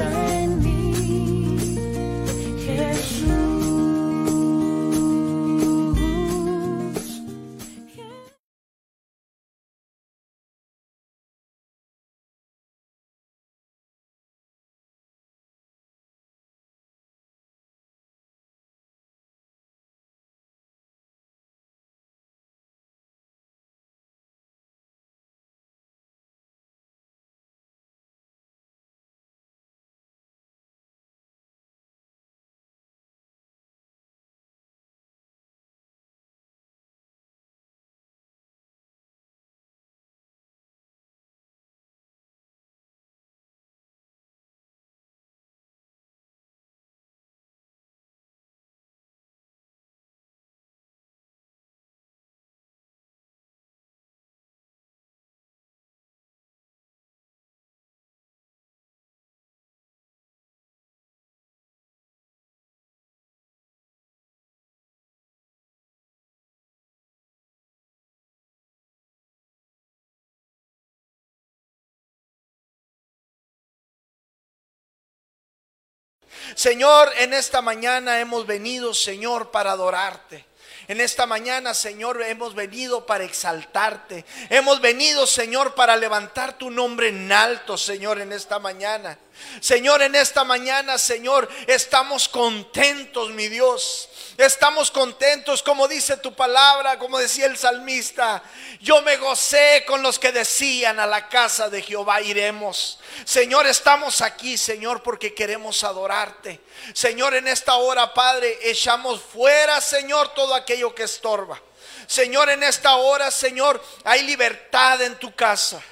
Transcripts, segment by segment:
time. Señor, en esta mañana hemos venido, Señor, para adorarte. En esta mañana, Señor, hemos venido para exaltarte. Hemos venido, Señor, para levantar tu nombre en alto, Señor, en esta mañana. Señor, en esta mañana, Señor, estamos contentos, mi Dios. Estamos contentos, como dice tu palabra, como decía el salmista. Yo me gocé con los que decían a la casa de Jehová iremos. Señor, estamos aquí, Señor, porque queremos adorarte. Señor, en esta hora, Padre, echamos fuera, Señor, todo aquello que estorba. Señor, en esta hora, Señor, hay libertad en tu casa.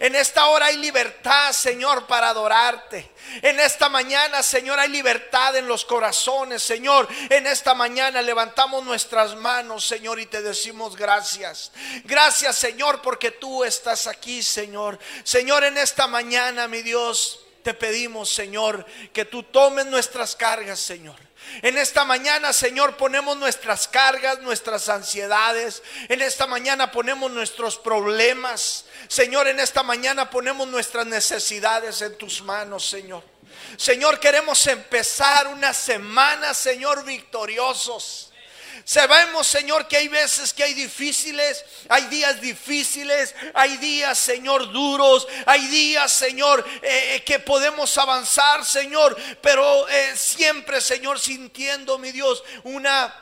En esta hora hay libertad, Señor, para adorarte. En esta mañana, Señor, hay libertad en los corazones, Señor. En esta mañana levantamos nuestras manos, Señor, y te decimos gracias. Gracias, Señor, porque tú estás aquí, Señor. Señor, en esta mañana, mi Dios, te pedimos, Señor, que tú tomes nuestras cargas, Señor. En esta mañana, Señor, ponemos nuestras cargas, nuestras ansiedades. En esta mañana ponemos nuestros problemas. Señor, en esta mañana ponemos nuestras necesidades en tus manos, Señor. Señor, queremos empezar una semana, Señor, victoriosos. Sabemos, Señor, que hay veces que hay difíciles, hay días difíciles, hay días, Señor, duros, hay días, Señor, eh, que podemos avanzar, Señor, pero eh, siempre, Señor, sintiendo, mi Dios, una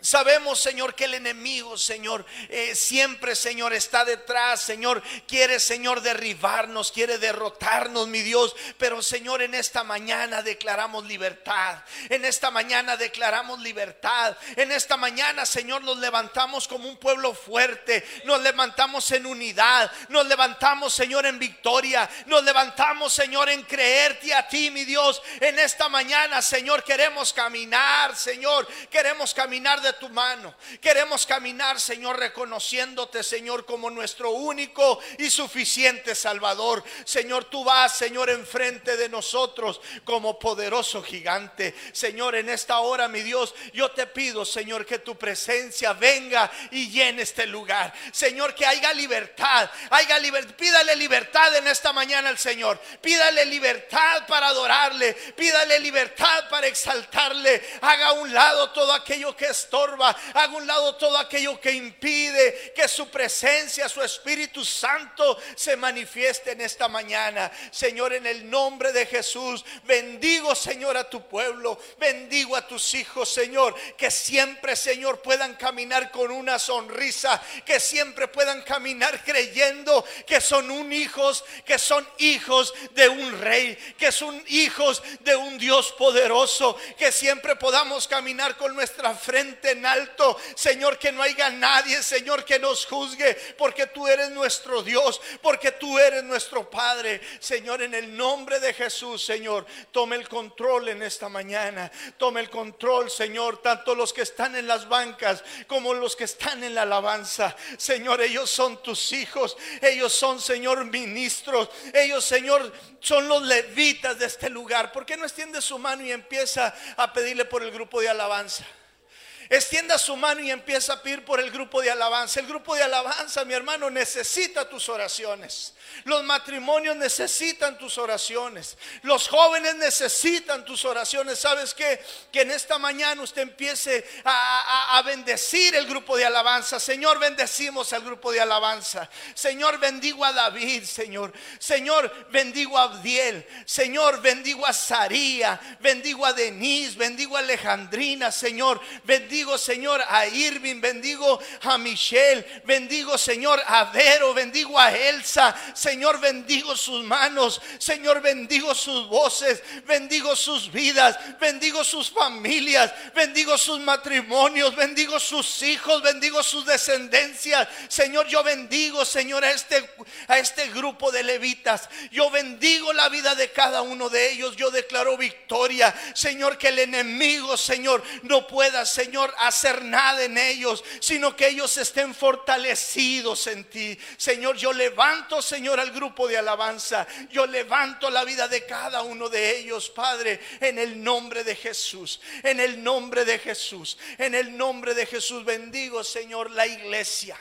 Sabemos, Señor, que el enemigo, Señor, eh, siempre, Señor, está detrás, Señor, quiere, Señor, derribarnos, quiere derrotarnos, mi Dios. Pero, Señor, en esta mañana declaramos libertad. En esta mañana declaramos libertad. En esta mañana, Señor, nos levantamos como un pueblo fuerte. Nos levantamos en unidad. Nos levantamos, Señor, en victoria. Nos levantamos, Señor, en creerte a ti, mi Dios. En esta mañana, Señor, queremos caminar, Señor. Queremos caminar de tu mano. Queremos caminar, Señor, reconociéndote, Señor, como nuestro único y suficiente Salvador. Señor, tú vas, Señor, enfrente de nosotros como poderoso gigante. Señor, en esta hora, mi Dios, yo te pido, Señor, que tu presencia venga y llene este lugar. Señor, que haya libertad, haya. Pídale libertad en esta mañana al Señor. Pídale libertad para adorarle. Pídale libertad para exaltarle. Haga a un lado todo aquello que Haga un lado todo aquello que impide que su presencia, su Espíritu Santo se manifieste en esta mañana. Señor, en el nombre de Jesús, bendigo, Señor, a tu pueblo. Bendigo a tus hijos, Señor. Que siempre, Señor, puedan caminar con una sonrisa. Que siempre puedan caminar creyendo que son un hijos, que son hijos de un rey, que son hijos de un Dios poderoso, que siempre podamos caminar con nuestra frente en alto, Señor, que no haya nadie, Señor, que nos juzgue, porque tú eres nuestro Dios, porque tú eres nuestro Padre, Señor, en el nombre de Jesús, Señor, tome el control en esta mañana, tome el control, Señor, tanto los que están en las bancas como los que están en la alabanza, Señor, ellos son tus hijos, ellos son, Señor, ministros, ellos, Señor, son los levitas de este lugar. ¿Por qué no extiende su mano y empieza a pedirle por el grupo de alabanza? Extienda su mano y empieza a pedir por el grupo de alabanza. El grupo de alabanza, mi hermano, necesita tus oraciones. Los matrimonios necesitan tus oraciones. Los jóvenes necesitan tus oraciones. ¿Sabes qué? Que en esta mañana usted empiece a, a- bendecir el grupo de alabanza. Señor, bendecimos al grupo de alabanza. Señor, bendigo a David, Señor. Señor, bendigo a Abdiel. Señor, bendigo a Saría. Bendigo a Denise. Bendigo a Alejandrina, Señor. Bendigo, Señor, a Irving. Bendigo a Michelle. Bendigo, Señor, a Vero. Bendigo a Elsa. Señor, bendigo sus manos. Señor, bendigo sus voces. Bendigo sus vidas. Bendigo sus familias. Bendigo sus matrimonios. Bendigo sus hijos. Bendigo sus descendencias. Señor, yo bendigo, Señor, a este, a este grupo de levitas. Yo bendigo la vida de cada uno de ellos. Yo declaro victoria. Señor, que el enemigo, Señor, no pueda, Señor, hacer nada en ellos, sino que ellos estén fortalecidos en ti. Señor, yo levanto, Señor, al grupo de alabanza. Yo levanto la vida de cada uno de ellos, Padre, en el nombre de Jesús. En el nombre de Jesús. En el nombre de Jesús bendigo, Señor, la iglesia.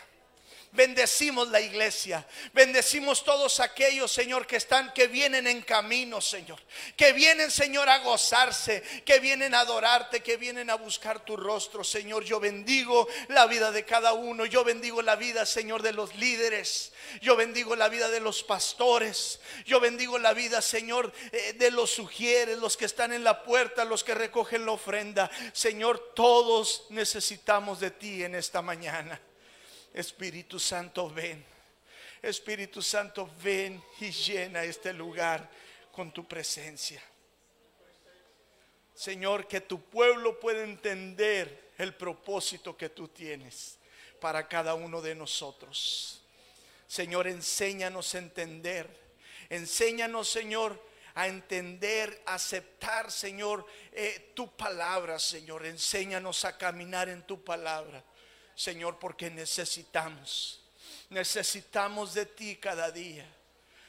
Bendecimos la iglesia. Bendecimos todos aquellos, Señor, que están, que vienen en camino, Señor. Que vienen, Señor, a gozarse. Que vienen a adorarte. Que vienen a buscar tu rostro, Señor. Yo bendigo la vida de cada uno. Yo bendigo la vida, Señor, de los líderes. Yo bendigo la vida de los pastores. Yo bendigo la vida, Señor, eh, de los sugieres, los que están en la puerta, los que recogen la ofrenda. Señor, todos necesitamos de ti en esta mañana. Espíritu Santo, ven. Espíritu Santo, ven y llena este lugar con tu presencia. Señor, que tu pueblo pueda entender el propósito que tú tienes para cada uno de nosotros. Señor, enséñanos a entender. Enséñanos, Señor, a entender, aceptar, Señor, eh, tu palabra, Señor. Enséñanos a caminar en tu palabra. Señor, porque necesitamos, necesitamos de ti cada día.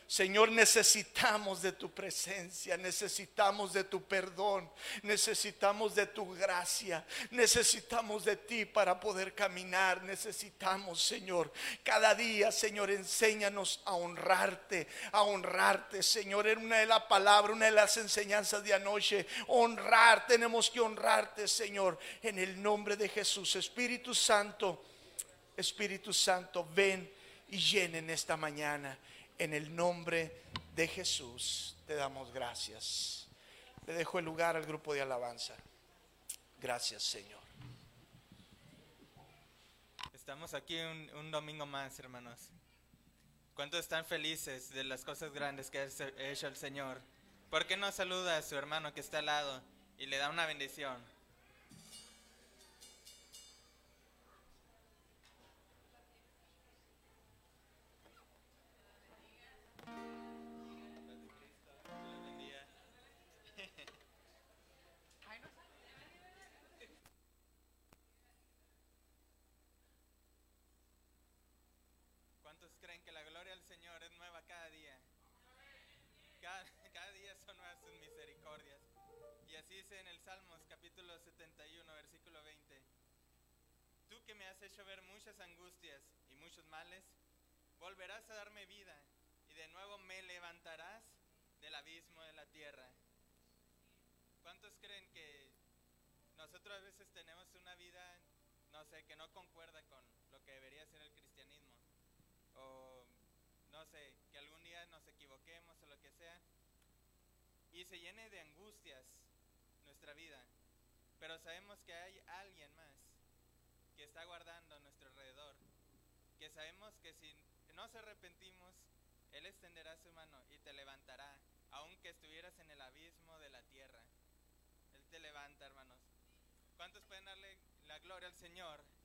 Señor, necesitamos de tu presencia, necesitamos de tu perdón, necesitamos de tu gracia, necesitamos de ti para poder caminar, necesitamos, Señor, cada día, Señor, enséñanos a honrarte, a honrarte, Señor, en una de las palabras, una de las enseñanzas de anoche, honrar, tenemos que honrarte, Señor, en el nombre de Jesús, Espíritu Santo, Espíritu Santo, ven y llenen esta mañana. En el nombre de Jesús te damos gracias. Le dejo el lugar al grupo de alabanza. Gracias, Señor. Estamos aquí un, un domingo más, hermanos. ¿Cuántos están felices de las cosas grandes que ha hecho el Señor? ¿Por qué no saluda a su hermano que está al lado y le da una bendición? ¿Cuántos creen que la gloria del Señor es nueva cada día? Cada, cada día son nuevas sus misericordias. Y así dice en el Salmos capítulo 71, versículo 20. Tú que me has hecho ver muchas angustias y muchos males, volverás a darme vida y de nuevo me levantarás del abismo de la tierra. ¿Cuántos creen que nosotros a veces tenemos una vida, no sé, que no concuerda con lo que debería ser el cristianismo? Sé, que algún día nos equivoquemos o lo que sea, y se llene de angustias nuestra vida. Pero sabemos que hay alguien más que está guardando a nuestro alrededor, que sabemos que si nos arrepentimos, Él extenderá su mano y te levantará, aunque estuvieras en el abismo de la tierra. Él te levanta, hermanos. ¿Cuántos pueden darle la gloria al Señor?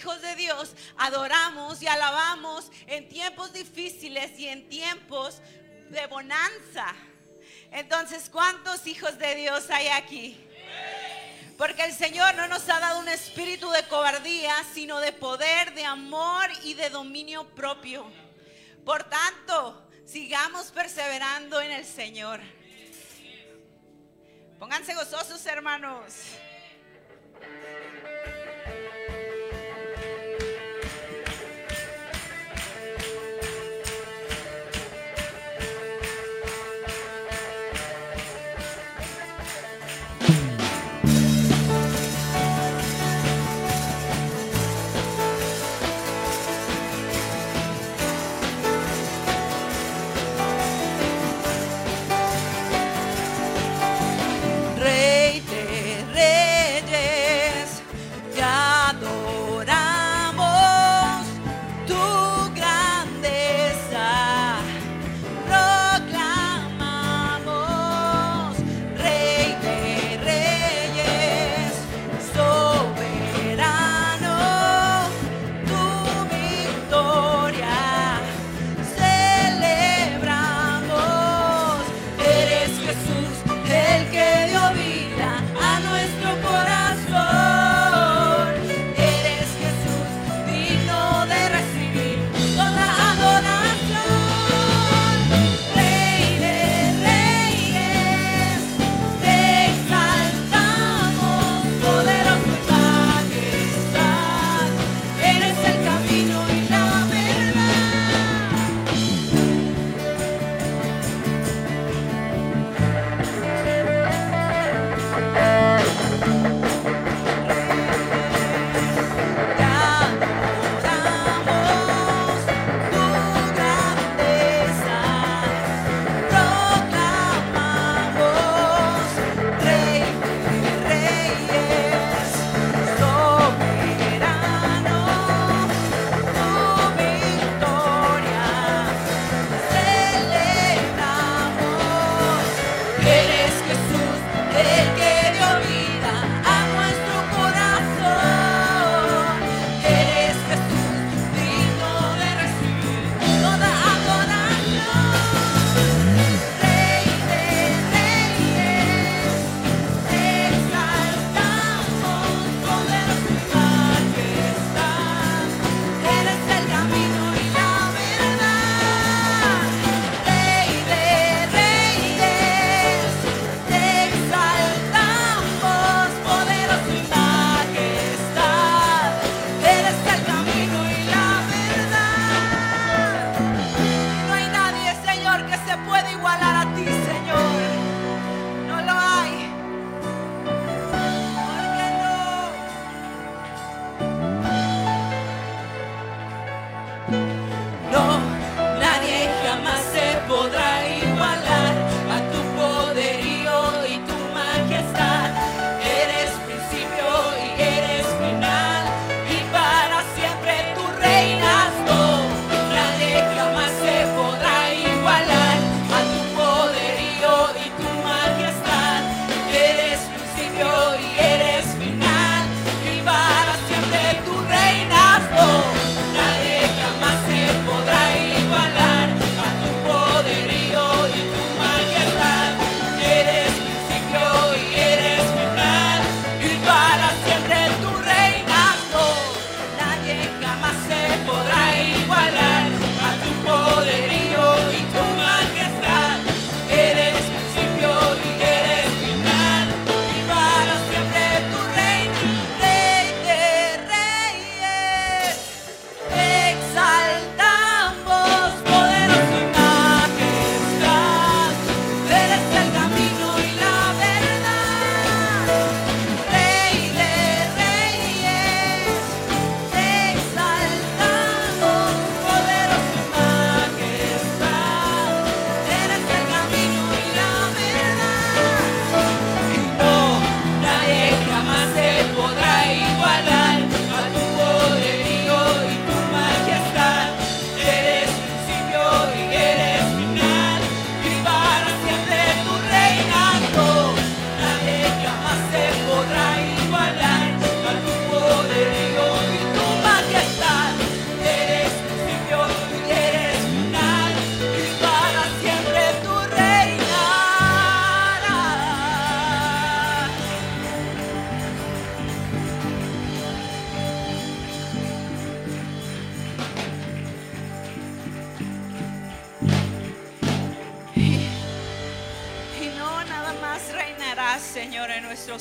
hijos de Dios adoramos y alabamos en tiempos difíciles y en tiempos de bonanza. Entonces, ¿cuántos hijos de Dios hay aquí? Porque el Señor no nos ha dado un espíritu de cobardía, sino de poder, de amor y de dominio propio. Por tanto, sigamos perseverando en el Señor. Pónganse gozosos, hermanos.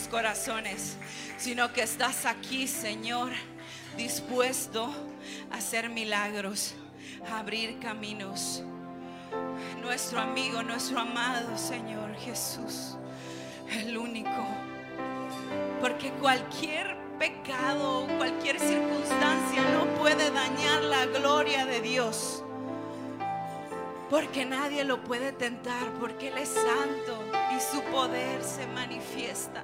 corazones, sino que estás aquí, Señor, dispuesto a hacer milagros, a abrir caminos. Nuestro amigo, nuestro amado Señor Jesús, el único. Porque cualquier pecado o cualquier circunstancia no puede dañar la gloria de Dios. Porque nadie lo puede tentar, porque Él es santo y su poder se manifiesta.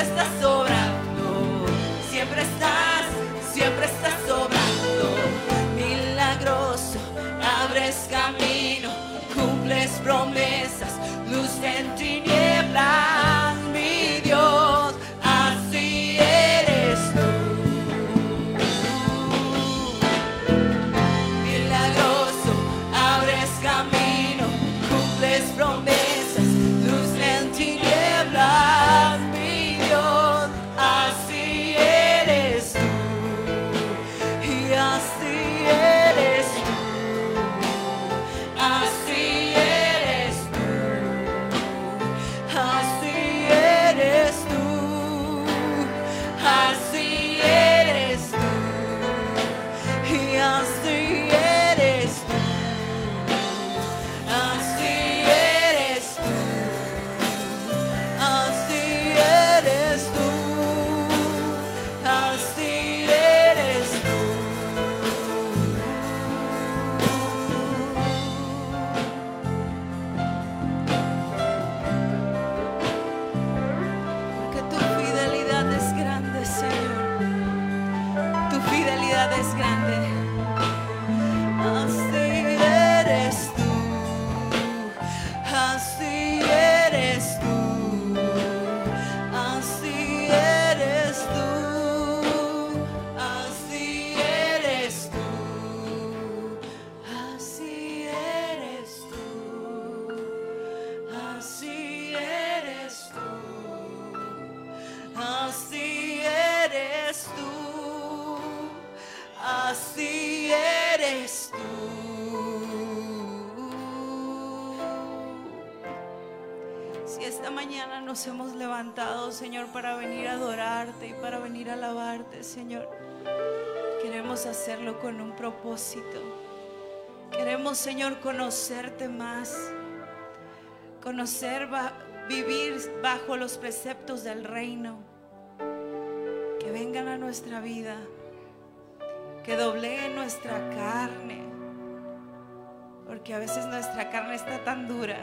siempre estás sobrando, siempre estás, siempre estás sobrando. Milagroso, abres camino, cumples promesas. Señor. Queremos hacerlo con un propósito. Queremos, Señor, conocerte más. Conocer, vivir bajo los preceptos del reino. Que vengan a nuestra vida. Que dobleen nuestra carne. Porque a veces nuestra carne está tan dura.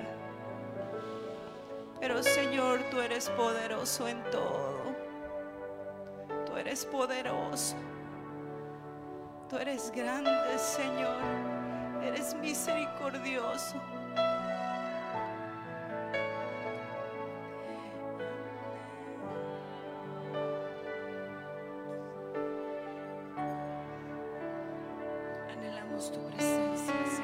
Pero Señor, tú eres poderoso en todo. Tú eres poderoso. Tú eres grande, Señor. Eres misericordioso. Anhelamos tu presencia.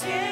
siempre.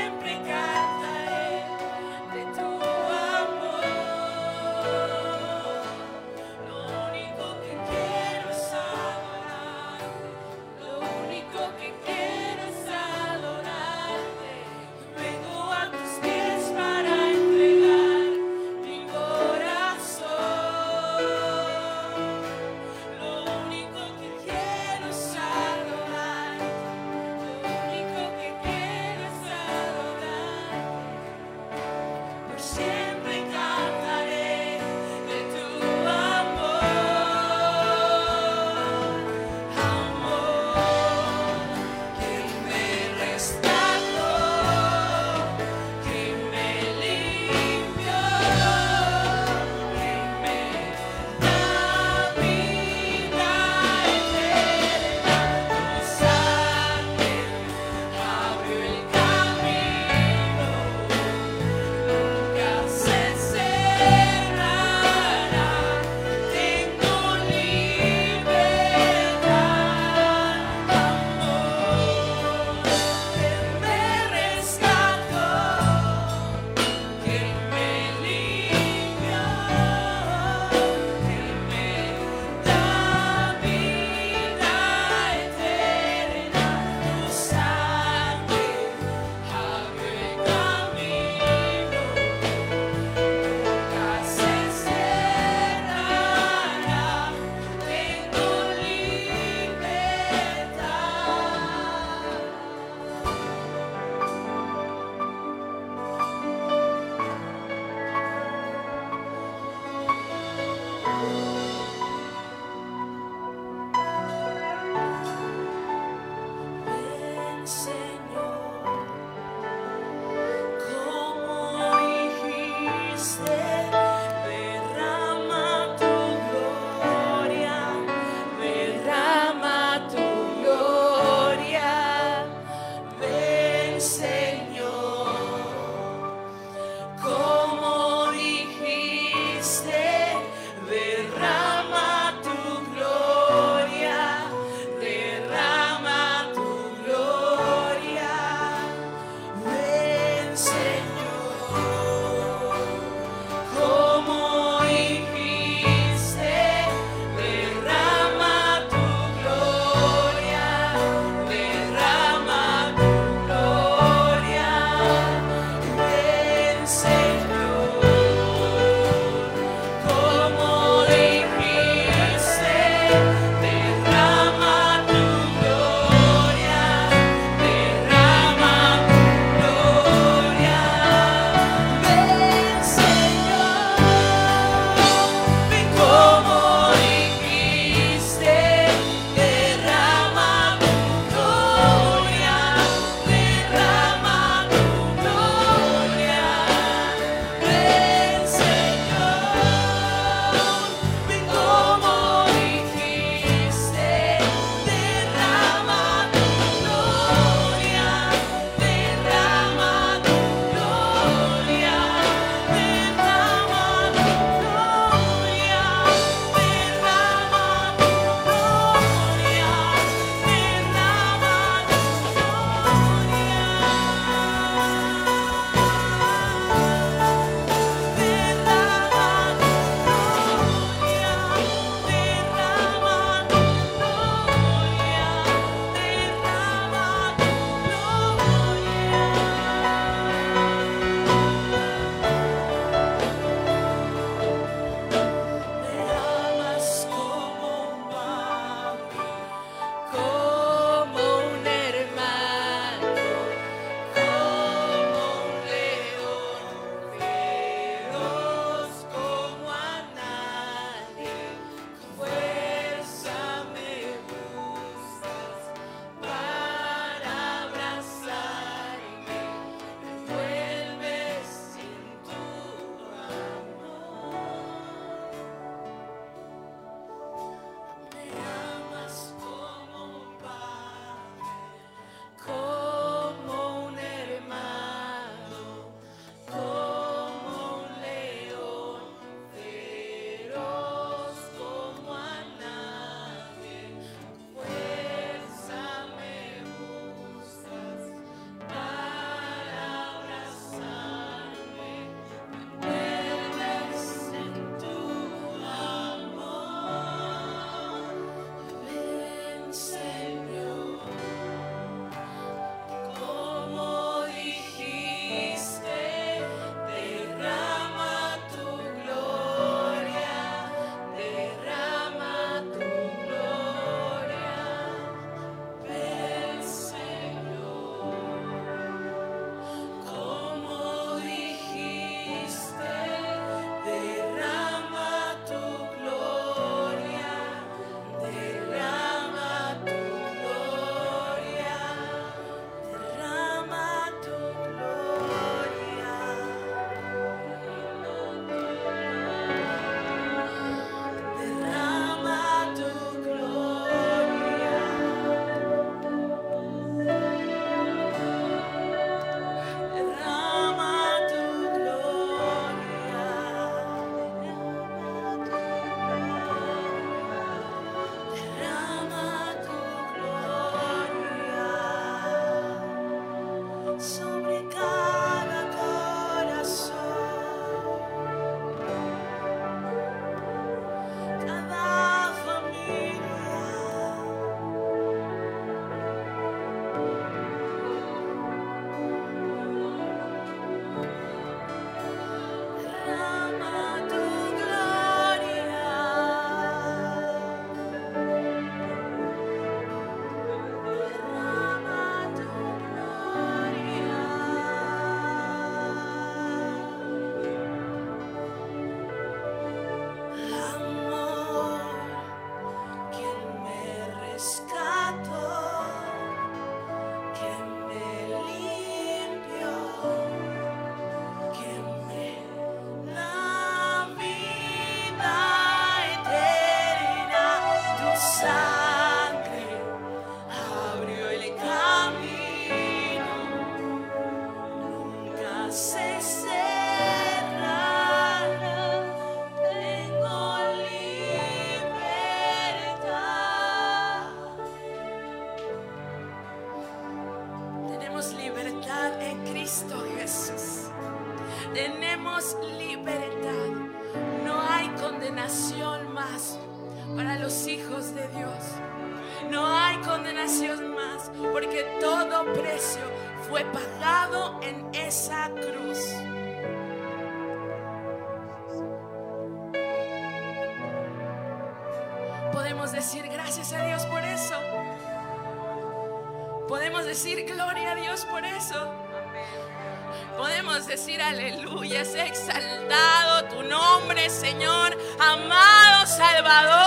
Aleluya, sea exaltado tu nombre, Señor, amado Salvador,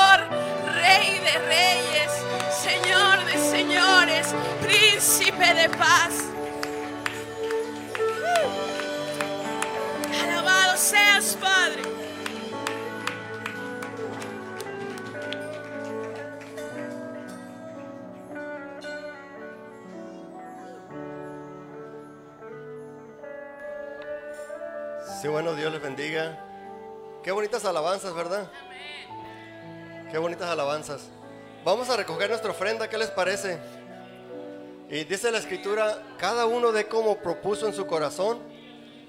bonitas alabanzas, ¿verdad? Qué bonitas alabanzas. Vamos a recoger nuestra ofrenda, ¿qué les parece? Y dice la escritura, cada uno de como propuso en su corazón,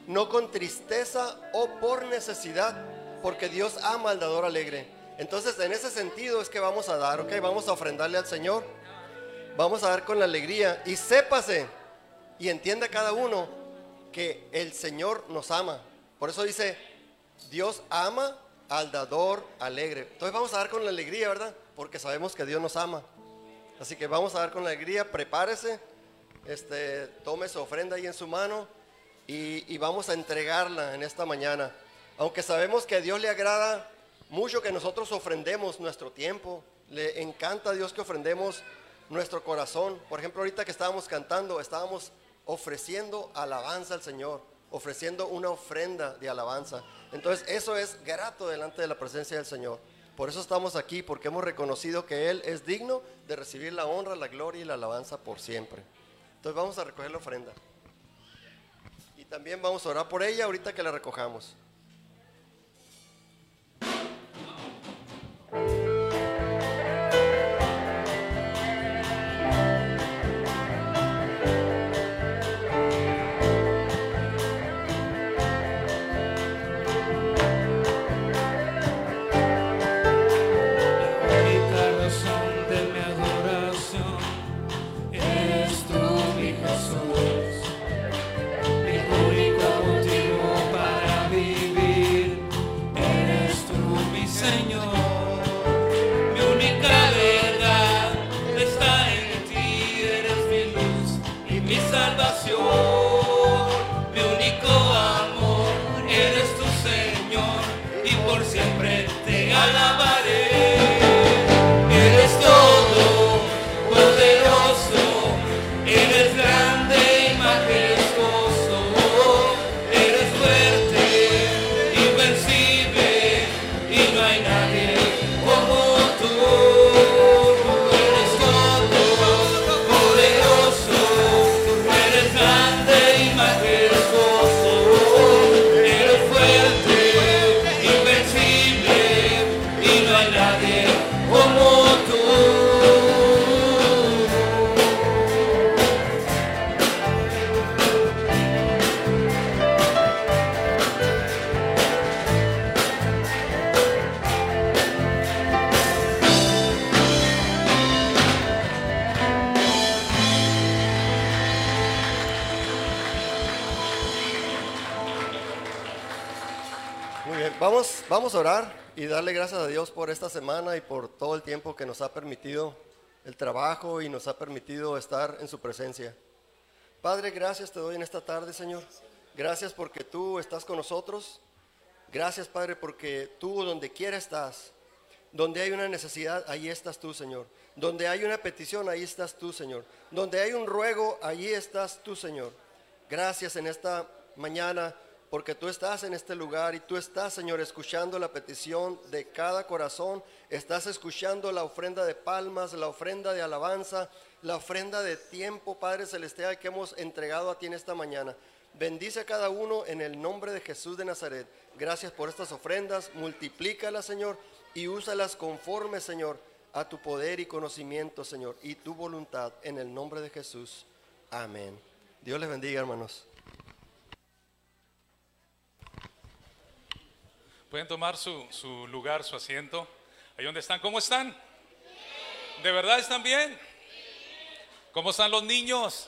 no con tristeza o por necesidad, porque Dios ama al dador alegre. Entonces, en ese sentido es que vamos a dar, ¿ok? Vamos a ofrendarle al Señor. Vamos a dar con la alegría. Y sépase y entienda cada uno que el Señor nos ama. Por eso dice, Dios ama al dador alegre. Entonces vamos a dar con la alegría, ¿verdad? Porque sabemos que Dios nos ama. Así que vamos a dar con la alegría, prepárese, este, tome su ofrenda ahí en su mano y, y vamos a entregarla en esta mañana. Aunque sabemos que a Dios le agrada mucho que nosotros ofrendemos nuestro tiempo, le encanta a Dios que ofrendemos nuestro corazón. Por ejemplo, ahorita que estábamos cantando, estábamos ofreciendo alabanza al Señor, ofreciendo una ofrenda de alabanza. Entonces eso es grato delante de la presencia del Señor. Por eso estamos aquí, porque hemos reconocido que Él es digno de recibir la honra, la gloria y la alabanza por siempre. Entonces vamos a recoger la ofrenda. Y también vamos a orar por ella ahorita que la recojamos. Gracias a Dios por esta semana y por todo el tiempo que nos ha permitido el trabajo y nos ha permitido estar en su presencia. Padre, gracias te doy en esta tarde, Señor. Gracias porque tú estás con nosotros. Gracias, Padre, porque tú donde quiera estás. Donde hay una necesidad, ahí estás tú, Señor. Donde hay una petición, ahí estás tú, Señor. Donde hay un ruego, allí estás tú, Señor. Gracias en esta mañana porque tú estás en este lugar y tú estás, Señor, escuchando la petición de cada corazón. Estás escuchando la ofrenda de palmas, la ofrenda de alabanza, la ofrenda de tiempo, Padre Celestial, que hemos entregado a ti en esta mañana. Bendice a cada uno en el nombre de Jesús de Nazaret. Gracias por estas ofrendas. Multiplícalas, Señor, y úsalas conforme, Señor, a tu poder y conocimiento, Señor, y tu voluntad en el nombre de Jesús. Amén. Dios les bendiga, hermanos. Pueden tomar su, su lugar, su asiento. Ahí donde están. ¿Cómo están? ¿De verdad están bien? ¿Cómo están los niños?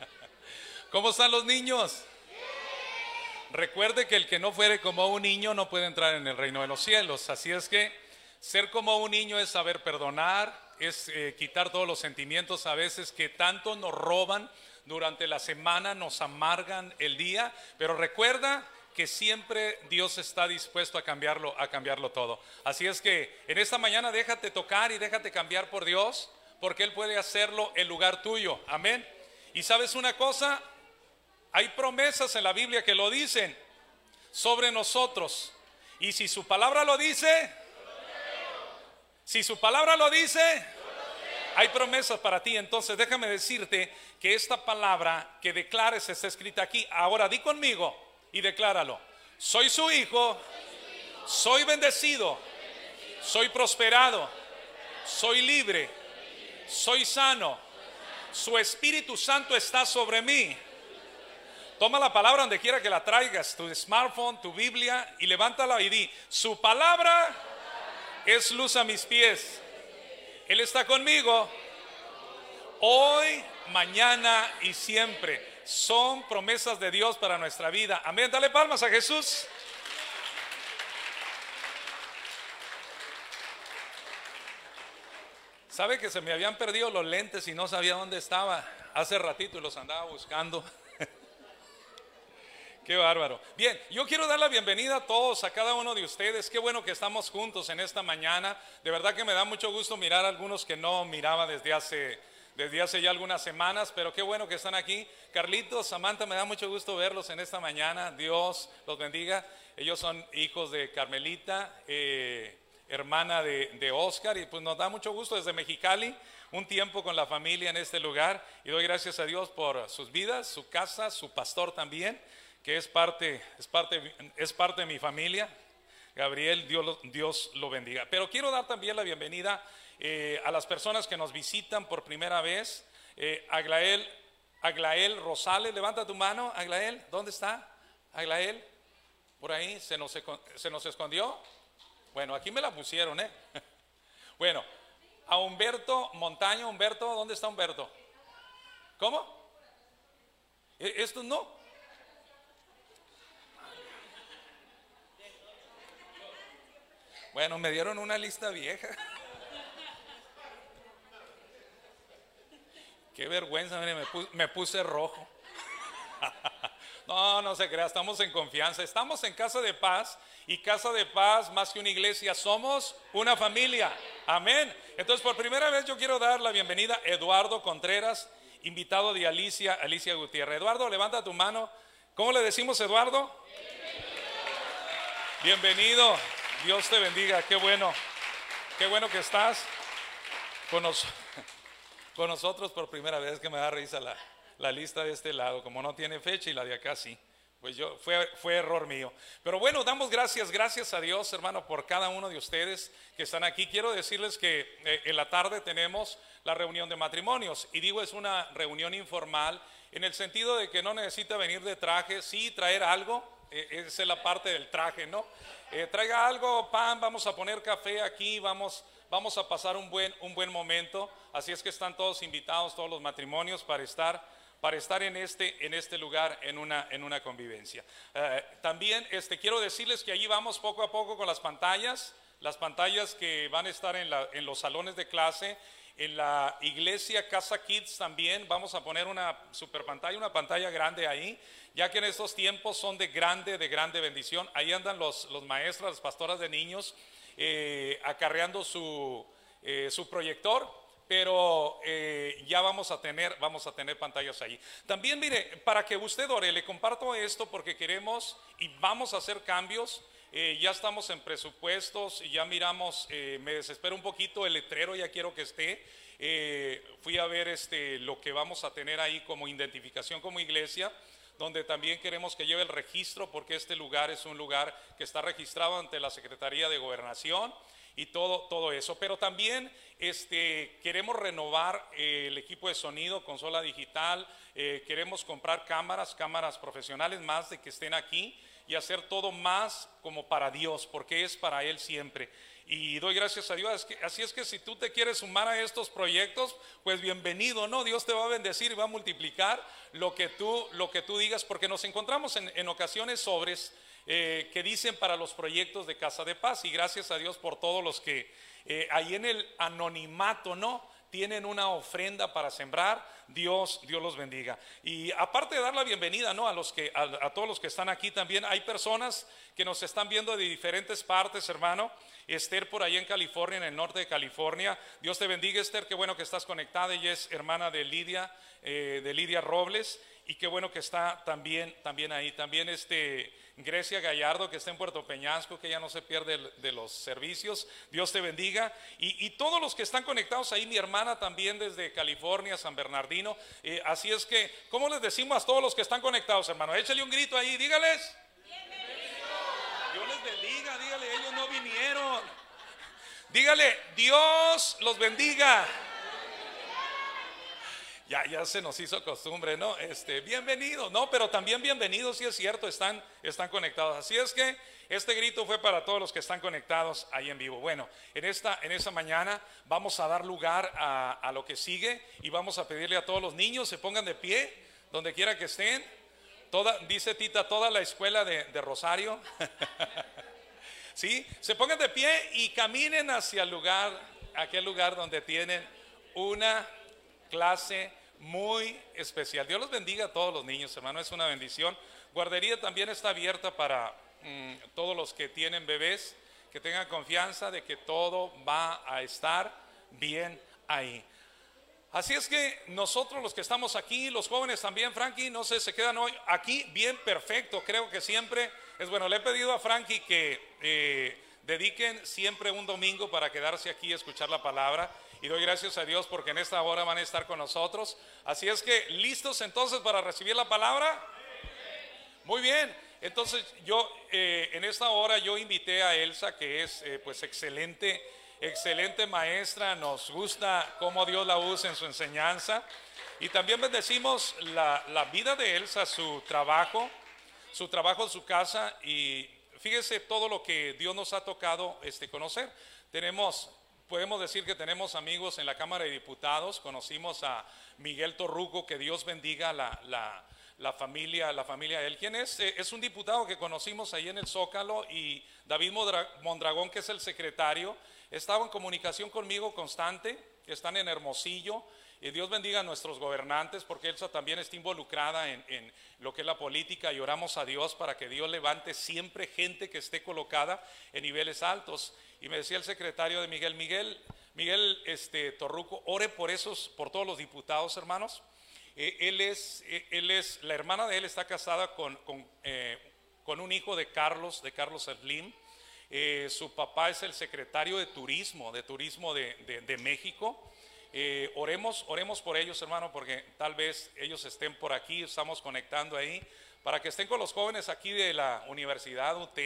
¿Cómo están los niños? Recuerde que el que no fuere como un niño no puede entrar en el reino de los cielos. Así es que ser como un niño es saber perdonar, es eh, quitar todos los sentimientos a veces que tanto nos roban durante la semana, nos amargan el día. Pero recuerda que siempre Dios está dispuesto a cambiarlo, a cambiarlo todo. Así es que en esta mañana déjate tocar y déjate cambiar por Dios, porque Él puede hacerlo en lugar tuyo. Amén. Y sabes una cosa, hay promesas en la Biblia que lo dicen sobre nosotros. Y si su palabra lo dice, si su palabra lo dice, hay promesas para ti. Entonces déjame decirte que esta palabra que declares está escrita aquí. Ahora di conmigo y decláralo. Soy su hijo, soy bendecido, soy prosperado, soy libre, soy sano. Su Espíritu Santo está sobre mí. Toma la palabra donde quiera que la traigas, tu smartphone, tu Biblia, y levántala y di, su palabra es luz a mis pies. Él está conmigo hoy, mañana y siempre. Son promesas de Dios para nuestra vida. Amén. Dale palmas a Jesús. ¿Sabe que se me habían perdido los lentes y no sabía dónde estaba? Hace ratito y los andaba buscando. Qué bárbaro. Bien, yo quiero dar la bienvenida a todos, a cada uno de ustedes. Qué bueno que estamos juntos en esta mañana. De verdad que me da mucho gusto mirar a algunos que no miraba desde hace, desde hace ya algunas semanas, pero qué bueno que están aquí. Carlitos, Samantha, me da mucho gusto verlos en esta mañana. Dios los bendiga. Ellos son hijos de Carmelita, eh, hermana de, de Oscar, y pues nos da mucho gusto desde Mexicali un tiempo con la familia en este lugar y doy gracias a Dios por sus vidas, su casa, su pastor también, que es parte, es parte, es parte de mi familia. Gabriel, Dios, Dios lo bendiga. Pero quiero dar también la bienvenida eh, a las personas que nos visitan por primera vez. Eh, Aglael, Aglael Rosales, levanta tu mano, Aglael, ¿dónde está? Aglael, por ahí, ¿se nos, se nos escondió? Bueno, aquí me la pusieron, ¿eh? Bueno, a Humberto Montaño, Humberto, ¿dónde está Humberto? ¿Cómo? ¿E- ¿Esto no? Bueno, me dieron una lista vieja. Qué vergüenza, mire, me, pu- me puse rojo. No, no se crea, estamos en confianza. Estamos en Casa de Paz y Casa de Paz, más que una iglesia, somos una familia. Amén. Entonces, por primera vez yo quiero dar la bienvenida a Eduardo Contreras, invitado de Alicia, Alicia Gutiérrez. Eduardo, levanta tu mano. ¿Cómo le decimos, Eduardo? Bienvenido. Dios te bendiga. Qué bueno. Qué bueno que estás con, nos- con nosotros por primera vez que me da risa la, lista de este lado, como no tiene fecha y la de acá sí. Pues yo, fue, fue error mío. Pero bueno, damos gracias, gracias a Dios, hermano, por cada uno de ustedes que están aquí. Quiero decirles que eh, en la tarde tenemos la reunión de matrimonios. Y digo, es una reunión informal en el sentido de que no necesita venir de traje, sí traer algo, eh, esa es la parte del traje, ¿no? Eh, traiga algo, pan, vamos a poner café aquí, vamos, vamos a pasar un buen, un buen momento. Así es que están todos invitados, todos los matrimonios, para estar, para estar en, este, en este lugar, en una, en una convivencia. Eh, también este, quiero decirles que allí vamos poco a poco con las pantallas, las pantallas que van a estar en, la- en los salones de clase. En la iglesia Casa Kids también vamos a poner una super pantalla, una pantalla grande ahí, ya que en estos tiempos son de grande, de grande bendición. Ahí andan los, los maestros, las pastoras de niños, eh, acarreando su, eh, su proyector, pero eh, ya vamos a tener, vamos a tener pantallas ahí. También mire, para que usted ore, le comparto esto porque queremos y vamos a hacer cambios. Ya estamos en presupuestos ya miramos, me desespero un poquito el letrero, ya quiero que esté. Fui a ver este, lo que vamos a tener ahí como identificación como iglesia, donde también queremos que lleve el registro, porque este lugar es un lugar que está registrado ante la Secretaría de Gobernación y todo, todo eso. Pero también este, queremos renovar eh, el equipo de sonido, consola digital, eh, queremos comprar cámaras, cámaras profesionales más de que estén aquí. y hacer todo más como para Dios, porque es para Él siempre. Y doy gracias a Dios. Así es que si tú te quieres sumar a estos proyectos, pues bienvenido, ¿no? Dios te va a bendecir y va a multiplicar lo que tú, lo que tú digas, porque nos encontramos en, en ocasiones sobres eh, que dicen para los proyectos de Casa de Paz. Y gracias a Dios por todos los que eh, ahí en el anonimato, ¿no? tienen una ofrenda para sembrar, Dios, Dios los bendiga. Y aparte de dar la bienvenida, ¿no? A los que, a, a todos los que están aquí también, hay personas que nos están viendo de diferentes partes, hermano. Esther por ahí en California, en el norte de California. Dios te bendiga, Esther. Qué bueno que estás conectada. Ella es hermana de Lidia, eh, de Lidia Robles. Y qué bueno que está también, también ahí. También este Grecia Gallardo, que está en Puerto Peñasco, que ya no se pierde de los servicios. Dios te bendiga. Y, y todos los que están conectados ahí, mi hermana también desde California, San Bernardino. Eh, así es que, ¿cómo les decimos a todos los que están conectados, hermano? Échale un grito ahí, dígales. Bendiga, dígale, ellos no vinieron. Dígale, Dios los bendiga. Ya, ya se nos hizo costumbre, ¿no? Este, bienvenido, no, pero también bienvenidos, sí es cierto, están, están conectados. Así es que este grito fue para todos los que están conectados ahí en vivo. Bueno, en esta, en esta mañana vamos a dar lugar a, a lo que sigue y vamos a pedirle a todos los niños se pongan de pie, donde quiera que estén. Toda, dice Tita, toda la escuela de, Rosario. ¿Sí? Se pongan de pie y caminen hacia el lugar, aquel lugar donde tienen una clase muy especial. Dios los bendiga a todos los niños, hermano, es una bendición. Guardería también está abierta para mm, todos los que tienen bebés, que tengan confianza de que todo va a estar bien ahí. Así es que nosotros los que estamos aquí, los jóvenes también, Frankie, no sé, se quedan hoy aquí bien perfecto. Creo que siempre es bueno. Le he pedido a Frankie que eh, dediquen siempre un domingo para quedarse aquí y escuchar la palabra. Y doy gracias a Dios porque en esta hora van a estar con nosotros. Así es que, ¿listos entonces para recibir la palabra? Muy bien. Entonces yo eh, en esta hora yo invité a Elsa, que es eh, pues excelente, excelente maestra. Nos gusta cómo Dios la usa en su enseñanza. Y también bendecimos la, la vida de Elsa, su trabajo, su trabajo en su casa. Y fíjese todo lo que Dios nos ha tocado este, conocer. Tenemos Podemos decir que tenemos amigos en la Cámara de Diputados. Conocimos a Miguel Torruco, que Dios bendiga la, la- la familia, la familia de él. ¿Quién es? Eh, es un diputado que conocimos ahí en el Zócalo y David Mondragón, que es el secretario, estaba en comunicación conmigo constante, están en Hermosillo. Y Dios bendiga a nuestros gobernantes, porque Elsa también está involucrada en, en lo que es la política y oramos a Dios para que Dios levante siempre gente que esté colocada en niveles altos. Y me decía el secretario de Miguel, Miguel, Miguel este, Torruco, ore por esos, por todos los diputados, hermanos. Eh, él, es, eh, él es, la hermana de él está casada con, con, eh, con un hijo de Carlos, de Carlos Slim. Eh, su papá es el secretario de turismo, de turismo de, México. Eh, oremos, oremos por ellos, hermano, porque tal vez ellos estén por aquí, estamos conectando ahí, para que estén con los jóvenes aquí de la Universidad UT.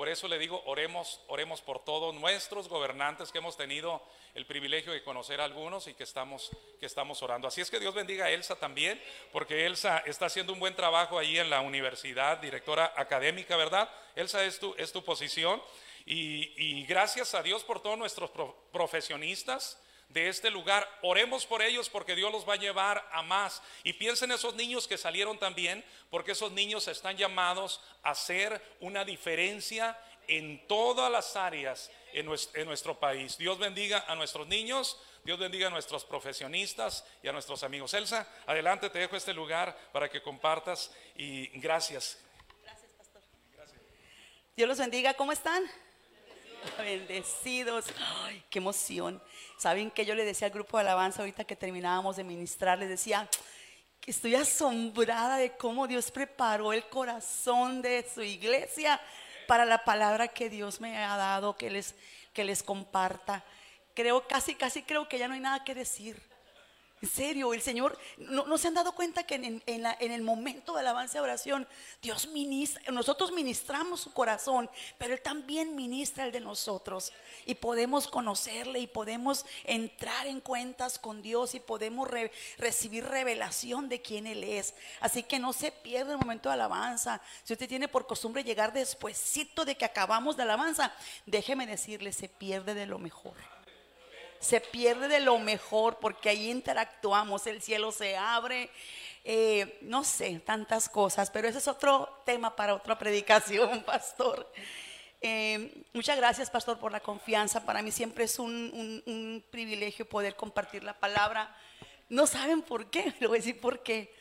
Por eso le digo, oremos, oremos por todos nuestros gobernantes que hemos tenido el privilegio de conocer a algunos y que estamos, que estamos orando. Así es que Dios bendiga a Elsa también, porque Elsa está haciendo un buen trabajo ahí en la universidad, directora académica, ¿verdad? Elsa es tu, es tu posición. Y, gracias a Dios por todos nuestros pro- profesionistas de este lugar. Oremos por ellos porque Dios los va a llevar a más. Y piensen en esos niños que salieron también, porque esos niños están llamados a hacer una diferencia en todas las áreas en nues- en nuestro, país. Dios bendiga a nuestros niños, Dios bendiga a nuestros profesionistas y a nuestros amigos. Elsa, adelante, te dejo este lugar para que compartas y gracias. Dios los bendiga, ¿cómo están? Bendecidos. Ay, qué emoción. Saben que yo le decía al grupo de alabanza ahorita que terminábamos de ministrar, les decía que estoy asombrada de cómo Dios preparó el corazón de su iglesia para la palabra que Dios me ha dado, que les, que les comparta. Creo, casi, casi creo que ya no hay nada que decir. En serio, el Señor, ¿no, se han dado cuenta que en, la- el momento de alabanza y oración, Dios ministra, nosotros ministramos su corazón, pero Él también ministra el de nosotros. Y podemos conocerle y podemos entrar en cuentas con Dios y podemos re- recibir revelación de quién Él es. Así que no se pierda el momento de alabanza. Si usted tiene por costumbre llegar despuesito de que acabamos de alabanza, déjeme decirle, se pierde de lo mejor se pierde de lo mejor porque ahí interactuamos, el cielo se abre, eh, no sé, tantas cosas, pero ese es otro tema para otra predicación, pastor. Eh, muchas gracias, pastor, por la confianza. Para mí siempre es un, privilegio poder compartir la palabra. No saben por qué, le voy a decir por qué.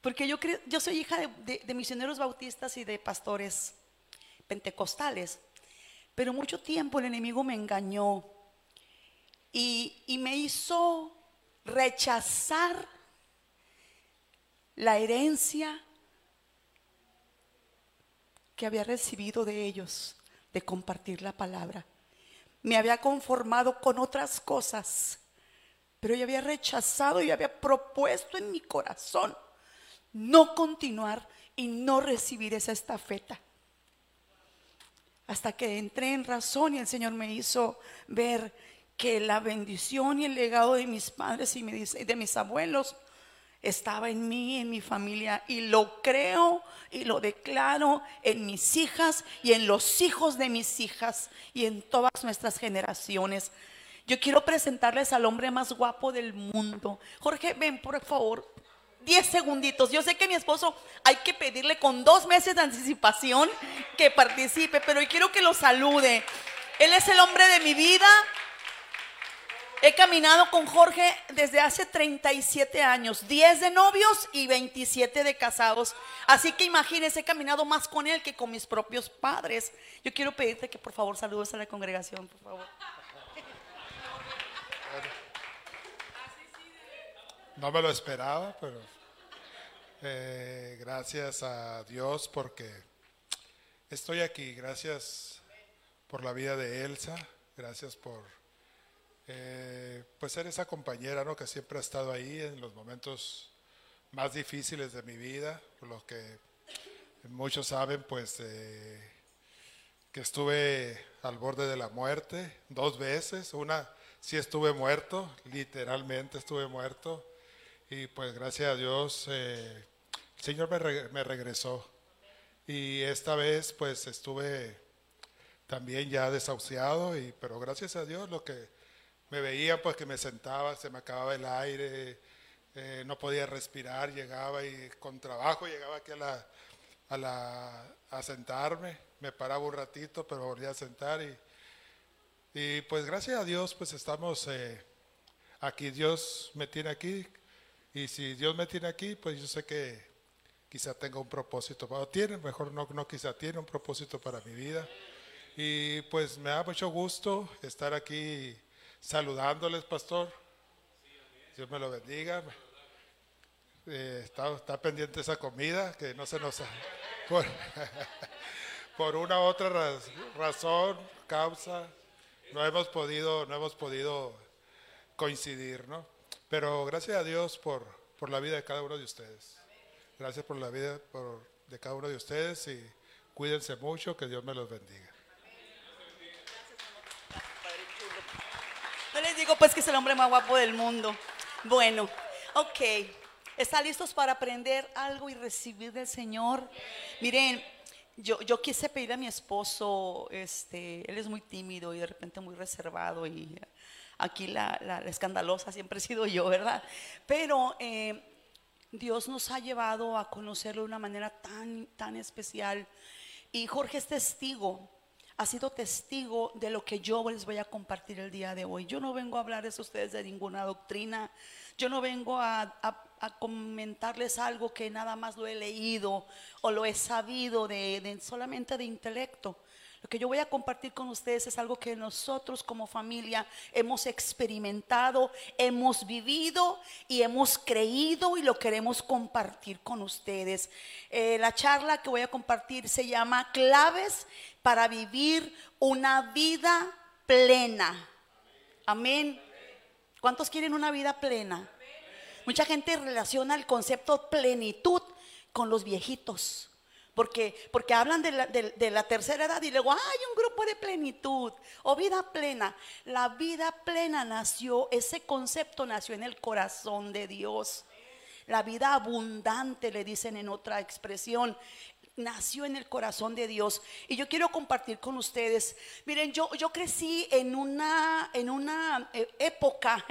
Porque yo, creo, yo soy hija de- de misioneros bautistas y de pastores pentecostales. Pero mucho tiempo el enemigo me engañó y, me hizo rechazar la herencia que había recibido de ellos de compartir la palabra. Me había conformado con otras cosas, pero yo había rechazado y había propuesto en mi corazón no continuar y no recibir esa estafeta hasta que entré en razón y el Señor me hizo ver que la bendición y el legado de mis padres y de mis abuelos estaba en mí, en mi familia, y lo creo y lo declaro en mis hijas y en los hijos de mis hijas y en todas nuestras generaciones. Yo quiero presentarles al hombre más guapo del mundo. Jorge, ven por favor. 10 segunditos. Yo sé que mi esposo hay que pedirle con dos meses de anticipación que participe, pero quiero que lo salude. Él es el hombre de mi vida. He caminado con Jorge desde hace 37 años, 10 de novios y 27 de casados. Así que imagínense, he caminado más con él que con mis propios padres. Yo quiero pedirte que por favor saludes a la congregación, por favor. No me lo esperaba, pero eh, gracias a Dios porque estoy aquí. Gracias por la vida de Elsa. Gracias por eh, pues ser esa compañera ¿no? que siempre ha estado ahí en los momentos más difíciles de mi vida. Por lo que muchos saben, pues eh, que estuve al borde de la muerte dos veces. Una sí estuve muerto, literalmente estuve muerto. Y pues gracias a Dios eh, el Señor me, me regresó. Y esta vez pues estuve también ya desahuciado, y, pero gracias a Dios lo que me veían pues que me sentaba, se me acababa el aire, eh, no podía respirar, llegaba y con trabajo llegaba aquí a la, a la a sentarme, me paraba un ratito, pero volvía a sentar y, y pues gracias a Dios pues estamos eh, aquí, Dios me tiene aquí y si Dios me tiene aquí pues yo sé que quizá tenga un propósito, o tiene, mejor no, no quizá tiene un propósito para mi vida. Y pues me da mucho gusto estar aquí saludándoles, pastor. Dios me lo bendiga. Eh, está, pendiente esa comida, que no se nos... Por, por una u otra raz- razón, causa, no hemos podido, no hemos podido coincidir, ¿no? Pero gracias a Dios por, por la vida de cada uno de ustedes. Gracias por la vida por- de cada uno de ustedes y cuídense mucho, que Dios me los bendiga. No les digo pues que es el hombre más guapo del mundo. Bueno, ok. ¿Están listos para aprender algo y recibir del Señor? Miren, yo, yo quise pedir a mi esposo, este, él es muy tímido y de repente muy reservado y aquí la, la- escandalosa siempre he sido yo, ¿verdad? Pero eh, Dios nos ha llevado a conocerlo de una manera tan, tan especial. Y Jorge es testigo, ha sido testigo de lo que yo les voy a compartir el día de hoy. Yo no vengo a hablarles a ustedes de ninguna doctrina. Yo no vengo a, comentarles algo que nada más lo he leído o lo he sabido de- solamente de intelecto. Lo que yo voy a compartir con ustedes es algo que nosotros como familia hemos experimentado, hemos vivido y hemos creído y lo queremos compartir con ustedes. Eh, la charla que voy a compartir se llama Claves para vivir una vida plena. Amén. ¿Cuántos quieren una vida plena? Mucha gente relaciona el concepto plenitud con los viejitos. Porque, porque hablan de la, de- la tercera edad y luego hay un grupo de plenitud o vida plena. La vida plena nació, ese concepto nació en el corazón de Dios. La vida abundante, le dicen en otra expresión, nació en el corazón de Dios. Y yo quiero compartir con ustedes. Miren, yo, yo crecí en una, en una eh, época,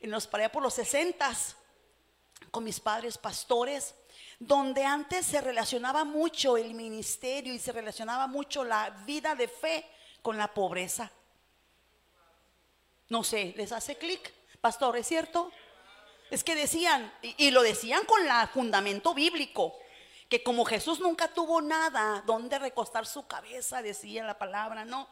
en los, por los sesentas, con mis padres pastores, donde antes se relacionaba mucho el ministerio y se relacionaba mucho la vida de fe con la pobreza. No sé, ¿les hace clic? Pastor, ¿es cierto? Es que decían, y, y lo decían con el fundamento bíblico, que como Jesús nunca tuvo nada donde recostar su cabeza, decía la palabra, ¿no?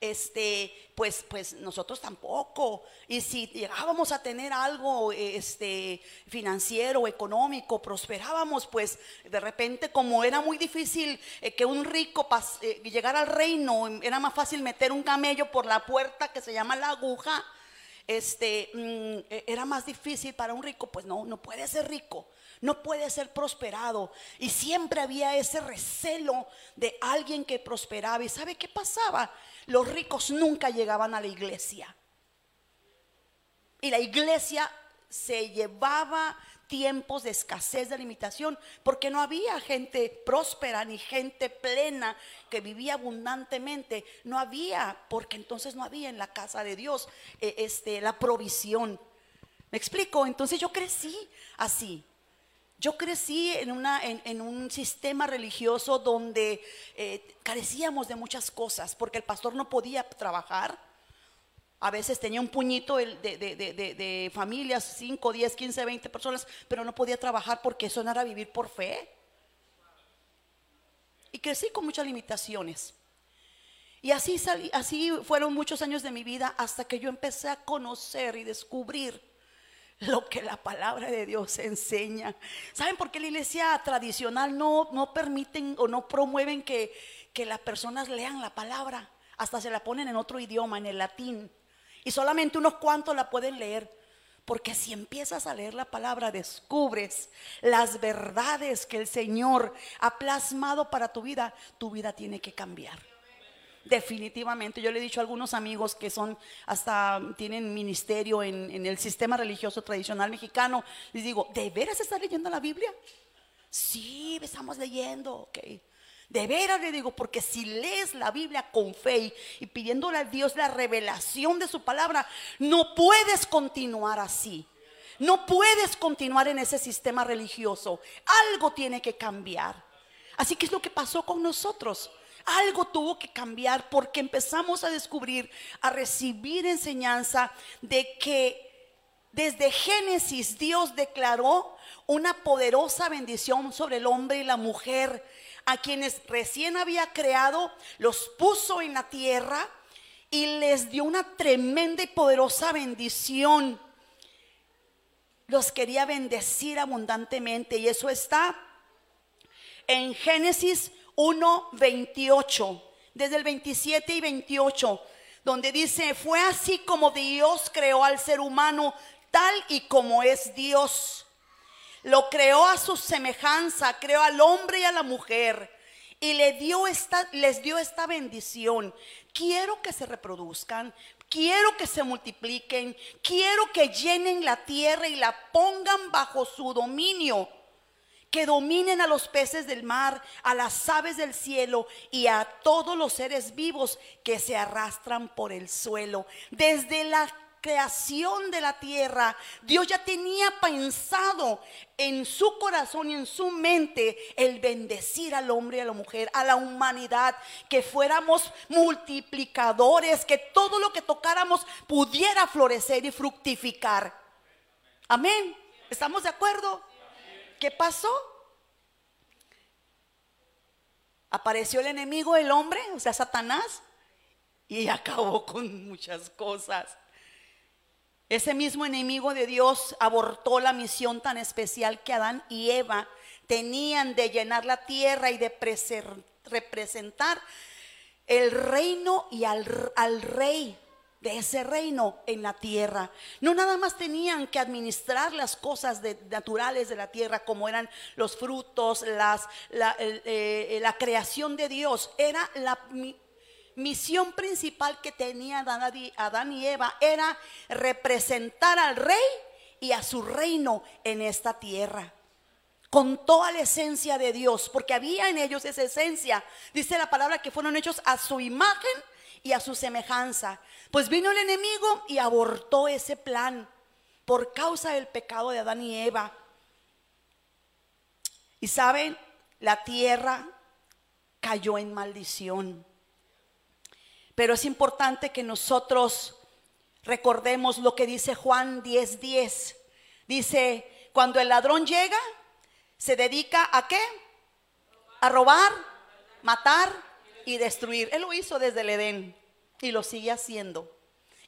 Este, pues, pues nosotros tampoco. Y si llegábamos a tener algo, este, financiero, económico, prosperábamos, pues de repente como era muy difícil eh, que un rico pas- eh, llegara al reino, era más fácil meter un camello por la puerta que se llama la aguja este, mm, eh, era más difícil para un rico, pues no, no puede ser rico, no puede ser prosperado. Y siempre había ese recelo de alguien que prosperaba. ¿Y sabe qué pasaba? Los ricos nunca llegaban a la iglesia. Y la iglesia se llevaba tiempos de escasez, de limitación, porque no había gente próspera ni gente plena que vivía abundantemente. No había, porque entonces no había en la casa de Dios eh, este, la provisión. ¿Me explico? Entonces yo crecí así. Yo crecí en, un sistema religioso donde eh, carecíamos de muchas cosas, porque el pastor no podía trabajar. A veces tenía un puñito de, familias, 5, 10, 15, 20 personas, pero no podía trabajar porque eso no era vivir por fe. Y crecí con muchas limitaciones. Y así fueron muchos años de mi vida hasta que yo empecé a conocer y descubrir lo que la palabra de Dios enseña. ¿Saben por qué la iglesia tradicional no, no permiten o no promueven que, que las personas lean la palabra? Hasta se la ponen en otro idioma, en el latín. Y solamente unos cuantos la pueden leer. Porque si empiezas a leer la palabra, descubres las verdades que el Señor ha plasmado para tu vida. Tu vida tiene que cambiar. Definitivamente, yo le he dicho a algunos amigos que son hasta tienen ministerio en, el sistema religioso tradicional mexicano, les digo, ¿de veras estás leyendo la Biblia? Sí, estamos leyendo, ok. De veras le digo, porque si lees la Biblia con fe y pidiéndole a Dios la revelación de su palabra, no puedes continuar así. No puedes continuar en ese sistema religioso. Algo tiene que cambiar. Así que es lo que pasó con nosotros. Algo tuvo que cambiar porque empezamos a descubrir, a recibir enseñanza de que desde Génesis Dios declaró una poderosa bendición sobre el hombre y la mujer, a quienes recién había creado, los puso en la tierra y les dio una tremenda y poderosa bendición. Los quería bendecir abundantemente y eso está en Génesis 1, 28, desde el 27 y 28, donde dice, fue así como Dios creó al ser humano tal y como es Dios. Lo creó a su semejanza, creó al hombre y a la mujer y le dio esta, les dio esta bendición. Quiero que se reproduzcan, quiero que se multipliquen, quiero que llenen la tierra y la pongan bajo su dominio que dominen a los peces del mar, a las aves del cielo y a todos los seres vivos que se arrastran por el suelo. Desde la creación de la tierra, Dios ya tenía pensado en su corazón y en su mente el bendecir al hombre y a la mujer, a la humanidad, que fuéramos multiplicadores, que todo lo que tocáramos pudiera florecer y fructificar. Amén. ¿Estamos de acuerdo? ¿Qué pasó? Apareció el enemigo, el hombre, o sea, Satanás, y acabó con muchas cosas. Ese mismo enemigo de Dios abortó la misión tan especial que Adán y Eva tenían de llenar la tierra y de representar el reino y al rey de ese reino en la tierra. No nada más tenían que administrar las cosas de- naturales de la tierra, como eran los frutos, las, la, el- eh, la creación de Dios. Era la mi- misión principal que tenía Adán y Eva, era representar al rey y a su reino en esta tierra con toda la esencia de Dios, porque había en ellos esa esencia. Dice la palabra que fueron hechos a su imagen y a su semejanza. Pues vino el enemigo y abortó ese plan por causa del pecado de Adán y Eva. Y saben, la tierra cayó en maldición. Pero es importante que nosotros recordemos lo que dice Juan 10:10. Dice, cuando el ladrón llega, se dedica a qué? A robar, matar y destruir. Él lo hizo desde el Edén y lo sigue haciendo.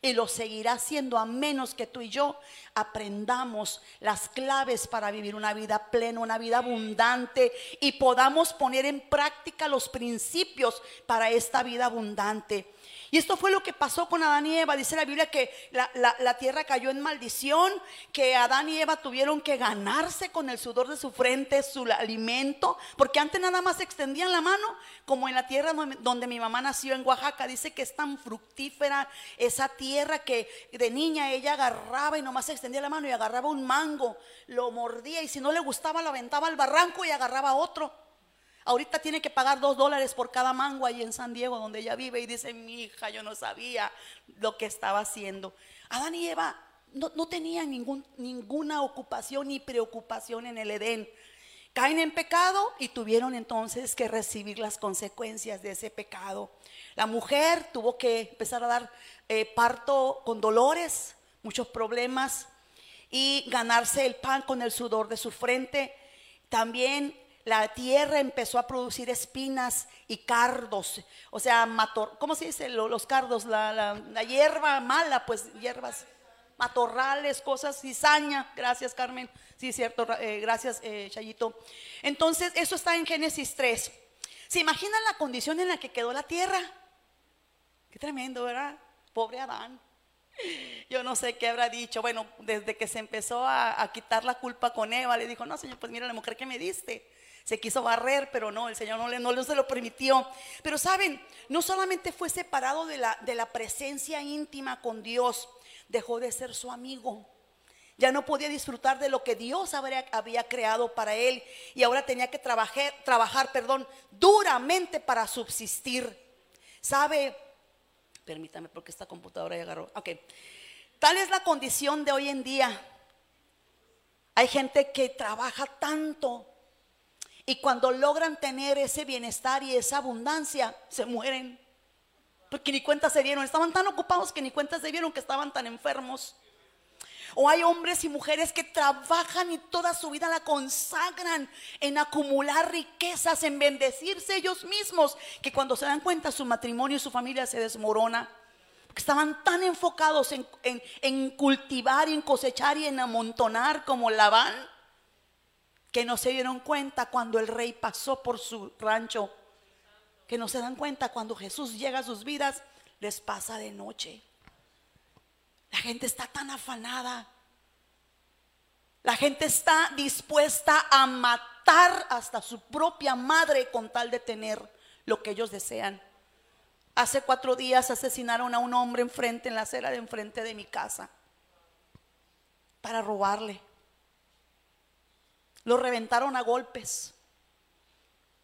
Y lo seguirá haciendo a menos que tú y yo aprendamos las claves para vivir una vida plena, una vida abundante y podamos poner en práctica los principios para esta vida abundante. Y esto fue lo que pasó con Adán y Eva. Dice la Biblia que la, la- tierra cayó en maldición, que Adán y Eva tuvieron que ganarse con el sudor de su frente su alimento, porque antes nada más extendían la mano, como en la tierra donde, donde mi mamá nació en Oaxaca. Dice que es tan fructífera esa tierra que de niña ella agarraba y nomás extendía la mano y agarraba un mango, lo mordía y si no le gustaba lo aventaba al barranco y agarraba otro. Ahorita tiene que pagar dos dólares por cada mango ahí en San Diego, donde ella vive. Y dice, mi hija, yo no sabía lo que estaba haciendo. Adán y Eva no, no tenían ningún, ninguna ocupación ni preocupación en el Edén. Caen en pecado y tuvieron entonces que recibir las consecuencias de ese pecado. La mujer tuvo que empezar a dar eh, parto con dolores, muchos problemas y ganarse el pan con el sudor de su frente. También la tierra empezó a producir espinas y cardos, o sea, mator, ¿cómo se dice? Lo- Los cardos, la, hierba mala, pues hierbas, matorrales, cosas, cizaña, gracias Carmen, sí, cierto, eh, gracias eh, Chayito. Entonces, eso está en Génesis 3. ¿Se imaginan la condición en la que quedó la tierra? Qué tremendo, ¿verdad? Pobre Adán. Yo no sé qué habrá dicho. Bueno, desde que se empezó a, a quitar la culpa con Eva, le dijo, no, Señor, pues mira la mujer que me diste. Se quiso barrer, pero no, el Señor no, le, no se lo permitió. Pero saben, no solamente fue separado de la, de la presencia íntima con Dios, dejó de ser su amigo. Ya no podía disfrutar de lo que Dios habría- había creado para él y ahora tenía que trabajar, trabajar, perdón, duramente para subsistir. ¿Sabe? Permítame porque esta computadora ya agarró. Ok. Tal es la condición de hoy en día. Hay gente que trabaja tanto y cuando logran tener ese bienestar y esa abundancia, se mueren. Porque ni cuenta se dieron. Estaban tan ocupados que ni cuenta se dieron que estaban tan enfermos. O hay hombres y mujeres que trabajan y toda su vida la consagran en acumular riquezas, en bendecirse ellos mismos, que cuando se dan cuenta su matrimonio y su familia se desmorona. Porque estaban tan enfocados en, cultivar en cosechar y en amontonar como Labán, que no se dieron cuenta cuando el rey pasó por su rancho, que no se dan cuenta cuando Jesús llega a sus vidas, les pasa de noche. La gente está tan afanada. La gente está dispuesta a matar hasta su propia madre con tal de tener lo que ellos desean. Hace cuatro días asesinaron a un hombre enfrente, en la acera de enfrente de mi casa, para robarle. Lo reventaron a golpes,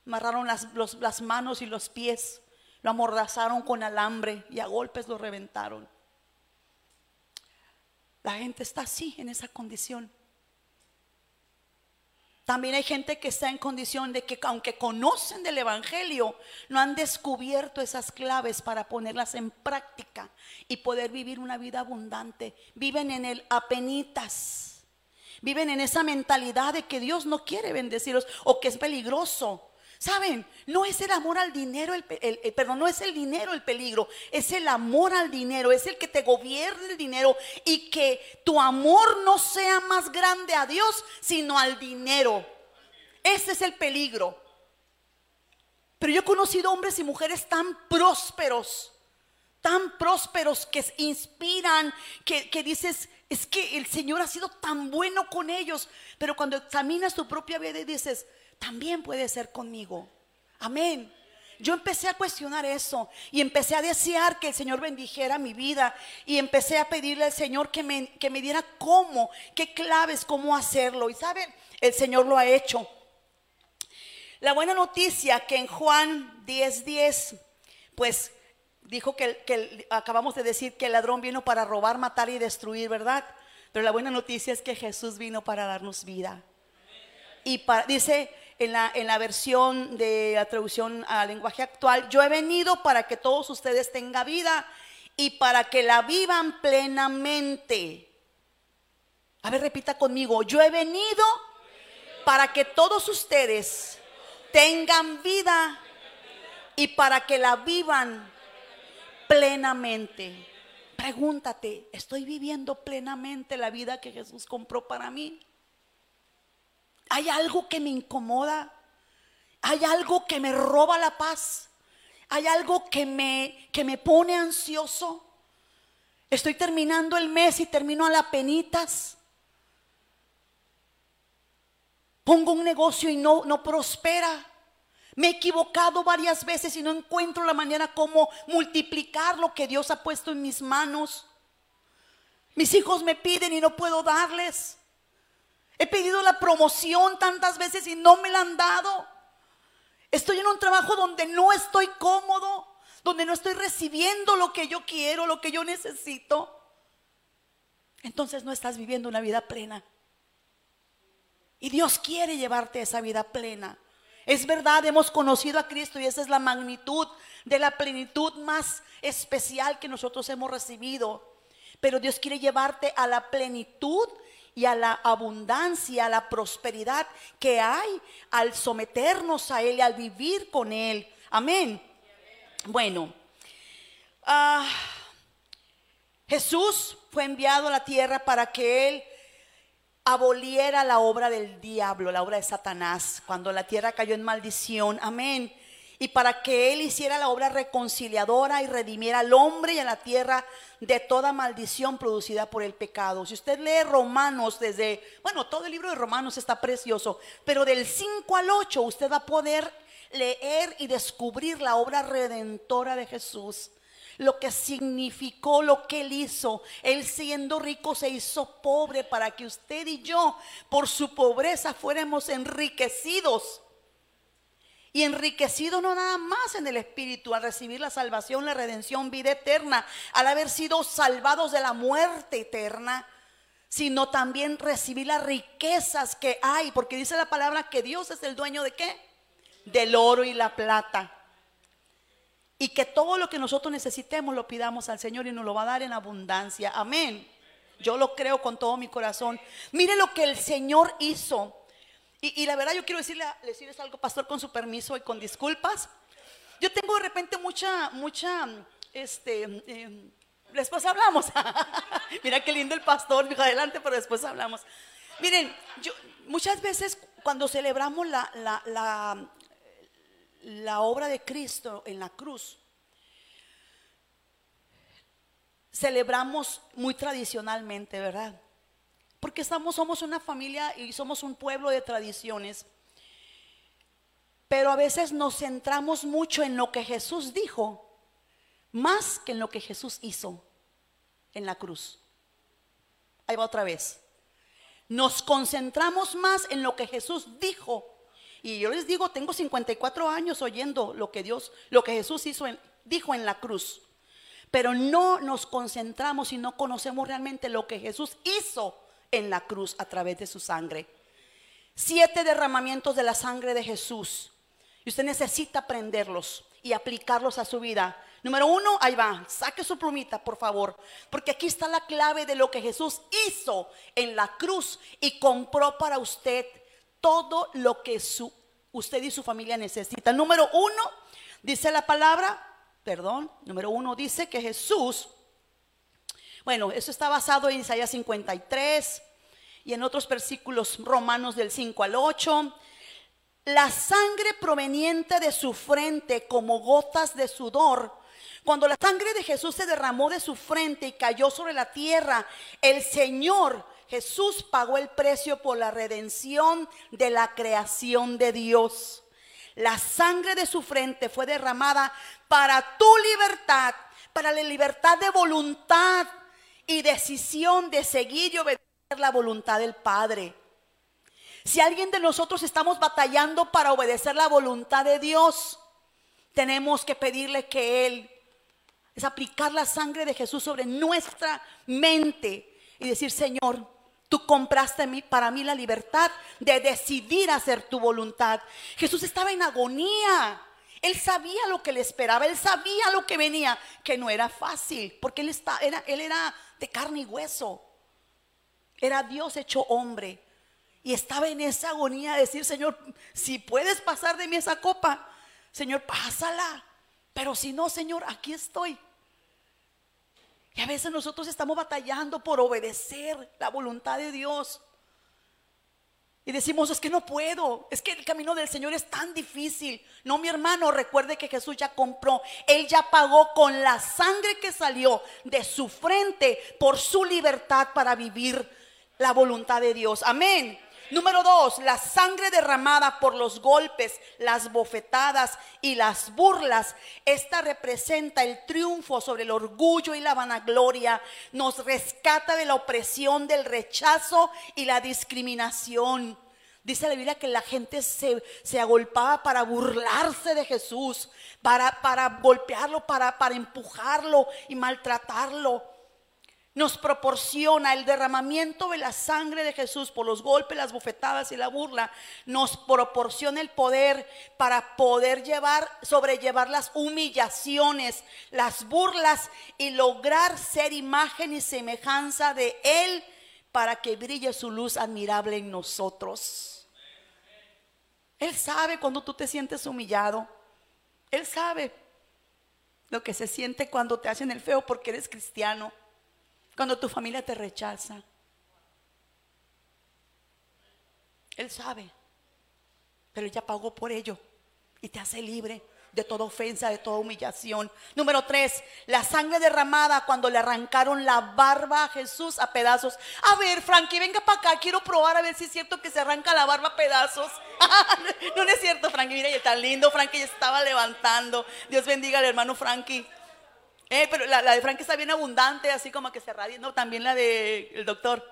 amarraron las, manos y los pies, lo amordazaron con alambre y a golpes lo reventaron. La gente está así, en esa condición. También hay gente que está en condición de que aunque conocen del Evangelio, no han descubierto esas claves para ponerlas en práctica y poder vivir una vida abundante. Viven en el apenitas. Viven en esa mentalidad de que Dios no quiere bendecirlos o que es peligroso. Saben, no es el amor al dinero, el, el- el- perdón, no es el dinero el peligro, es el amor al dinero, es el que te gobierne el dinero y que tu amor no sea más grande a Dios, sino al dinero. Ese es el peligro. Pero yo he conocido hombres y mujeres tan prósperos, tan prósperos que inspiran, que, que dices, es que el Señor ha sido tan bueno con ellos. Pero cuando examinas tu propia vida y dices, también puede ser conmigo. Amén. Yo empecé a cuestionar eso y empecé a desear que el Señor bendijera mi vida y empecé a pedirle al Señor que me, que me diera cómo, qué claves, cómo hacerlo. Y saben, el Señor lo ha hecho. La buena noticia que en Juan 10:10, pues dijo que, que acabamos de decir que el ladrón vino para robar, matar y destruir, ¿verdad? Pero la buena noticia es que Jesús vino para darnos vida. Y dice en la, en la versión de la traducción al lenguaje actual, yo he venido para que todos ustedes tengan vida y para que la vivan plenamente. A ver, repita conmigo, yo he venido para que todos ustedes tengan vida y para que la vivan plenamente. Pregúntate, ¿estoy viviendo plenamente la vida que Jesús compró para mí? ¿Hay algo que me incomoda? ¿Hay algo que me roba la paz? ¿Hay algo que me, que me pone ansioso? Estoy terminando el mes y termino a la penitas. Pongo un negocio y no, no prospera. Me he equivocado varias veces y no encuentro la manera como multiplicar lo que Dios ha puesto en mis manos. Mis hijos me piden y no puedo darles. He pedido la promoción tantas veces y no me la han dado. Estoy en un trabajo donde no estoy cómodo, donde no estoy recibiendo lo que yo quiero, lo que yo necesito. Entonces no estás viviendo una vida plena. Y Dios quiere llevarte a esa vida plena. Es verdad, hemos conocido a Cristo y esa es la magnitud de la plenitud más especial que nosotros hemos recibido. Pero Dios quiere llevarte a la plenitud y a la abundancia, a la prosperidad que hay al someternos a Él y al vivir con Él. Amén. Bueno, ah, Jesús fue enviado a la tierra para que Él aboliera la obra del diablo, la obra de Satanás, cuando la tierra cayó en maldición. Amén. Y para que Él hiciera la obra reconciliadora y redimiera al hombre y a la tierra de toda maldición producida por el pecado. Si usted lee Romanos desde, bueno, todo el libro de Romanos está precioso, pero del 5 al 8 usted va a poder leer y descubrir la obra redentora de Jesús lo que significó lo que él hizo. Él siendo rico se hizo pobre para que usted y yo por su pobreza fuéramos enriquecidos. Y enriquecidos no nada más en el Espíritu, al recibir la salvación, la redención, vida eterna, al haber sido salvados de la muerte eterna, sino también recibir las riquezas que hay, porque dice la palabra que Dios es el dueño de qué? Del oro y la plata. Y que todo lo que nosotros necesitemos lo pidamos al Señor y nos lo va a dar en abundancia. Amén. Yo lo creo con todo mi corazón. Mire lo que el Señor hizo. Y, la verdad yo quiero decirle, decirles algo, pastor, con su permiso y con disculpas. Yo tengo de repente mucha, mucha, este, eh, después hablamos. Mira qué lindo el pastor, dijo adelante, pero después hablamos. Miren, yo muchas veces cuando celebramos la, la, la obra de Cristo en la cruz, celebramos muy tradicionalmente, ¿verdad? Porque estamos, somos una familia y somos un pueblo de tradiciones. Pero a veces nos centramos mucho en lo que Jesús dijo, más que en lo que Jesús hizo en la cruz. Ahí va otra vez. Nos concentramos más en lo que Jesús dijo. Y yo les digo, tengo 54 años oyendo lo que Dios, lo que Jesús hizo dijo en la cruz. Pero no nos concentramos y no conocemos realmente lo que Jesús hizo en la cruz a través de su sangre. Siete derramamientos de la sangre de Jesús. Y usted necesita aprenderlos y aplicarlos a su vida. Número uno, ahí va, saque su plumita, por favor. Porque aquí está la clave de lo que Jesús hizo en la cruz y compró para usted todo lo que su, usted y su familia necesitan. Número uno, dice la palabra, perdón, número uno dice que Jesús, bueno, eso está basado en Isaías 53 y en otros versículos romanos del 5 al 8. la sangre proveniente de su frente como gotas de sudor. Cuando la sangre de Jesús se derramó de su frente y cayó sobre la tierra, el Señor Jesús pagó el precio por la redención de la creación de Dios. La sangre de su frente fue derramada para tu libertad, para la libertad de voluntad y decisión de seguir y obedecer la voluntad del Padre. Si alguien de nosotros estamos batallando para obedecer la voluntad de Dios, tenemos que pedirle que Él es aplicar la sangre de Jesús sobre nuestra mente y decir, Señor, tú compraste para mí la libertad de decidir hacer tu voluntad. Jesús estaba en agonía. Él sabía lo que le esperaba, él sabía lo que venía, que no era fácil, porque él, está, era, él era de carne y hueso. Era Dios hecho hombre. Y estaba en esa agonía de decir, Señor, si puedes pasar de mí esa copa, Señor, pásala. Pero si no, Señor, aquí estoy. Y a veces nosotros estamos batallando por obedecer la voluntad de Dios. Y decimos, es que no puedo, es que el camino del Señor es tan difícil. No, mi hermano, recuerde que Jesús ya compró, Él ya pagó con la sangre que salió de su frente por su libertad para vivir la voluntad de Dios. Amén. Número dos, la sangre derramada por los golpes, las bofetadas y las burlas. Esta representa el triunfo sobre el orgullo y la vanagloria. Nos rescata de la opresión, del rechazo y la discriminación. Dice la Biblia que la gente se, se agolpaba para burlarse de Jesús, para, para golpearlo, para, para empujarlo y maltratarlo nos proporciona el derramamiento de la sangre de Jesús por los golpes, las bofetadas y la burla, nos proporciona el poder para poder llevar, sobrellevar las humillaciones, las burlas y lograr ser imagen y semejanza de Él para que brille su luz admirable en nosotros. Él sabe cuando tú te sientes humillado. Él sabe lo que se siente cuando te hacen el feo porque eres cristiano. Cuando tu familia te rechaza. Él sabe. Pero ya pagó por ello. Y te hace libre de toda ofensa, de toda humillación. Número tres, la sangre derramada cuando le arrancaron la barba a Jesús a pedazos. A ver, Frankie, venga para acá, quiero probar a ver si es cierto que se arranca la barba a pedazos. no, no es cierto, Frankie, mira, y tan lindo, Frankie ya estaba levantando. Dios bendiga al hermano Frankie. Eh, pero la, la de Frankie está bien abundante, así como que se radia. No, también la del el doctor.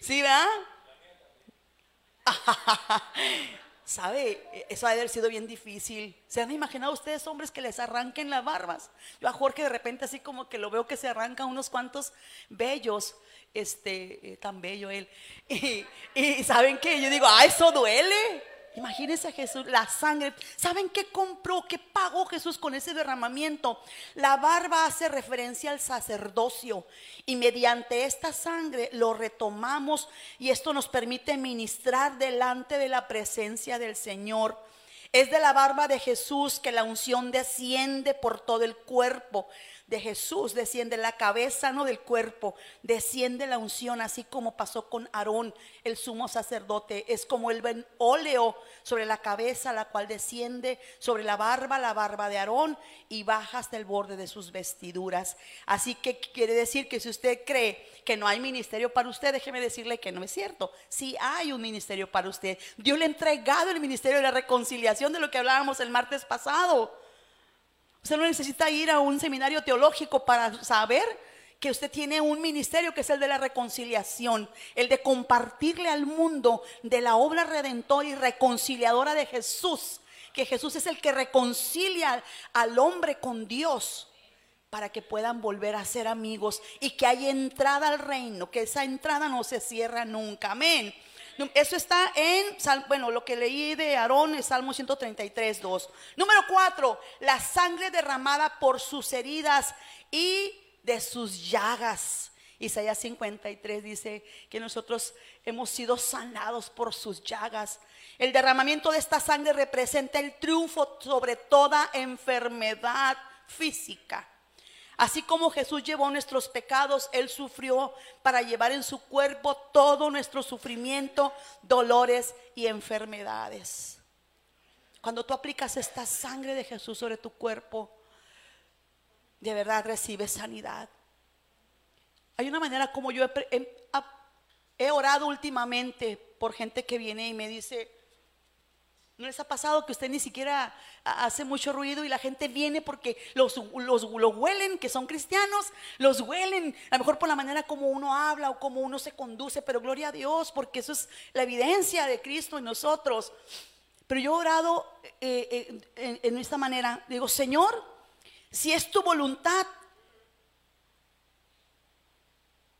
¿Sí, verdad? ¿Sabe? Eso ha de haber sido bien difícil. ¿Se han imaginado ustedes hombres que les arranquen las barbas? Yo a Jorge de repente así como que lo veo que se arranca unos cuantos bellos. Este, eh, tan bello él. Y, y ¿saben qué? Yo digo, ah, eso duele. Imagínense a Jesús, la sangre. ¿Saben qué compró? ¿Qué pagó Jesús con ese derramamiento? La barba hace referencia al sacerdocio y mediante esta sangre lo retomamos y esto nos permite ministrar delante de la presencia del Señor. Es de la barba de Jesús que la unción desciende por todo el cuerpo de Jesús, desciende la cabeza, no del cuerpo, desciende la unción, así como pasó con Aarón, el sumo sacerdote. Es como el óleo sobre la cabeza, la cual desciende sobre la barba, la barba de Aarón, y baja hasta el borde de sus vestiduras. Así que quiere decir que si usted cree que no hay ministerio para usted, déjeme decirle que no es cierto. Sí hay un ministerio para usted. Dios le ha entregado el ministerio de la reconciliación de lo que hablábamos el martes pasado. Usted no necesita ir a un seminario teológico para saber que usted tiene un ministerio que es el de la reconciliación, el de compartirle al mundo de la obra redentora y reconciliadora de Jesús, que Jesús es el que reconcilia al hombre con Dios para que puedan volver a ser amigos y que haya entrada al reino, que esa entrada no se cierra nunca. Amén. Eso está en, bueno, lo que leí de Aarón es Salmo 133, 2. Número 4, la sangre derramada por sus heridas y de sus llagas. Isaías 53 dice que nosotros hemos sido sanados por sus llagas. El derramamiento de esta sangre representa el triunfo sobre toda enfermedad física. Así como Jesús llevó nuestros pecados, Él sufrió para llevar en su cuerpo todo nuestro sufrimiento, dolores y enfermedades. Cuando tú aplicas esta sangre de Jesús sobre tu cuerpo, de verdad recibes sanidad. Hay una manera como yo he, he orado últimamente por gente que viene y me dice, ¿no les ha pasado que usted ni siquiera ha- hace mucho ruido y la gente viene porque los, los, lo huelen, que son cristianos, los huelen, a lo mejor por la manera como uno habla o como uno se conduce, pero gloria a Dios, porque eso es la evidencia de Cristo en nosotros. Pero yo he orado eh, eh, en, en esta manera, digo, Señor, si es tu voluntad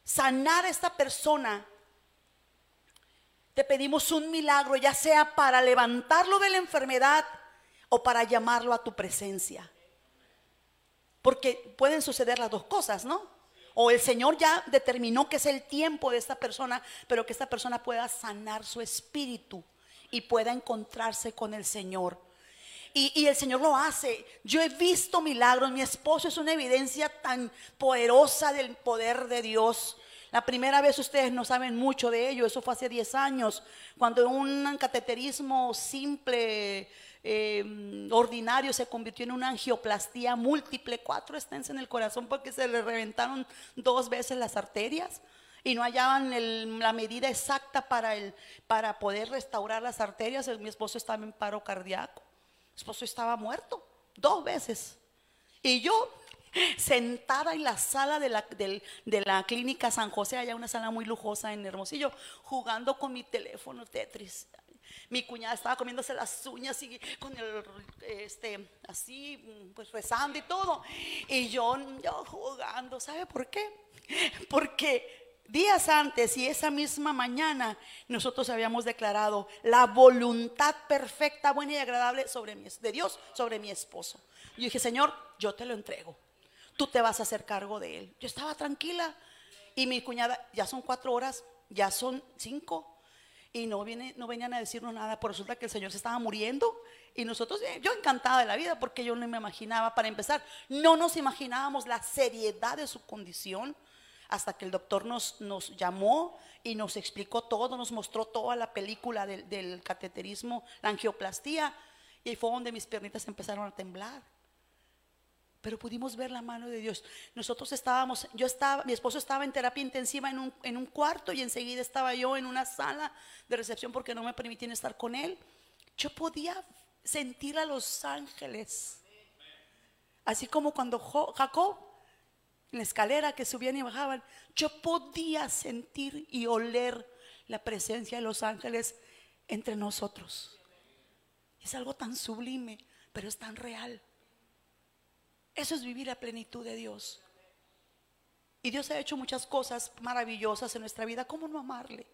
sanar a esta persona, te pedimos un milagro, ya sea para levantarlo de la enfermedad o para llamarlo a tu presencia. Porque pueden suceder las dos cosas, ¿no? O el Señor ya determinó que es el tiempo de esta persona, pero que esta persona pueda sanar su espíritu y pueda encontrarse con el Señor. Y, y el Señor lo hace. Yo he visto milagros. Mi esposo es una evidencia tan poderosa del poder de Dios. La primera vez ustedes no saben mucho de ello. Eso fue hace 10 años. Cuando un cateterismo simple, eh, ordinario, se convirtió en una angioplastía múltiple. Cuatro stents en el corazón porque se le reventaron dos veces las arterias y no hallaban la medida exacta para, el, para poder restaurar las arterias. Mi esposo estaba en paro cardíaco. Mi esposo estaba muerto dos veces. Y yo sentada en la sala de la, de la clínica San José, allá una sala muy lujosa en Hermosillo, jugando con mi teléfono Tetris. Mi cuñada estaba comiéndose las uñas y con el, este, así, pues rezando y todo. Y yo, yo jugando, ¿sabe por qué? Porque días antes y esa misma mañana nosotros habíamos declarado la voluntad perfecta, buena y agradable sobre de Dios sobre mi esposo. Yo dije, Señor, yo te lo entrego. Tú te vas a hacer cargo de él. Yo estaba tranquila y mi cuñada, ya son cuatro horas, ya son cinco. Y no, viene, no venían a decirnos nada, por resulta que el Señor se estaba muriendo. Y nosotros, eh, yo encantada de la vida, porque yo no me imaginaba, para empezar, no nos imaginábamos la seriedad de su condición hasta que el doctor nos, nos llamó y nos explicó todo, nos mostró toda la película del, del cateterismo, la angioplastía, y fue donde mis piernitas empezaron a temblar. Pero pudimos ver la mano de Dios. Nosotros estábamos, yo estaba, mi esposo estaba en terapia intensiva en un, en un cuarto y enseguida estaba yo en una sala de recepción porque no me permitían estar con él. Yo podía sentir a los ángeles. Así como cuando Jacob en la escalera que subían y bajaban, yo podía sentir y oler la presencia de los ángeles entre nosotros. Es algo tan sublime, pero es tan real. Eso es vivir a plenitud de Dios. Y Dios ha hecho muchas cosas maravillosas en nuestra vida. ¿Cómo no amarle?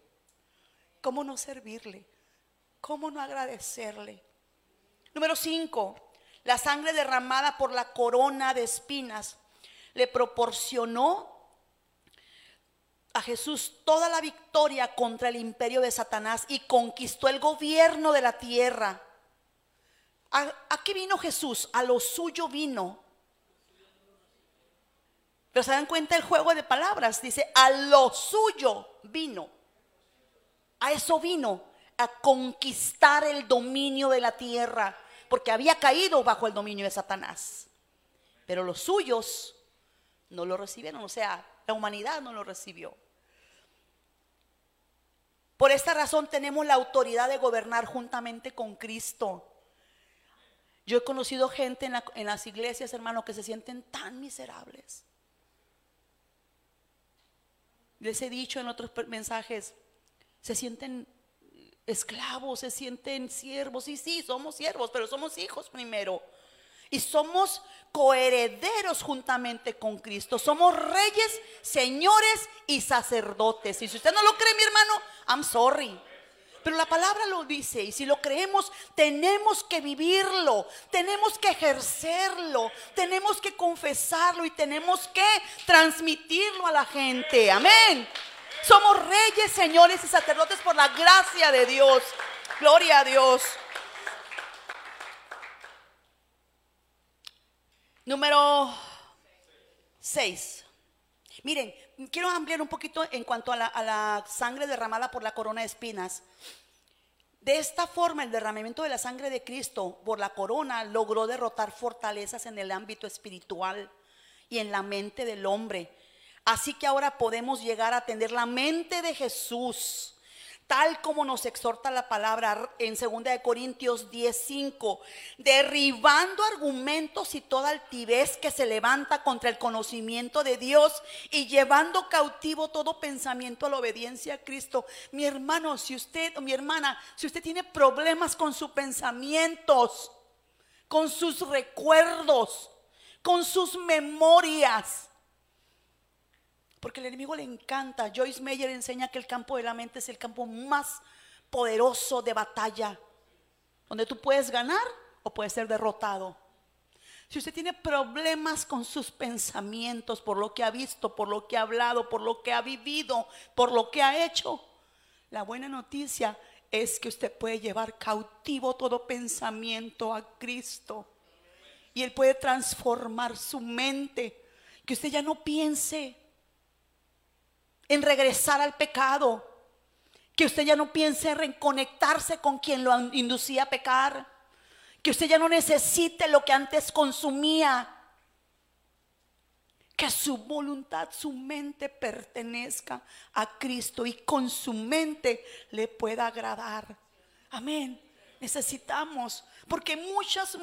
¿Cómo no servirle? ¿Cómo no agradecerle? Número 5. La sangre derramada por la corona de espinas le proporcionó a Jesús toda la victoria contra el imperio de Satanás y conquistó el gobierno de la tierra. ¿A, a qué vino Jesús? A lo suyo vino. Pero se dan cuenta el juego de palabras. Dice, a lo suyo vino. A eso vino, a conquistar el dominio de la tierra, porque había caído bajo el dominio de Satanás. Pero los suyos no lo recibieron, o sea, la humanidad no lo recibió. Por esta razón tenemos la autoridad de gobernar juntamente con Cristo. Yo he conocido gente en, en las iglesias, hermano, que se sienten tan miserables. Les he dicho en otros mensajes, se sienten esclavos, se sienten siervos. Y sí, somos siervos, pero somos hijos primero. Y somos coherederos juntamente con Cristo. Somos reyes, señores y sacerdotes. Y si usted no lo cree, mi hermano, I'm sorry. Pero la palabra lo dice y si lo creemos, tenemos que vivirlo, tenemos que ejercerlo, tenemos que confesarlo y tenemos que transmitirlo a la gente. Amén. Somos reyes, señores y sacerdotes por la gracia de Dios. Gloria a Dios. Número 6. Miren, quiero ampliar un poquito en cuanto a la, a la sangre derramada por la corona de espinas. De esta forma, el derramamiento de la sangre de Cristo por la corona logró derrotar fortalezas en el ámbito espiritual y en la mente del hombre. Así que ahora podemos llegar a tener la mente de Jesús, tal como nos exhorta la palabra en 2 de Corintios 10:5, derribando argumentos y toda altivez que se levanta contra el conocimiento de Dios y llevando cautivo todo pensamiento a la obediencia a Cristo. Mi hermano, si usted mi hermana, si usted tiene problemas con sus pensamientos, con sus recuerdos, con sus memorias, porque el enemigo le encanta. Joyce Meyer enseña que el campo de la mente es el campo más poderoso de batalla, donde tú puedes ganar o puedes ser derrotado. Si usted tiene problemas con sus pensamientos, por lo que ha visto, por lo que ha hablado, por lo que ha vivido, por lo que ha hecho, la buena noticia es que usted puede llevar cautivo todo pensamiento a Cristo. Y Él puede transformar su mente. Que usted ya no piense en regresar al pecado. Que usted ya no piense en reconectarse con quien lo inducía a pecar. Que usted ya no necesite lo que antes consumía. Que su voluntad, su mente pertenezca a Cristo y con su mente le pueda agradar. Amén. Necesitamos, porque muchas,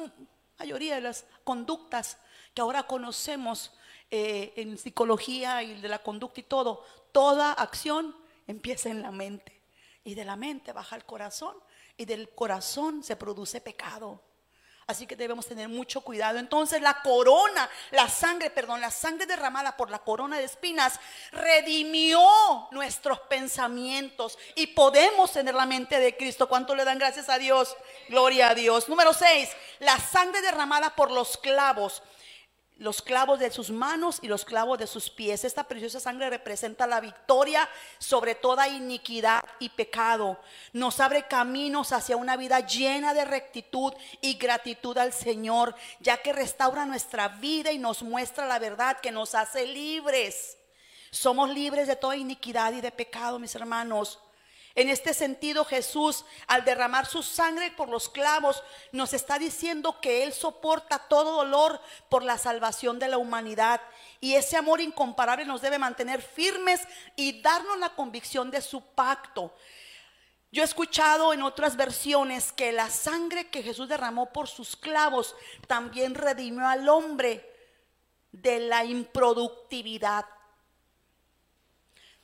mayoría de las conductas que ahora conocemos eh, en psicología y de la conducta y todo, toda acción empieza en la mente. Y de la mente baja al corazón y del corazón se produce pecado. Así que debemos tener mucho cuidado. Entonces la corona, la sangre, perdón, la sangre derramada por la corona de espinas redimió nuestros pensamientos y podemos tener la mente de Cristo. ¿Cuánto le dan gracias a Dios? Gloria a Dios. Número 6, la sangre derramada por los clavos los clavos de sus manos y los clavos de sus pies. Esta preciosa sangre representa la victoria sobre toda iniquidad y pecado. Nos abre caminos hacia una vida llena de rectitud y gratitud al Señor, ya que restaura nuestra vida y nos muestra la verdad que nos hace libres. Somos libres de toda iniquidad y de pecado, mis hermanos. En este sentido, Jesús, al derramar su sangre por los clavos, nos está diciendo que Él soporta todo dolor por la salvación de la humanidad. Y ese amor incomparable nos debe mantener firmes y darnos la convicción de su pacto. Yo he escuchado en otras versiones que la sangre que Jesús derramó por sus clavos también redimió al hombre de la improductividad.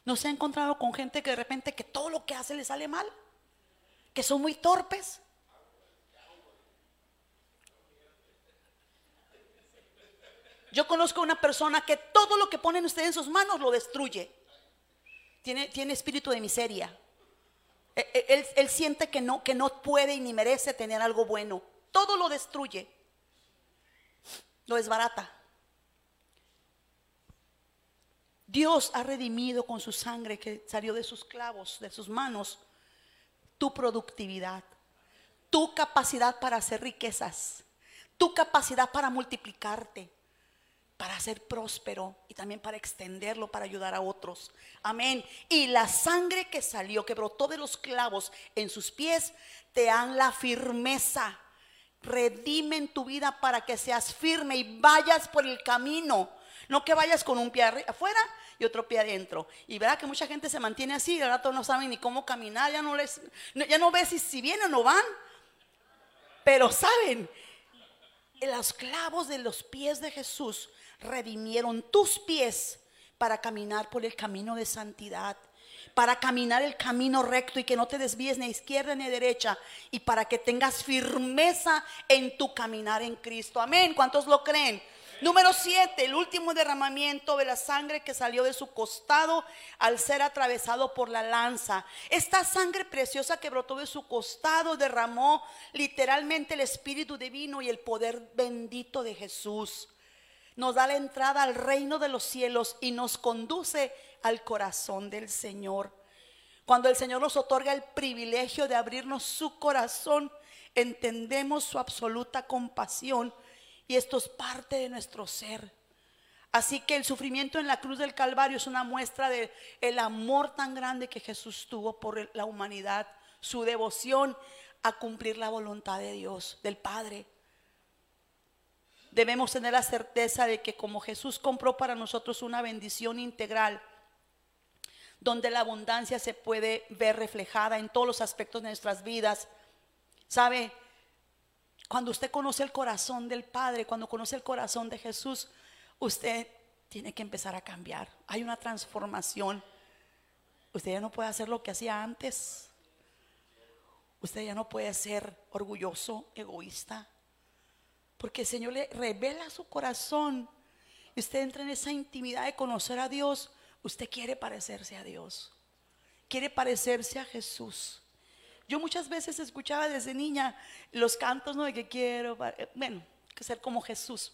¿No se ha encontrado con gente que de repente que todo lo que hace le sale mal? Que son muy torpes. Yo conozco una persona que todo lo que ponen ustedes en sus manos lo destruye. Tiene, tiene espíritu de miseria. E- e- Él, él siente que no, que no puede y ni merece tener algo bueno. Todo lo destruye. Lo desbarata. Dios ha redimido con su sangre que salió de sus clavos, de sus manos, tu productividad, tu capacidad para hacer riquezas, tu capacidad para multiplicarte, para ser próspero y también para extenderlo, para ayudar a otros. Amén. Y la sangre que salió, que brotó de los clavos en sus pies, te dan la firmeza. Redimen tu vida para que seas firme y vayas por el camino. No que vayas con un pie afuera y otro pie adentro. Y verá que mucha gente se mantiene así, y al rato no saben ni cómo caminar, ya no les, ya no ves si, si vienen o no van. Pero saben, los clavos de los pies de Jesús redimieron tus pies para caminar por el camino de santidad, para caminar el camino recto y que no te desvíes ni a izquierda ni a derecha y para que tengas firmeza en tu caminar en Cristo. Amén. ¿Cuántos lo creen? Número siete, el último derramamiento de la sangre que salió de su costado al ser atravesado por la lanza. Esta sangre preciosa que brotó de su costado derramó literalmente el Espíritu Divino y el poder bendito de Jesús. Nos da la entrada al reino de los cielos y nos conduce al corazón del Señor. Cuando el Señor nos otorga el privilegio de abrirnos su corazón, entendemos su absoluta compasión y esto es parte de nuestro ser. Así que el sufrimiento en la cruz del Calvario es una muestra de el amor tan grande que Jesús tuvo por la humanidad. su devoción a cumplir la voluntad de Dios, del Padre. Debemos tener la certeza de que como Jesús compró para nosotros una bendición integral, donde la abundancia se puede ver reflejada en todos los aspectos de nuestras vidas. ¿Sabe? Cuando usted conoce el corazón del Padre, cuando conoce el corazón de Jesús, usted tiene que empezar a cambiar. Hay una transformación. Usted ya no puede hacer lo que hacía antes. Usted ya no puede ser orgulloso, egoísta. Porque el Señor le revela su corazón. Y usted entra en esa intimidad de conocer a Dios. Usted quiere parecerse a Dios. Quiere parecerse a Jesús. Yo muchas veces escuchaba desde niña los cantos, ¿no? De que quiero, eh, bueno, que ser como Jesús.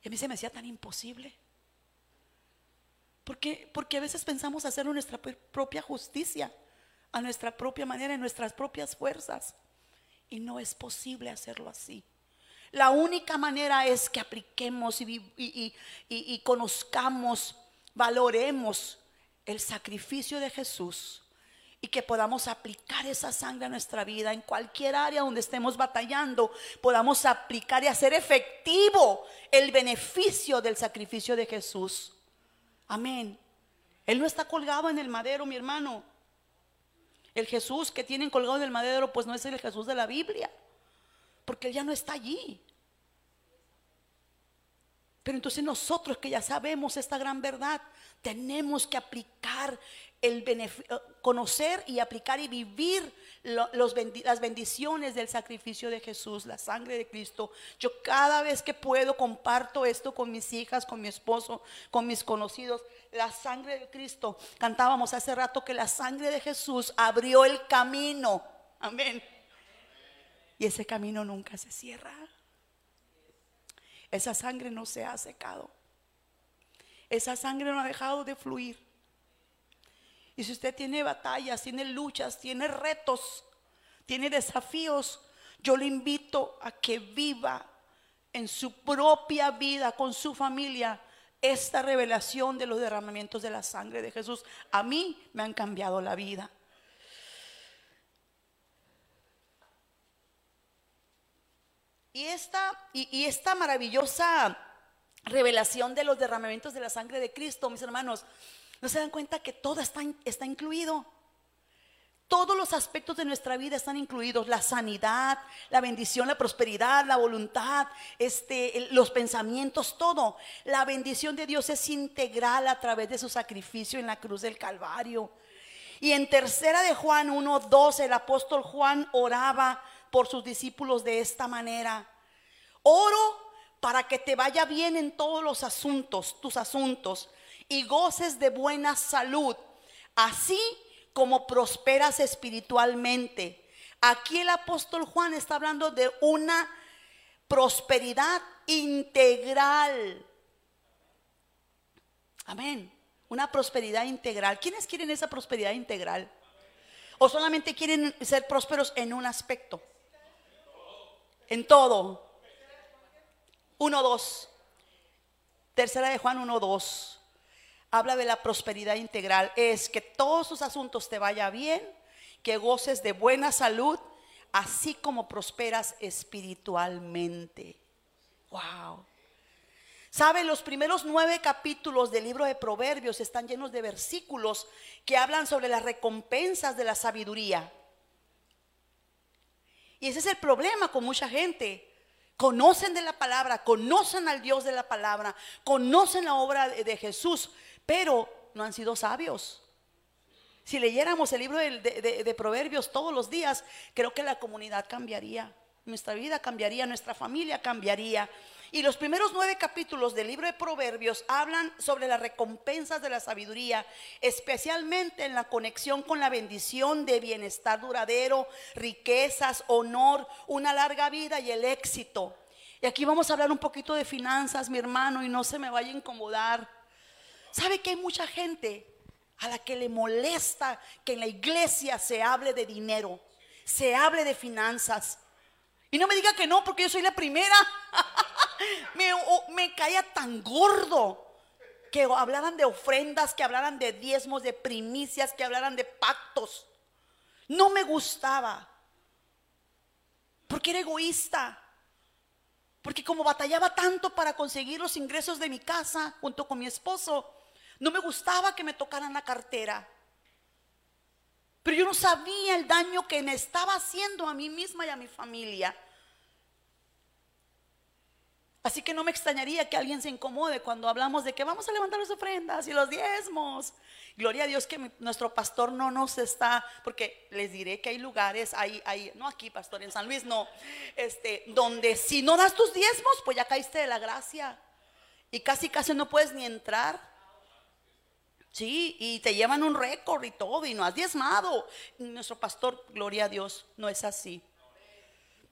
Y a mí se me hacía tan imposible. Porque, porque a veces pensamos hacerlo nuestra pr- propia justicia, a nuestra propia manera, en nuestras propias fuerzas. Y no es posible hacerlo así. La única manera es que apliquemos y conozcamos, valoremos el sacrificio de Jesús y que podamos aplicar esa sangre a nuestra vida en cualquier área donde estemos batallando, podamos aplicar y hacer efectivo el beneficio del sacrificio de Jesús. Amén. Él no está colgado en el madero, mi hermano. El Jesús que tienen colgado en el madero, pues no es el Jesús de la Biblia, porque Él ya no está allí. Pero entonces nosotros que ya sabemos esta gran verdad, tenemos que aplicar el eh, conocer y aplicar y vivir lo- los las bendiciones del sacrificio de Jesús, la sangre de Cristo. Yo cada vez que puedo comparto esto con mis hijas, con mi esposo, con mis conocidos. La sangre de Cristo. Cantábamos hace rato que la sangre de Jesús abrió el camino. Amén. Y ese camino nunca se cierra. Esa sangre no se ha secado. Esa sangre no ha dejado de fluir. Y si usted tiene batallas, tiene luchas, tiene retos, tiene desafíos, yo le invito a que viva en su propia vida, con su familia, esta revelación de los derramamientos de la sangre de Jesús. A mí me han cambiado la vida. Y esta, y, y esta maravillosa revelación de los derramamientos de la sangre de Cristo, mis hermanos, ¿no se dan cuenta que todo está, in- está incluido? Todos los aspectos de nuestra vida están incluidos, la sanidad, la bendición, la prosperidad, la voluntad, este, los pensamientos, todo. La bendición de Dios es integral a través de su sacrificio en la cruz del Calvario. Y en tercera de Juan 1:12 el apóstol Juan oraba por sus discípulos de esta manera. Oro para que te vaya bien en todos los asuntos, tus asuntos, y goces de buena salud, así como prosperas espiritualmente. Aquí el apóstol Juan está hablando de una prosperidad integral. Amén. Una prosperidad integral. ¿Quiénes quieren esa prosperidad integral? ¿O solamente quieren ser prósperos en un aspecto? En todo. Uno, dos. Tercera de Juan 1, 2. Habla de la prosperidad integral. Es que todos sus asuntos te vaya bien, que goces de buena salud, así como prosperas espiritualmente. Wow. ¿Sabe? Los primeros nueve capítulos del libro de Proverbios están llenos de versículos que hablan sobre las recompensas de la sabiduría. Y ese es el problema con mucha gente. Conocen de la palabra, conocen al Dios de la palabra, conocen la obra de Jesús, pero no han sido sabios. Si leyéramos el libro de, Proverbios todos los días, creo que la comunidad cambiaría, nuestra vida cambiaría, nuestra familia cambiaría. Y los primeros nueve capítulos del libro de Proverbios hablan sobre las recompensas de la sabiduría, especialmente en la conexión con la bendición de bienestar duradero, riquezas, honor, una larga vida y el éxito. Y aquí vamos a hablar un poquito de finanzas, mi hermano, y no se me vaya a incomodar. ¿Sabe que hay mucha gente a la que le molesta que en la iglesia se hable de dinero, se hable de finanzas? Y no me diga que no, porque yo soy la primera. me, caía tan gordo que hablaran de ofrendas, que hablaran de diezmos, de primicias, que hablaran de pactos. No me gustaba. Porque era egoísta. Porque como batallaba tanto para conseguir los ingresos de mi casa junto con mi esposo, no me gustaba que me tocaran la cartera. Pero yo no sabía el daño que me estaba haciendo a mí misma y a mi familia. Así que no me extrañaría que alguien se incomode cuando hablamos de que vamos a levantar las ofrendas y los diezmos. Gloria a Dios que nuestro pastor no nos está, porque les diré que hay lugares, hay, hay, no aquí, pastor, en San Luis, no, este, donde si no das tus diezmos, pues ya caíste de la gracia. Y casi, casi no puedes ni entrar. Sí, y te llevan un récord y todo, y no has diezmado. Nuestro pastor, gloria a Dios, no es así.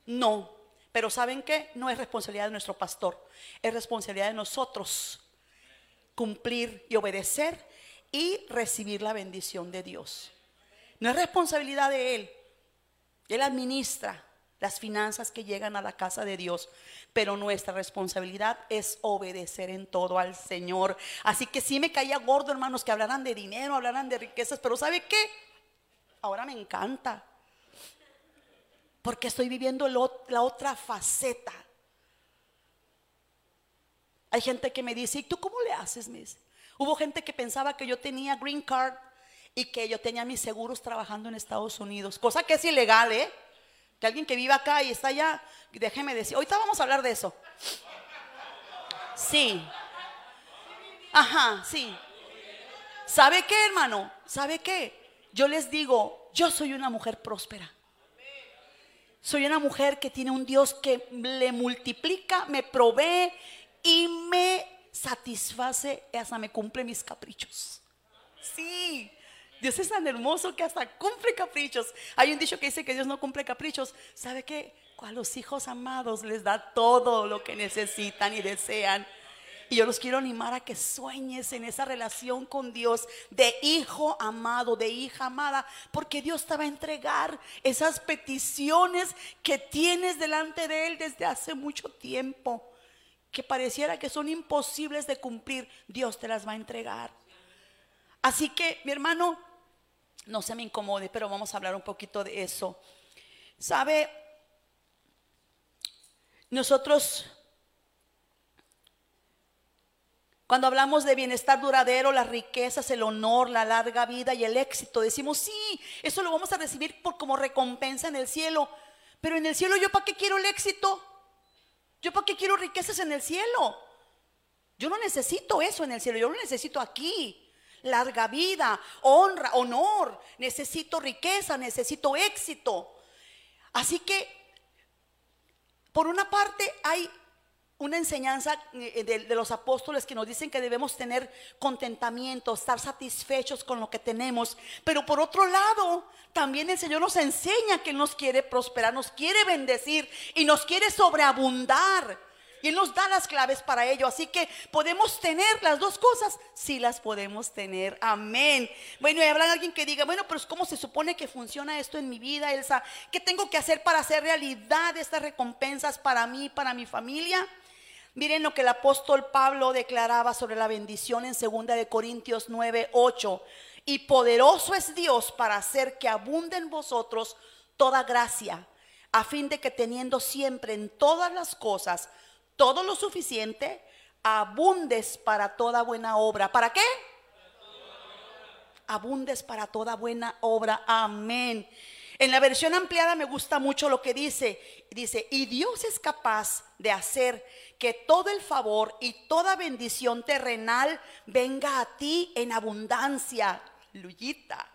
No, pero ¿saben qué? No es responsabilidad de nuestro pastor, es responsabilidad de nosotros cumplir y obedecer y recibir la bendición de Dios. No es responsabilidad de Él. Él administra las finanzas que llegan a la casa de Dios, pero nuestra responsabilidad es obedecer en todo al Señor. Así que sí me caía gordo, hermanos, que hablaran de dinero, hablaran de riquezas, pero ¿sabe qué? Ahora me encanta. Porque estoy viviendo la otra faceta. Hay gente que me dice, ¿y tú cómo le haces, Miss? Hubo gente que pensaba que yo tenía green card y que yo tenía mis seguros trabajando en Estados Unidos, cosa que es ilegal, ¿eh? Que alguien que viva acá y está allá, déjeme decir, ahorita vamos a hablar de eso. Sí. Ajá, sí. ¿Sabe qué, hermano? ¿Sabe qué? Yo les digo, yo soy una mujer próspera. Soy una mujer que tiene un Dios que le multiplica, me provee y me satisface, hasta me cumple mis caprichos. Sí, Dios es tan hermoso que hasta cumple caprichos. Hay un dicho que dice que Dios no cumple caprichos. ¿Sabe qué? A los hijos amados les da todo lo que necesitan y desean. Y yo los quiero animar a que sueñes en esa relación con Dios de hijo amado, de hija amada, porque Dios te va a entregar esas peticiones que tienes delante de Él desde hace mucho tiempo, que pareciera que son imposibles de cumplir. Dios te las va a entregar. Así que, mi hermano, no se me incomode, pero vamos a hablar un poquito de eso. ¿Sabe? Nosotros Cuando hablamos de bienestar duradero, las riquezas, el honor, la larga vida y el éxito, decimos, sí, eso lo vamos a recibir por como recompensa en el cielo. Pero en el cielo, ¿yo para qué quiero el éxito? ¿Yo para qué quiero riquezas en el cielo? Yo no necesito eso en el cielo, yo lo necesito aquí. Larga vida, honra, honor, necesito riqueza, necesito éxito. Así que, por una parte, hay una enseñanza eh, de, de los apóstoles que nos dicen que debemos tener contentamiento, estar satisfechos con lo que tenemos. Pero por otro lado, también el Señor nos enseña que nos quiere prosperar, nos quiere bendecir y nos quiere sobreabundar. Y Él nos da las claves para ello. Así que podemos tener las dos cosas. Sí las podemos tener. Amén. Bueno, y habrá alguien que diga, bueno, pero ¿cómo se supone que funciona esto en mi vida, Elsa? ¿Qué tengo que hacer para hacer realidad estas recompensas para mí, para mi familia? Miren lo que el apóstol Pablo declaraba sobre la bendición en 2 de Corintios 9, 8. Y poderoso es Dios para hacer que abunde en vosotros toda gracia, a fin de que teniendo siempre en todas las cosas todo lo suficiente, abundes para toda buena obra. ¿Para qué? Abundes para toda buena obra. Amén. En la versión ampliada me gusta mucho lo que dice. Dice, y Dios es capaz de hacer que todo el favor y toda bendición terrenal venga a ti en abundancia. Luyita.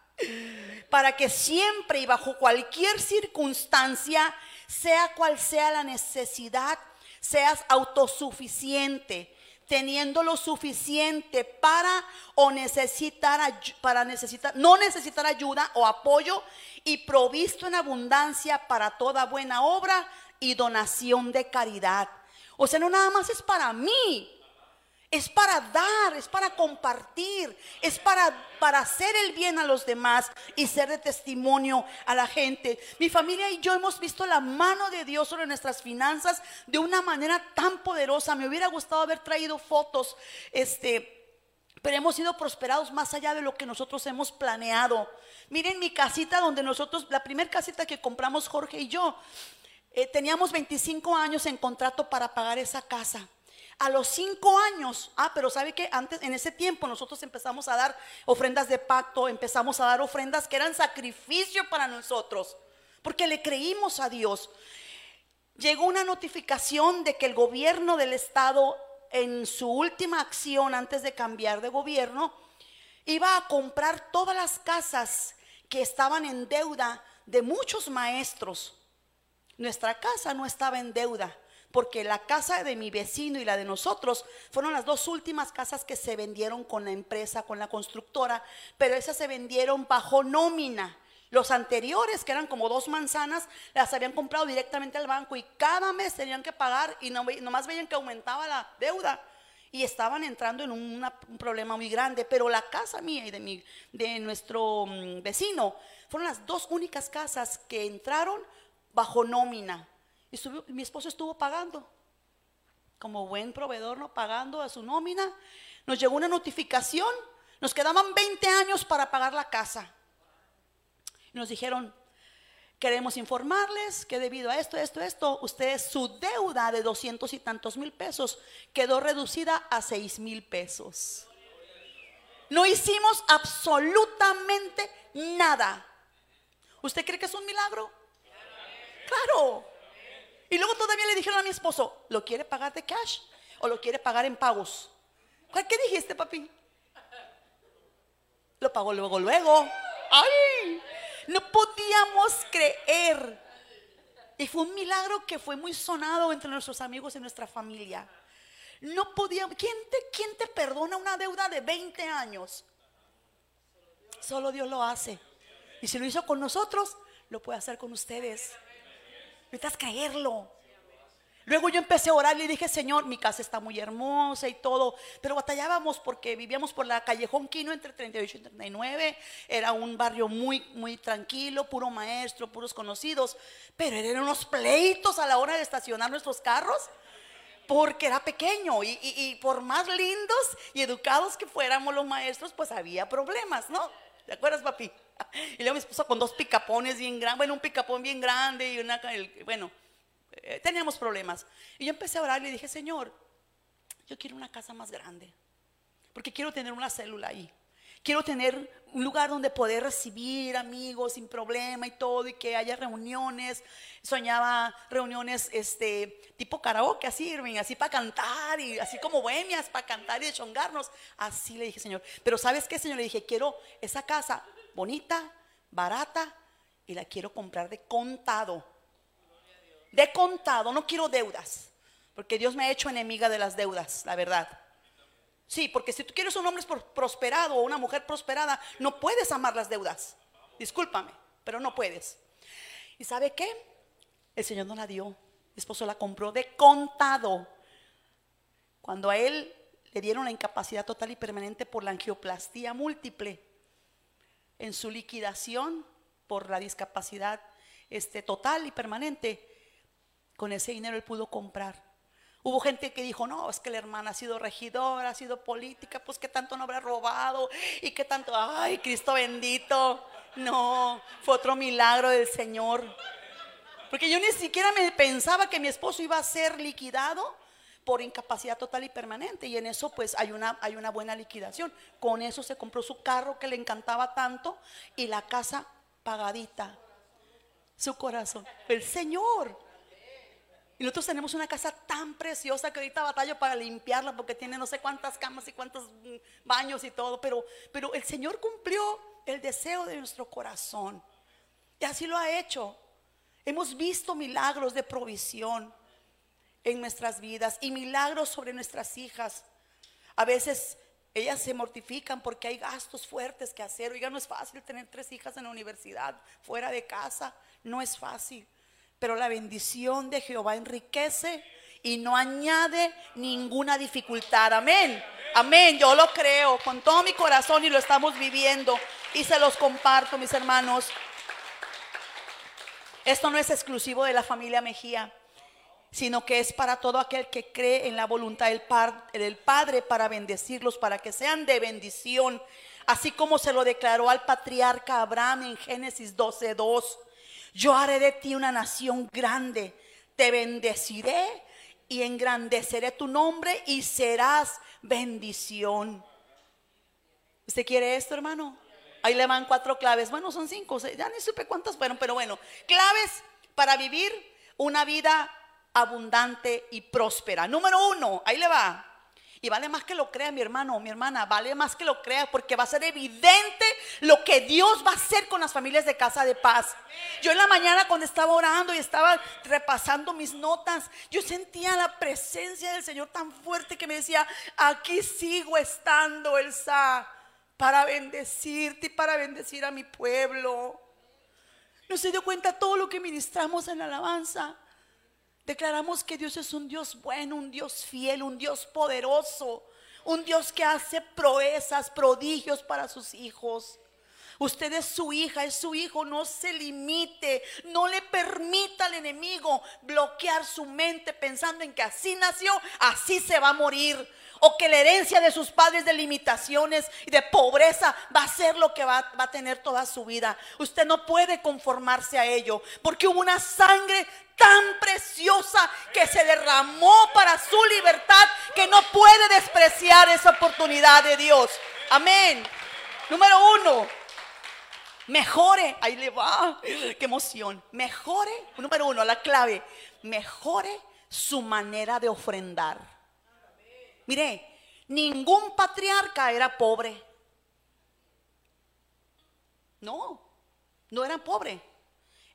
Para que siempre y bajo cualquier circunstancia, sea cual sea la necesidad, seas autosuficiente, teniendo lo suficiente para o necesitar para necesitar no necesitar ayuda o apoyo y provisto en abundancia para toda buena obra y donación de caridad. O sea, no nada más es para mí, es para dar, es para compartir, es para, para hacer el bien a los demás y ser de testimonio a la gente. Mi familia y yo hemos visto la mano de Dios sobre nuestras finanzas de una manera tan poderosa. Me hubiera gustado haber traído fotos, este, pero hemos sido prosperados más allá de lo que nosotros hemos planeado. Miren mi casita donde nosotros, la primera casita que compramos Jorge y yo, eh, teníamos 25 años en contrato para pagar esa casa. A los 5 años, ah, pero sabe que antes, en ese tiempo, nosotros empezamos a dar ofrendas de pacto, empezamos a dar ofrendas que eran sacrificio para nosotros, porque le creímos a Dios. Llegó una notificación de que el gobierno del estado, en su última acción antes de cambiar de gobierno, iba a comprar todas las casas que estaban en deuda de muchos maestros. Nuestra casa no estaba en deuda, porque la casa de mi vecino y la de nosotros fueron las dos últimas casas que se vendieron con la empresa, con la constructora, pero esas se vendieron bajo nómina. Los anteriores, que eran como dos manzanas, las habían comprado directamente al banco y cada mes tenían que pagar y no, nomás veían que aumentaba la deuda y estaban entrando en un problema muy grande. Pero la casa mía y de nuestro mm, vecino fueron las dos únicas casas que entraron bajo nómina. Mi esposo estuvo pagando como buen proveedor, ¿no? Pagando a su nómina. Nos llegó una notificación. Nos quedaban 20 años para pagar la casa. Nos dijeron, queremos informarles que debido a esto, esto, esto, ustedes su deuda de 200 y tantos mil pesos quedó reducida a 6 mil pesos. No hicimos absolutamente nada. ¿Usted cree que es un milagro? Claro. Y luego todavía le dijeron a mi esposo, ¿lo quiere pagar de cash o lo quiere pagar en pagos? ¿Cuál qué dijiste, papi? Lo pagó luego, luego. ¡Ay! No podíamos creer. Y fue un milagro que fue muy sonado entre nuestros amigos y nuestra familia. No podíamos. ¿Quién te, quién te perdona una deuda de 20 años? Solo Dios lo hace. Y si lo hizo con nosotros, lo puede hacer con ustedes. Necesitas creerlo. Luego yo empecé a orar y dije, Señor, mi casa está muy hermosa y todo, pero batallábamos porque vivíamos por la callejón Quino entre 38 y 39, era un barrio muy, muy tranquilo, puro maestro, puros conocidos, pero eran unos pleitos a la hora de estacionar nuestros carros, porque era pequeño y- y por más lindos y educados que fuéramos los maestros, pues había problemas, ¿no? ¿Te acuerdas, papi? Y luego mi esposa con dos picapones bien grandes, bueno, un picapón bien grande y una, bueno, eh, teníamos problemas. Y yo empecé a orar y le dije, Señor, yo quiero una casa más grande, porque quiero tener una célula ahí. Quiero tener un lugar donde poder recibir amigos sin problema y todo, y que haya reuniones. Soñaba reuniones este, tipo karaoke, así, Irving, así para cantar, y así como bohemias, para cantar y chongarnos. Así le dije, Señor. Pero ¿sabes qué, Señor? Le dije, quiero esa casa bonita, barata, y la quiero comprar de contado de contado, no quiero deudas, porque Dios me ha hecho enemiga de las deudas, la verdad. Sí, porque si tú quieres un hombre prosperado o una mujer prosperada, no puedes amar las deudas. Discúlpame, pero no puedes. ¿Y sabe qué? El Señor no la dio. Mi esposo la compró de contado. Cuando a él le dieron la incapacidad total y permanente por la angioplastía múltiple, en su liquidación por la discapacidad este, total y permanente, con ese dinero él pudo comprar. Hubo gente que dijo, no, es que la hermana ha sido regidora, ha sido política, pues que tanto no habrá robado y que tanto, ay, Cristo bendito. No, fue otro milagro del Señor. Porque yo ni siquiera me pensaba que mi esposo iba a ser liquidado por incapacidad total y permanente. Y en eso pues hay una, hay una buena liquidación. Con eso se compró su carro que le encantaba tanto y la casa pagadita. Su corazón. El Señor. Y nosotros tenemos una casa tan preciosa que ahorita batallo para limpiarla porque tiene no sé cuántas camas y cuántos mm, baños y todo. Pero, pero el Señor cumplió el deseo de nuestro corazón. Y así lo ha hecho. Hemos visto milagros de provisión en nuestras vidas y milagros sobre nuestras hijas. A veces ellas se mortifican porque hay gastos fuertes que hacer. Oiga, no es fácil tener tres hijas en la universidad, fuera de casa. No es fácil. Pero la bendición de Jehová enriquece y no añade ninguna dificultad. Amén. Amén. Yo lo creo con todo mi corazón y lo estamos viviendo. Y se los comparto, mis hermanos. Esto no es exclusivo de la familia Mejía. sino que es para todo aquel que cree en la voluntad del, Padre para bendecirlos, para que sean de bendición, así como se lo declaró al patriarca Abraham en Génesis 12:2. Yo haré de ti una nación grande, te bendeciré y engrandeceré tu nombre y serás bendición. ¿Usted quiere esto, hermano? Ahí le van cuatro claves. Bueno, son cinco. Ya ni supe cuántas fueron, pero bueno. Claves para vivir una vida abundante y próspera. Número uno, ahí le va. Y vale más que lo crea, mi hermano, mi hermana, vale más que lo crea porque va a ser evidente lo que Dios va a hacer con las familias de casa de paz. Yo en la mañana cuando estaba orando y estaba repasando mis notas, yo sentía la presencia del Señor tan fuerte que me decía, aquí sigo estando, Elsa, para bendecirte y para bendecir a mi pueblo. ¿No se dio cuenta todo lo que ministramos en la alabanza? Declaramos que Dios es un Dios bueno, un Dios fiel, un Dios poderoso, un Dios que hace proezas, prodigios para sus hijos. Usted es su hija, es su hijo, no se limite, no le permita al enemigo bloquear su mente pensando en que así nació, así se va a morir. O que la herencia de sus padres de limitaciones y de pobreza va a ser lo que va, va a tener toda su vida. Usted no puede conformarse a ello, porque hubo una sangre tan preciosa que se derramó para su libertad que no puede despreciar esa oportunidad de Dios. Amén. Número uno, mejore, ahí le va, qué emoción, mejore, número uno, la clave, mejore su manera de ofrendar. Mire, ningún patriarca era pobre. No, no eran pobres,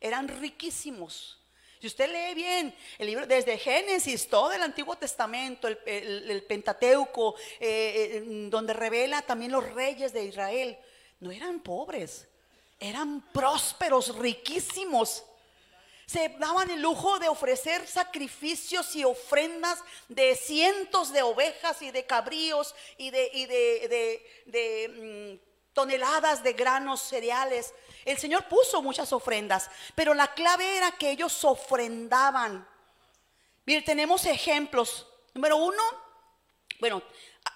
eran riquísimos. Si usted lee bien el libro desde Génesis, todo el Antiguo Testamento, el, Pentateuco, eh, eh, donde revela también los reyes de Israel, no eran pobres, eran prósperos, riquísimos. Se daban el lujo de ofrecer sacrificios y ofrendas de cientos de ovejas y de cabríos y de, y de- mm, toneladas de granos cereales. El Señor puso muchas ofrendas, pero la clave era que ellos ofrendaban. Mire, tenemos ejemplos. Número uno, bueno,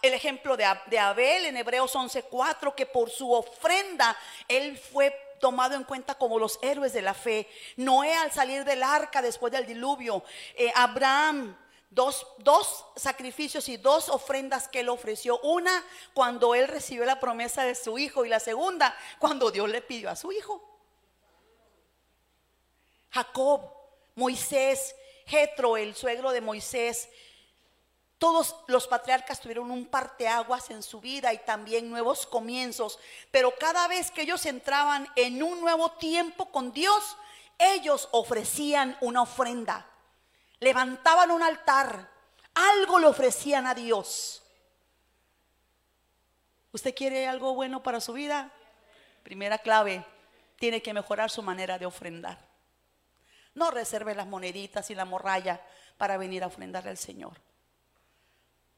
el ejemplo de, Ab- de Abel en Hebreos 11:4, que por su ofrenda él fue tomado en cuenta como los héroes de la fe. Noé al salir del arca después del diluvio. Eh, Abraham, dos, dos sacrificios y dos ofrendas que él ofreció. Una cuando él recibió la promesa de su hijo y la segunda cuando Dios le pidió a su hijo. Jacob, Moisés, Jetro, el suegro de Moisés, todos los patriarcas tuvieron un parteaguas en su vida y también nuevos comienzos, pero cada vez que ellos entraban en un nuevo tiempo con Dios, ellos ofrecían una ofrenda, levantaban un altar, algo le ofrecían a Dios. ¿Usted quiere algo bueno para su vida? Primera clave, tiene que mejorar su manera de ofrendar. No reserve las moneditas y la morralla para venir a ofrendarle al Señor.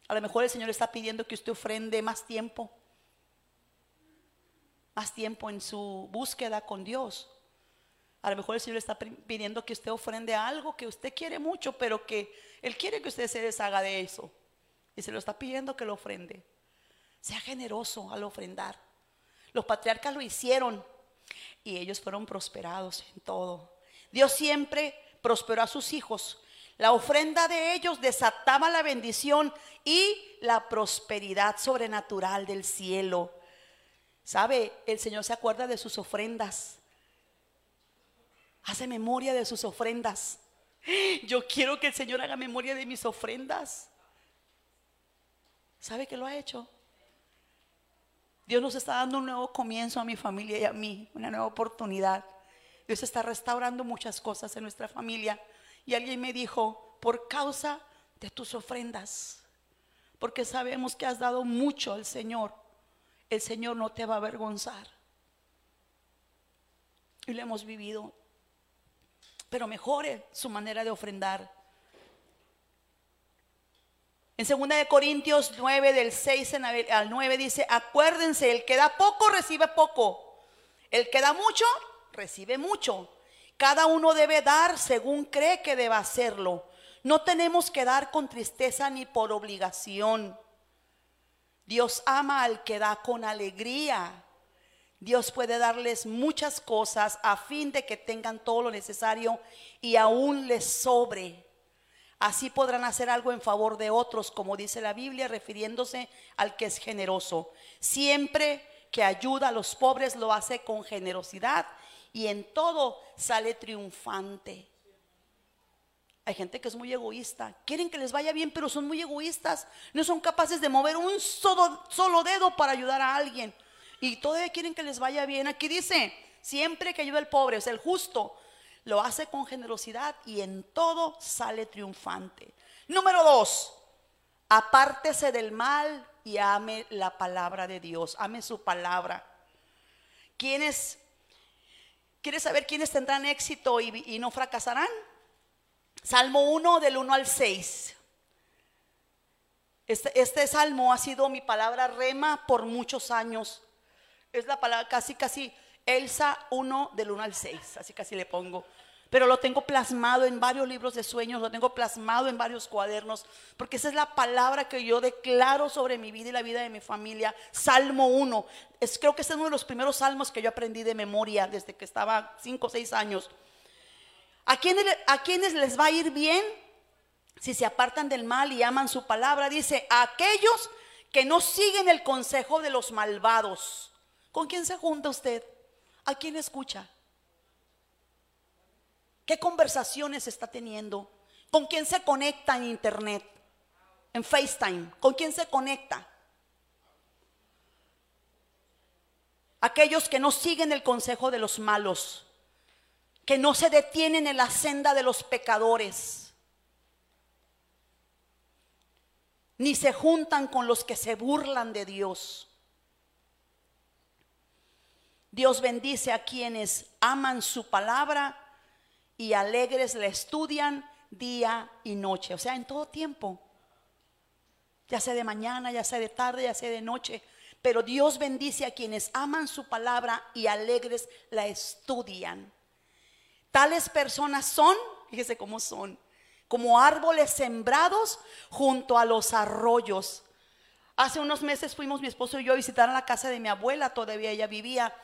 A lo mejor el Señor está pidiendo que usted ofrende más tiempo, más tiempo en su búsqueda con Dios. A lo mejor el Señor está pidiendo que usted ofrende algo que usted quiere mucho, pero que Él quiere que usted se deshaga de eso. Y se lo está pidiendo que lo ofrende. Sea generoso al ofrendar. Los patriarcas lo hicieron y ellos fueron prosperados en todo. Dios siempre prosperó a sus hijos. La ofrenda de ellos desataba la bendición y la prosperidad sobrenatural del cielo. ¿Sabe? El Señor se acuerda de sus ofrendas. Hace memoria de sus ofrendas. Yo quiero que el Señor haga memoria de mis ofrendas. ¿Sabe que lo ha hecho? Dios nos está dando un nuevo comienzo a mi familia y a mí, una nueva oportunidad. Dios está restaurando muchas cosas en nuestra familia. Y alguien me dijo, por causa de tus ofrendas, porque sabemos que has dado mucho al Señor, el Señor no te va a avergonzar. Y lo hemos vivido. Pero mejore su manera de ofrendar. En 2 de Corintios 9 del 6 en ade- al 9 dice, acuérdense, el que da poco recibe poco. El que da mucho recibe mucho. Cada uno debe dar según cree que deba hacerlo, No tenemos que dar con tristeza ni por obligación. Dios ama al que da con alegría. Dios puede darles muchas cosas a fin de que tengan todo lo necesario y aún les sobre. Así podrán hacer algo en favor de otros, como dice la Biblia, refiriéndose al que es generoso. Siempre que ayuda a los pobres lo hace con generosidad y en todo sale triunfante. Hay gente que es muy egoísta. Quieren que les vaya bien, pero son muy egoístas. No son capaces de mover un solo, solo dedo para ayudar a alguien. Y todavía quieren que les vaya bien. Aquí dice, siempre que ayuda al pobre, o sea, el justo, lo hace con generosidad y en todo sale triunfante. Número dos, apártese del mal y ame la palabra de Dios. Ame su palabra. ¿Quiénes? ¿Quieres saber quiénes tendrán éxito y, y no fracasarán? Salmo 1 del 1 al 6. Este, este salmo ha sido mi palabra rema por muchos años. Es la palabra casi, casi Elsa 1 del 1 al 6. Así casi le pongo. Pero lo tengo plasmado en varios libros de sueños, lo tengo plasmado en varios cuadernos, porque esa es la palabra que yo declaro sobre mi vida y la vida de mi familia. Salmo 1. Es, creo que es uno de los primeros salmos que yo aprendí de memoria desde que estaba 5 o 6 años. ¿A quienes, ¿A quienes les va a ir bien si se apartan del mal y aman su palabra? Dice, a aquellos que no siguen el consejo de los malvados. ¿Con quién se junta usted? ¿A quién escucha? ¿Qué conversaciones está teniendo? ¿Con quién se conecta en internet? En FaceTime. ¿Con quién se conecta? Aquellos que no siguen el consejo de los malos, que no se detienen en la senda de los pecadores, ni se juntan con los que se burlan de Dios. Dios bendice a quienes aman su palabra y alegres la estudian día y noche, o sea, en todo tiempo. Ya sea de mañana, ya sea de tarde, ya sea de noche. Pero Dios bendice a quienes aman su palabra y alegres la estudian. Tales personas son, fíjese cómo son, como árboles sembrados junto a los arroyos. Hace unos meses fuimos mi esposo y yo a visitar la casa de mi abuela, todavía ella vivía.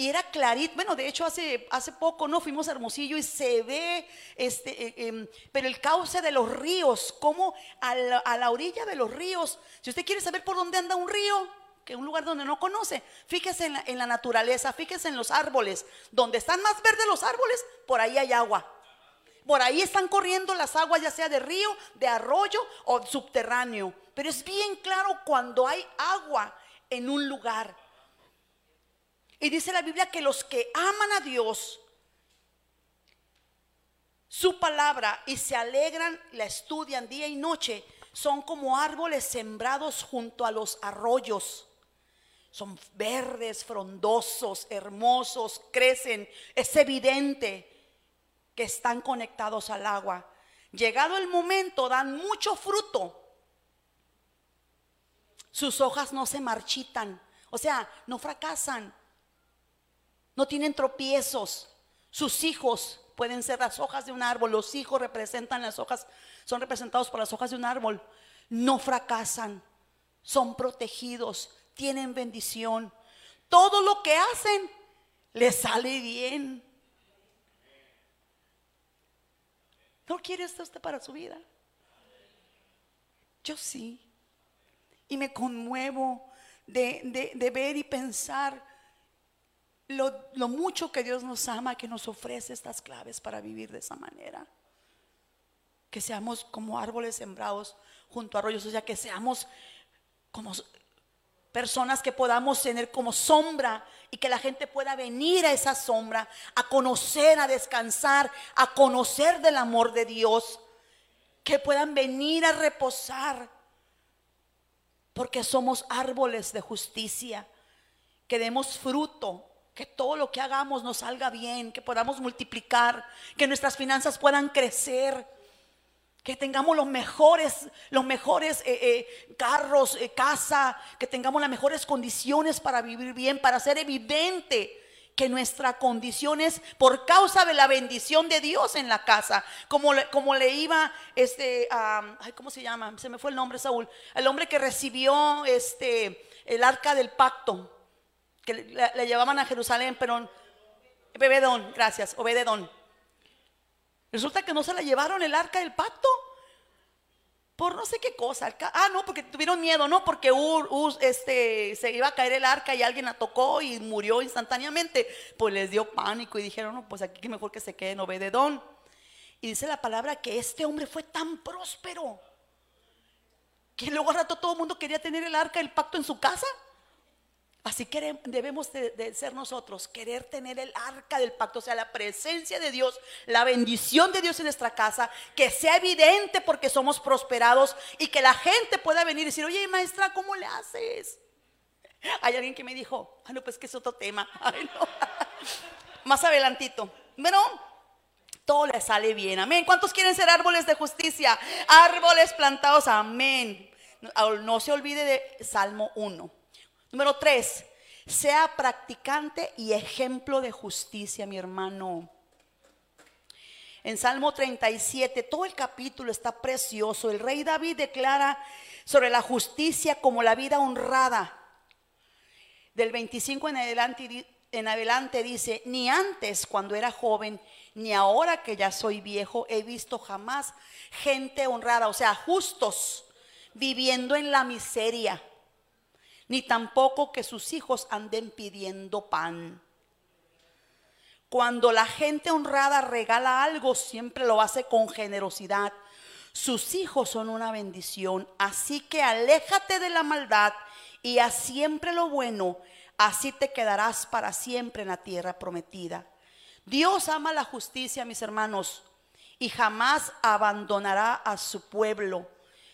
Y era clarito, bueno, de hecho hace, hace poco no fuimos a Hermosillo y se ve, este, eh, em, pero el cauce de los ríos, como a la, a la orilla de los ríos, si usted quiere saber por dónde anda un río, que un lugar donde no conoce, fíjese en la, en la naturaleza, fíjese en los árboles, donde están más verdes los árboles, por ahí hay agua. Por ahí están corriendo las aguas, ya sea de río, de arroyo o subterráneo. Pero es bien claro cuando hay agua en un lugar. Y dice la Biblia que los que aman a Dios, su palabra y se alegran, la estudian día y noche, son como árboles sembrados junto a los arroyos. Son verdes, frondosos, hermosos, crecen. Es evidente que están conectados al agua. Llegado el momento, dan mucho fruto. Sus hojas no se marchitan, o sea, no fracasan no tienen tropiezos. Sus hijos pueden ser las hojas de un árbol, los hijos representan las hojas, son representados por las hojas de un árbol. No fracasan, son protegidos, tienen bendición. Todo lo que hacen les sale bien. ¿No quiere esto usted para su vida? Yo sí. Y me conmuevo de, ver y pensar lo, mucho que Dios nos ama, que nos ofrece estas claves para vivir de esa manera. Que seamos como árboles sembrados junto a arroyos, o sea, que seamos como personas que podamos tener como sombra y que la gente pueda venir a esa sombra, a conocer, a descansar, a conocer del amor de Dios, que puedan venir a reposar, porque somos árboles de justicia, que demos fruto, que todo lo que hagamos nos salga bien, que podamos multiplicar, que nuestras finanzas puedan crecer, que tengamos los mejores, los mejores eh, eh, carros, eh, casa, que tengamos las mejores condiciones para vivir bien, para ser evidente que nuestra condición es por causa de la bendición de Dios en la casa. Como le, como le iba, este, a- ay, ¿cómo se llama? Se me fue el nombre, Saúl. El hombre que recibió este, el arca del pacto, que le, llevaban a Jerusalén, pero Bebedón, gracias, Obededón. Resulta que no se la llevaron el arca del pacto. Por no sé qué cosa. Ah, no, porque tuvieron miedo, no, porque este, se iba a caer el arca y alguien la tocó y murió instantáneamente. Pues les dio pánico y dijeron, no, pues aquí mejor que se quede en Obededón. Y dice la palabra que este hombre fue tan próspero que luego al rato todo el mundo quería tener el arca del pacto en su casa. Así que debemos de, ser nosotros, querer tener el arca del pacto, o sea, la presencia de Dios, la bendición de Dios en nuestra casa, que sea evidente porque somos prosperados y que la gente pueda venir y decir, oye maestra, ¿cómo le haces? Hay alguien que me dijo, ah, no, pues que es otro tema. Más adelantito. Bueno, todo le sale bien. Amén. ¿Cuántos quieren ser árboles de justicia? Árboles plantados. Amén. No, no se olvide de Salmo 1. Número 3. Sea practicante y ejemplo de justicia, mi hermano. En Salmo 37, todo el capítulo está precioso. El rey David declara sobre la justicia como la vida honrada. Del 25 en adelante, en adelante dice, ni antes cuando era joven, ni ahora que ya soy viejo, he visto jamás gente honrada, o sea, justos, viviendo en la miseria, ni tampoco que sus hijos anden pidiendo pan. Cuando la gente honrada regala algo, siempre lo hace con generosidad. Sus hijos son una bendición. Así que aléjate de la maldad y haz siempre lo bueno. Así te quedarás para siempre en la tierra prometida. Dios ama la justicia, mis hermanos, y jamás abandonará a su pueblo.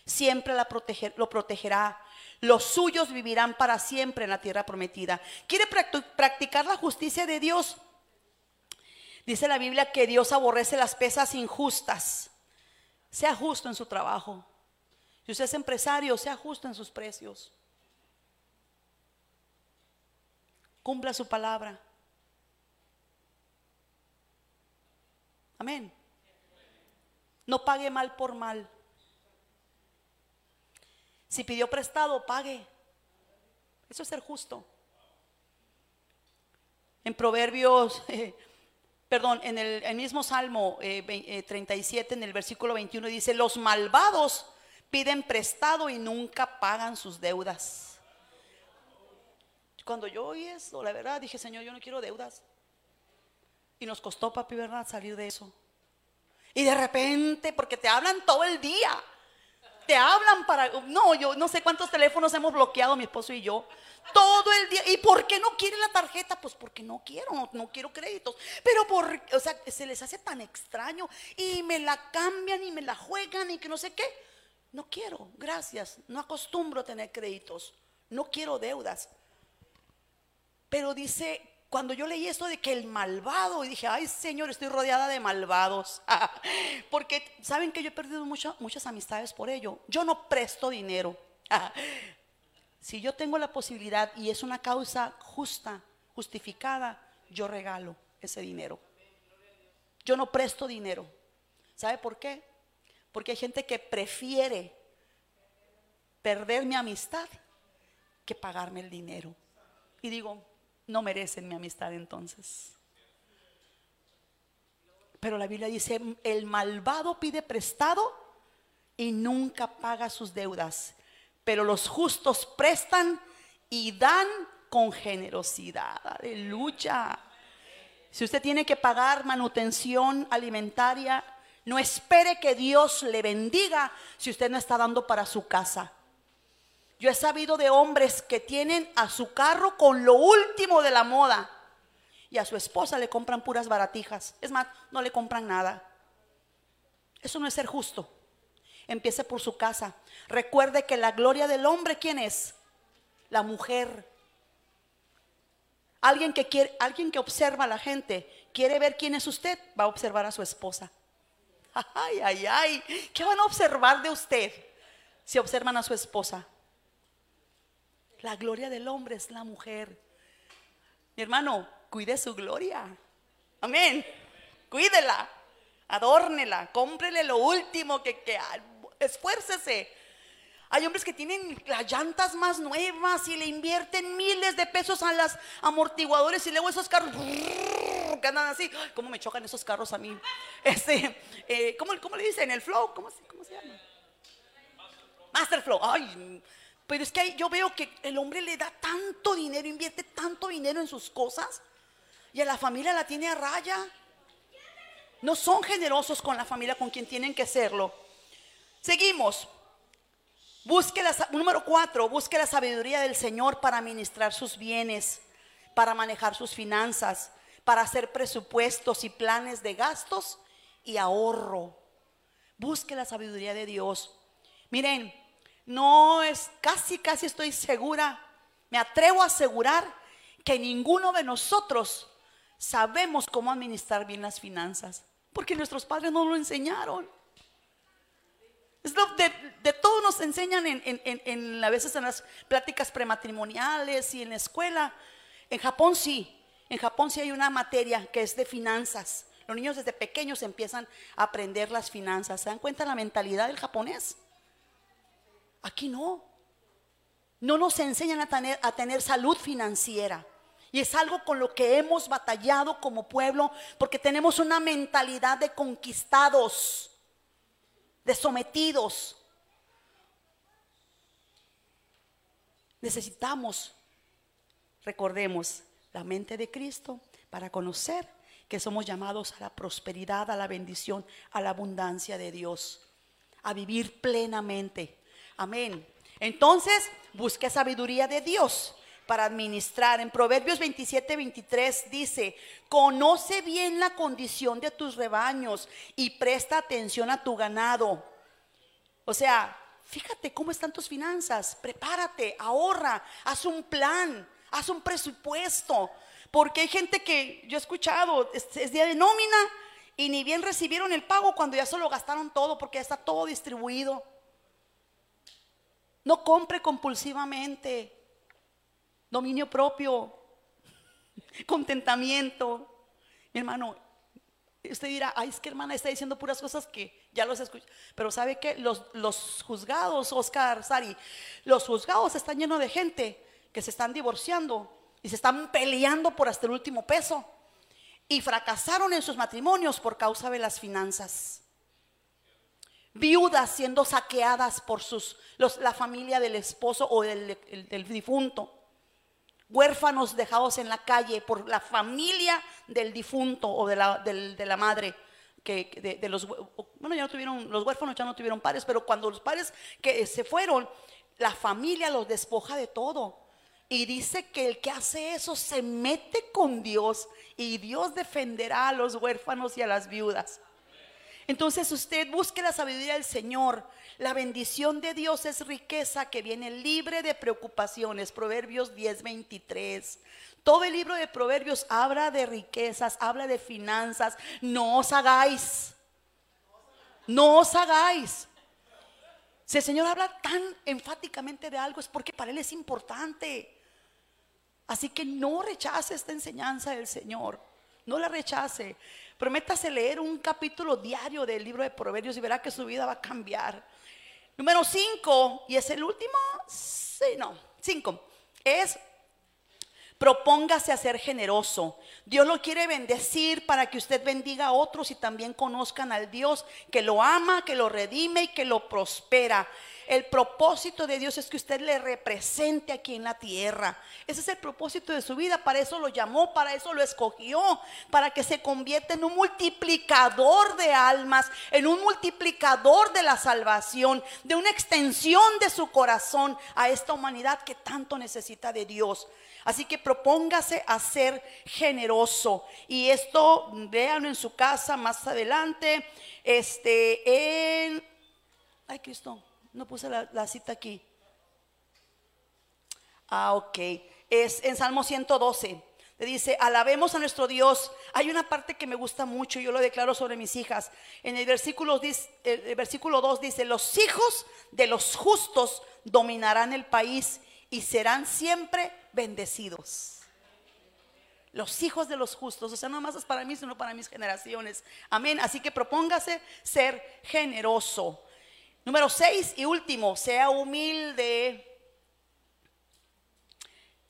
Siempre lo protegerá. Los suyos vivirán para siempre en la tierra prometida. ¿Quiere practicar la justicia de Dios? Dice la Biblia que Dios aborrece las pesas injustas. Sea justo en su trabajo. Si usted es empresario, sea justo en sus precios. Cumpla su palabra. Amén. No pague mal por mal. Si pidió prestado, pague. Eso es ser justo. En Proverbios, eh, perdón, en el, mismo Salmo eh, ve- eh, 37, en el versículo 21 dice, los malvados piden prestado y nunca pagan sus deudas. Cuando yo oí eso, la verdad, dije, Señor, yo no quiero deudas. Y nos costó, papi, ¿verdad? Salir de eso. Y de repente, porque te hablan todo el día. Te hablan para... No, yo no sé cuántos teléfonos hemos bloqueado mi esposo y yo. Todo el día. ¿Y por qué no quiere la tarjeta? Pues porque no quiero, no, no quiero créditos. Pero por... O sea, se les hace tan extraño. Y me la cambian y me la juegan y que no sé qué. No quiero, gracias. No acostumbro a tener créditos. No quiero deudas. Pero dice, cuando yo leí esto de que el malvado, y dije, ay Señor, estoy rodeada de malvados. Porque saben que yo he perdido mucha- muchas amistades por ello. Yo no presto dinero. Si yo tengo la posibilidad y es una causa justa, justificada, yo regalo ese dinero. Yo no presto dinero. ¿Sabe por qué? Porque hay gente que prefiere perder mi amistad que pagarme el dinero. Y digo, no merecen mi amistad entonces. Pero la Biblia dice, el malvado pide prestado y nunca paga sus deudas, pero los justos prestan y dan con generosidad. Aleluya. Si usted tiene que pagar manutención alimentaria, no espere que Dios le bendiga si usted no está dando para su casa. Yo he sabido de hombres que tienen a su carro con lo último de la moda y a su esposa le compran puras baratijas. Es más, no le compran nada. Eso no es ser justo. Empiece por su casa. Recuerde que la gloria del hombre, ¿quién es? La mujer. Alguien que quiere, alguien que observa a la gente, quiere ver quién es usted, va a observar a su esposa. Ay, ay, ay. ¿Qué van a observar de usted si observan a su esposa? La gloria del hombre es la mujer. Mi hermano, cuide su gloria. Amén. Cuídela, adórnela, cómprele lo último que, que esfuércese. Hay hombres que tienen las llantas más nuevas y le invierten miles de pesos a las amortiguadores y luego esos carros que andan así. ¿Cómo me chocan esos carros a mí? Este, eh, ¿cómo, cómo le dicen? ¿El flow? ¿Cómo, cómo se llama? Master Flow. Ay, pero es que yo veo que el hombre le da tanto dinero, invierte tanto dinero en sus cosas y a la familia la tiene a raya. No son generosos con la familia con quien tienen que serlo. Seguimos. Busque la, número cuatro, busque la sabiduría del Señor para administrar sus bienes, para manejar sus finanzas, para hacer presupuestos y planes de gastos y ahorro. Busque la sabiduría de Dios. Miren, no es, casi, casi estoy segura, me atrevo a asegurar que ninguno de nosotros sabemos cómo administrar bien las finanzas, porque nuestros padres no lo enseñaron. De, de todo nos enseñan en, en- en- a veces en las pláticas prematrimoniales y en la escuela. En Japón sí, en Japón sí hay una materia que es de finanzas. Los niños desde pequeños empiezan a aprender las finanzas. ¿Se dan cuenta la mentalidad del japonés? Aquí no. No nos enseñan a tener, salud financiera. Y es algo con lo que hemos batallado como pueblo porque tenemos una mentalidad de conquistados de sometidos. Necesitamos, recordemos, la mente de Cristo para conocer que somos llamados a la prosperidad, a la bendición, a la abundancia de Dios, a vivir plenamente. Amén. Entonces, busque sabiduría de Dios para administrar. En Proverbios 27, 23 dice, conoce bien la condición de tus rebaños y presta atención a tu ganado. O sea, fíjate cómo están tus finanzas, prepárate, ahorra, haz un plan, haz un presupuesto. Porque hay gente que yo he escuchado, es, día de nómina y ni bien recibieron el pago cuando ya se lo gastaron todo porque ya está todo distribuido. No compre compulsivamente. Dominio propio. Contentamiento. Mi hermano, usted dirá, ay, es que hermana está diciendo puras cosas que ya los escuché. Pero ¿sabe qué? Los, los juzgados, Oscar Sari, los juzgados están llenos de gente que se están divorciando y se están peleando por hasta el último peso. Y fracasaron en sus matrimonios por causa de las finanzas viudas siendo saqueadas por sus, los- la familia del esposo o del, el- del difunto, huérfanos dejados en la calle por la familia del difunto o de la, de la madre. Que, de, de los, bueno, ya no tuvieron, los huérfanos ya no tuvieron padres, pero cuando los padres que se fueron, la familia los despoja de todo. Y dice que el que hace eso se mete con Dios y Dios defenderá a los huérfanos y a las viudas. Entonces usted busque la sabiduría del Señor. La bendición de Dios es riqueza que viene libre de preocupaciones. Proverbios 10:23. Todo el libro de Proverbios habla de riquezas, habla de finanzas. No os hagáis. No os hagáis. Si el Señor habla tan enfáticamente de algo es porque para Él es importante. Así que no rechace esta enseñanza del Señor. No la rechace. Prométase leer un capítulo diario del libro de Proverbios y verá que su vida va a cambiar. Número 5, y es el último. Sí, no, 5. Es propóngase a ser generoso. Dios lo quiere bendecir para que usted bendiga a otros y también conozcan al Dios que lo ama, que lo redime y que lo prospera. El propósito de Dios es que usted le represente aquí en la tierra. Ese es el propósito de su vida. Para eso lo llamó, para eso lo escogió, para que se convierta en un multiplicador de almas, en un multiplicador de la salvación, de una extensión de su corazón a esta humanidad que tanto necesita de Dios. Así que propóngase a ser generoso. Y esto, véanlo en su casa más adelante. Este, en. Ay, Cristo, no puse la, cita aquí. Ah, ok. Es en Salmo 112. Le dice, alabemos a nuestro Dios. Hay una parte que me gusta mucho, yo lo declaro sobre mis hijas. En el versículo, el versículo 2 dice, los hijos de los justos dominarán el país y serán siempre bendecidos. los hijos de los justos. O sea, no más es para mí, sino para mis generaciones. Amén. Así que propóngase ser generoso. Número seis y último, sea humilde.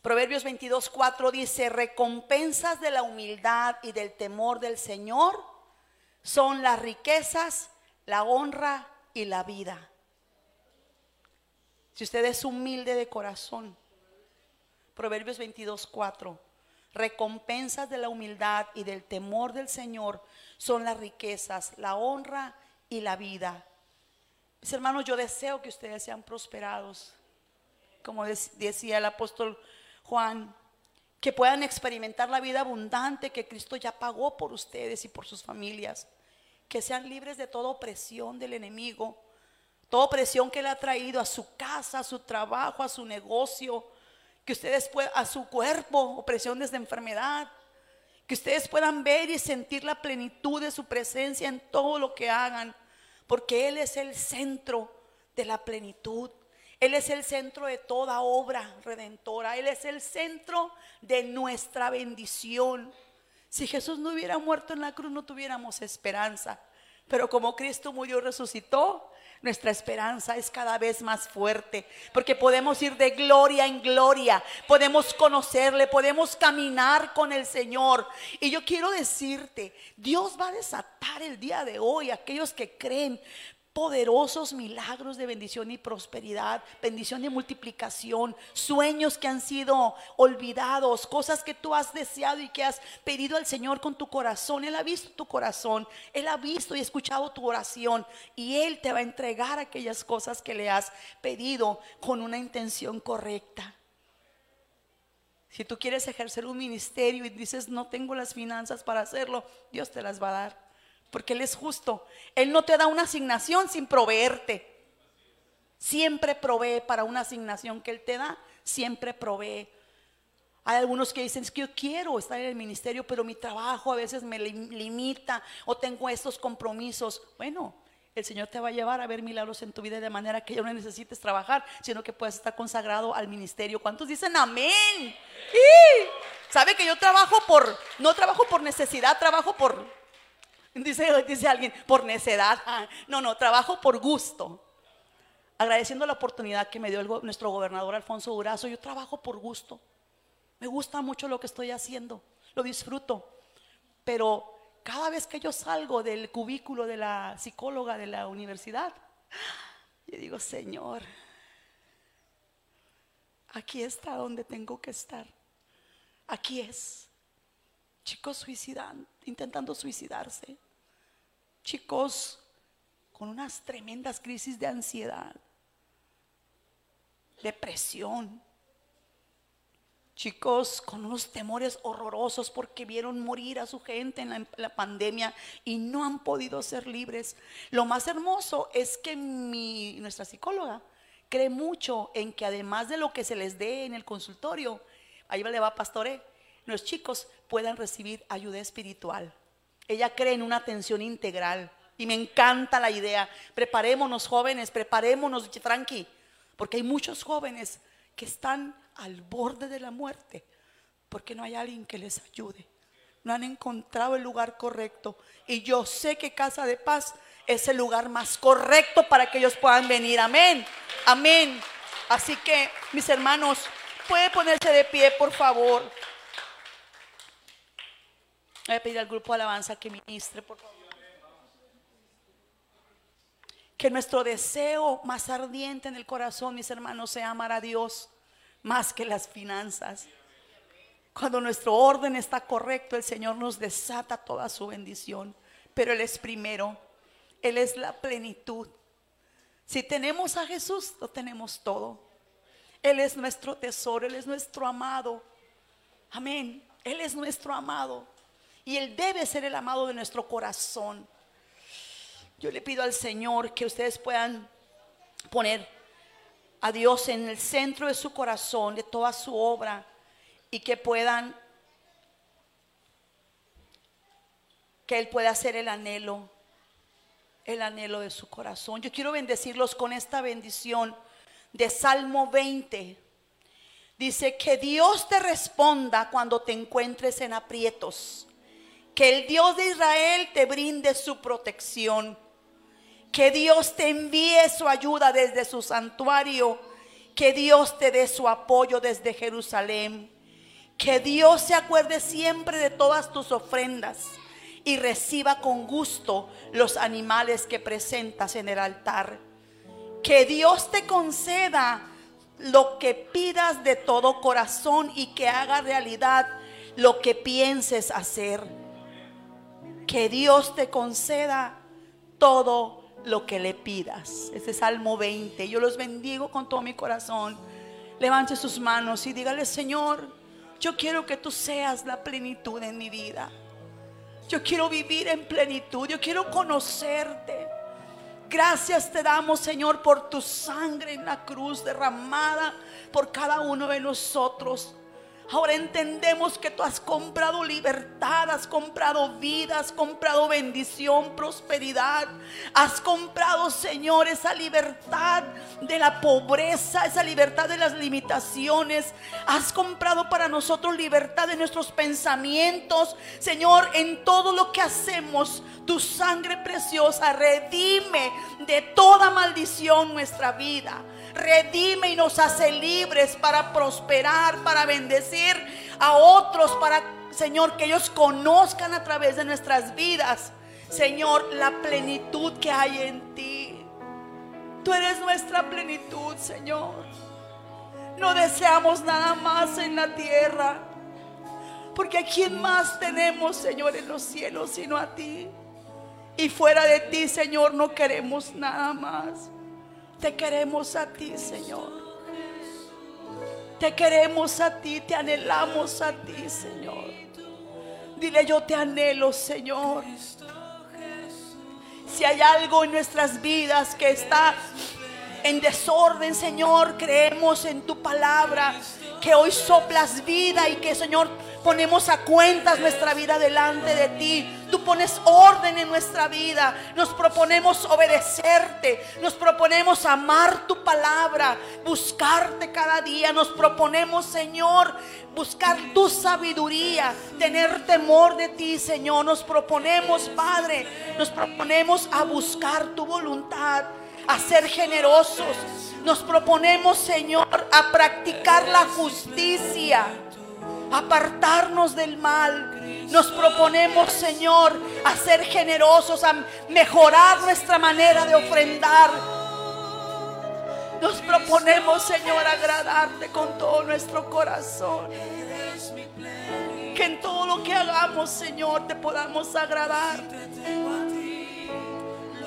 Proverbios 22, 4 dice, recompensas de la humildad y del temor del Señor son las riquezas, la honra y la vida. Si usted es humilde de corazón, Proverbios 22, 4, recompensas de la humildad y del temor del Señor son las riquezas, la honra y la vida. Mis hermanos, yo deseo que ustedes sean prosperados, como dec- decía el apóstol Juan, que puedan experimentar la vida abundante que Cristo ya pagó por ustedes y por sus familias, que sean libres de toda opresión del enemigo, toda opresión que le ha traído a su casa, a su trabajo, a su negocio, que ustedes puedan, a su cuerpo, opresión desde enfermedad, que ustedes puedan ver y sentir la plenitud de su presencia en todo lo que hagan, porque Él es el centro de la plenitud. Él es el centro de toda obra redentora. Él es el centro de nuestra bendición. Si Jesús no hubiera muerto en la cruz, no tuviéramos esperanza. Pero como Cristo murió y resucitó, nuestra esperanza es cada vez más fuerte, porque podemos ir de gloria en gloria, podemos conocerle, podemos caminar con el Señor. Y yo quiero decirte, Dios va a desatar el día de hoy a aquellos que creen poderosos milagros de bendición y prosperidad, bendición y multiplicación, sueños que han sido olvidados, cosas que tú has deseado y que has pedido al Señor con tu corazón. Él ha visto tu corazón, Él ha visto y escuchado tu oración y Él te va a entregar aquellas cosas que le has pedido con una intención correcta. Si tú quieres ejercer un ministerio y dices, no tengo las finanzas para hacerlo, Dios te las va a dar. Porque Él es justo. Él no te da una asignación sin proveerte. Siempre provee para una asignación que Él te da. Siempre provee. Hay algunos que dicen, es que yo quiero estar en el ministerio, pero mi trabajo a veces me lim- limita o tengo estos compromisos. Bueno, el Señor te va a llevar a ver milagros en tu vida de manera que ya no necesites trabajar, sino que puedas estar consagrado al ministerio. ¿Cuántos dicen amén? ¡Sí! ¿Sabe que yo trabajo por, no trabajo por necesidad, trabajo por, dice, dice alguien, por necedad? Ah, No, no, trabajo por gusto. Agradeciendo la oportunidad que me dio nuestro gobernador Alfonso Durazo, yo trabajo por gusto. Me gusta mucho lo que estoy haciendo, lo disfruto. Pero cada vez que yo salgo del cubículo de la psicóloga de la universidad, yo digo, Señor, aquí está donde tengo que estar. Aquí es. Chicos suicidan, intentando suicidarse. Chicos con unas tremendas crisis de ansiedad, depresión. Chicos con unos temores horrorosos porque vieron morir a su gente en la, pandemia y no han podido ser libres. Lo más hermoso es que mi, nuestra psicóloga cree mucho en que además de lo que se les dé en el consultorio, ahí le va pastore, los chicos puedan recibir ayuda espiritual. Ella cree en una atención integral y me encanta la idea. Preparémonos jóvenes, preparémonos, Frankie, porque hay muchos jóvenes que están al borde de la muerte porque no hay alguien que les ayude. No han encontrado el lugar correcto. Y yo sé que Casa de Paz es el lugar más correcto para que ellos puedan venir. Amén. Amén. Así que, mis hermanos, puede ponerse de pie, por favor. Voy a pedir al grupo de alabanza que ministre, por favor. Que nuestro deseo más ardiente en el corazón, mis hermanos, sea amar a Dios más que las finanzas. Cuando nuestro orden está correcto, el Señor nos desata toda su bendición. Pero Él es primero. Él es la plenitud. Si tenemos a Jesús, lo tenemos todo. Él es nuestro tesoro, Él es nuestro amado. Amén. Él es nuestro amado. Y Él debe ser el amado de nuestro corazón. Yo le pido al Señor que ustedes puedan poner a Dios en el centro de su corazón, de toda su obra, y que puedan, que Él pueda hacer el anhelo, el anhelo de su corazón. Yo quiero bendecirlos con esta bendición de Salmo 20. Dice que Dios te responda cuando te encuentres en aprietos. Que el Dios de Israel te brinde su protección. Que Dios te envíe su ayuda desde su santuario. Que Dios te dé su apoyo desde Jerusalén. Que Dios se acuerde siempre de todas tus ofrendas y reciba con gusto los animales que presentas en el altar. Que Dios te conceda lo que pidas de todo corazón y que haga realidad lo que pienses hacer. Que Dios te conceda todo lo que le pidas. Ese es Salmo 20. Yo los bendigo con todo mi corazón. Levante sus manos y dígale, Señor, yo quiero que tú seas la plenitud en mi vida. Yo quiero vivir en plenitud. Yo quiero conocerte. Gracias te damos, Señor, por tu sangre en la cruz derramada por cada uno de nosotros. Ahora entendemos que tú has comprado libertad, has comprado vida, has comprado bendición, prosperidad. Has comprado, Señor, esa libertad de la pobreza, esa libertad de las limitaciones. Has comprado para nosotros libertad de nuestros pensamientos. Señor, en todo lo que hacemos, tu sangre preciosa redime de toda maldición nuestra vida redime y nos hace libres para prosperar, para bendecir a otros, para, Señor, que ellos conozcan a través de nuestras vidas, Señor, la plenitud que hay en ti. Tú eres nuestra plenitud, Señor. No deseamos nada más en la tierra, porque a quién más tenemos, Señor, en los cielos, sino a ti. Y fuera de ti, Señor, no queremos nada más. Te queremos a ti, Señor. Te queremos a ti, te anhelamos a ti, Señor. Dile, yo te anhelo, Señor. Si hay algo en nuestras vidas que está en desorden, Señor, creemos en tu palabra, que hoy soplas vida y que, Señor, ponemos a cuentas nuestra vida delante de ti. Tú pones orden en nuestra vida. Nos proponemos obedecerte. Nos proponemos amar tu palabra, buscarte cada día. Nos proponemos, Señor, buscar tu sabiduría, tener temor de ti, Señor. Nos proponemos, Padre, nos proponemos a buscar tu voluntad, a ser generosos. Nos proponemos, Señor, a practicar la justicia apartarnos del mal. Nos proponemos, Señor, a ser generosos, a mejorar nuestra manera de ofrendar. Nos proponemos, Señor, agradarte con todo nuestro corazón. Que en todo lo que hagamos, Señor, te podamos agradar.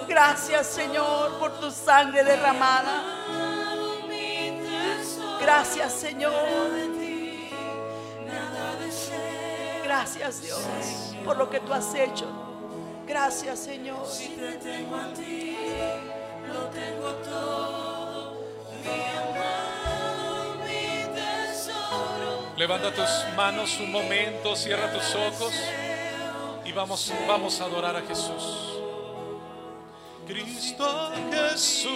Gracias, Señor, por tu sangre derramada. Gracias, Señor. Gracias Dios por lo que tú has hecho. Gracias Señor. Levanta tus manos un momento, cierra tus ojos y vamos, vamos a adorar a Jesús. Cristo Jesús,